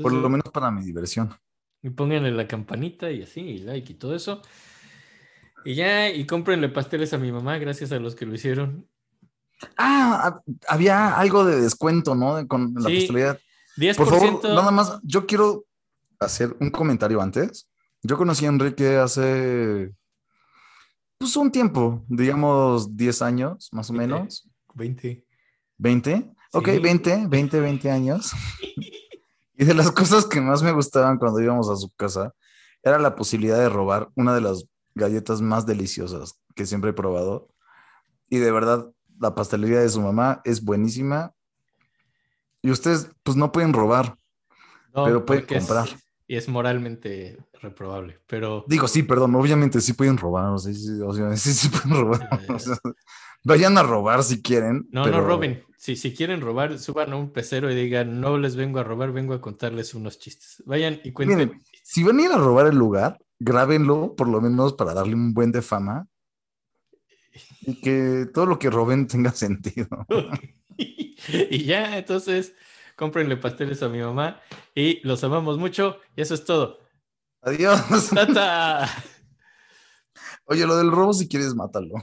por lo menos para mi diversión. Y pónganle la campanita y así, y like y todo eso. Y ya, y cómprenle pasteles a mi mamá, gracias a los que lo hicieron. Ah, hab- había algo de descuento, ¿no? Con la Sí, posterior. 10%. Por favor, nada más, yo quiero hacer un comentario antes. Yo conocí a Enrique hace, pues un tiempo, digamos 10 años, más o menos. 20. 20, ok, Sí. 20, 20, 20 años. Y de las cosas que más me gustaban cuando íbamos a su casa era la posibilidad de robar una de las galletas más deliciosas que siempre he probado. Y de verdad, la pastelería de su mamá es buenísima. Y ustedes, pues no pueden robar. No, Pero puede porque es- comprar. Y es moralmente reprobable, pero Digo, sí, perdón, obviamente sí pueden robar. O sea, sí, sí, sí pueden robar. Eh, o sea, vayan a robar si quieren. no, pero- no roben. Si, si quieren robar, suban a un pecero y digan, no les vengo a robar, vengo a contarles unos chistes. Vayan y cuenten. Miren, si van a ir a robar el lugar, grábenlo por lo menos para darle un buen de fama y que todo lo que roben tenga sentido. y ya, entonces, cómprenle pasteles a mi mamá y los amamos mucho. Y eso es todo. Adiós. ¡Tata! Oye, lo del robo, si quieres, mátalo.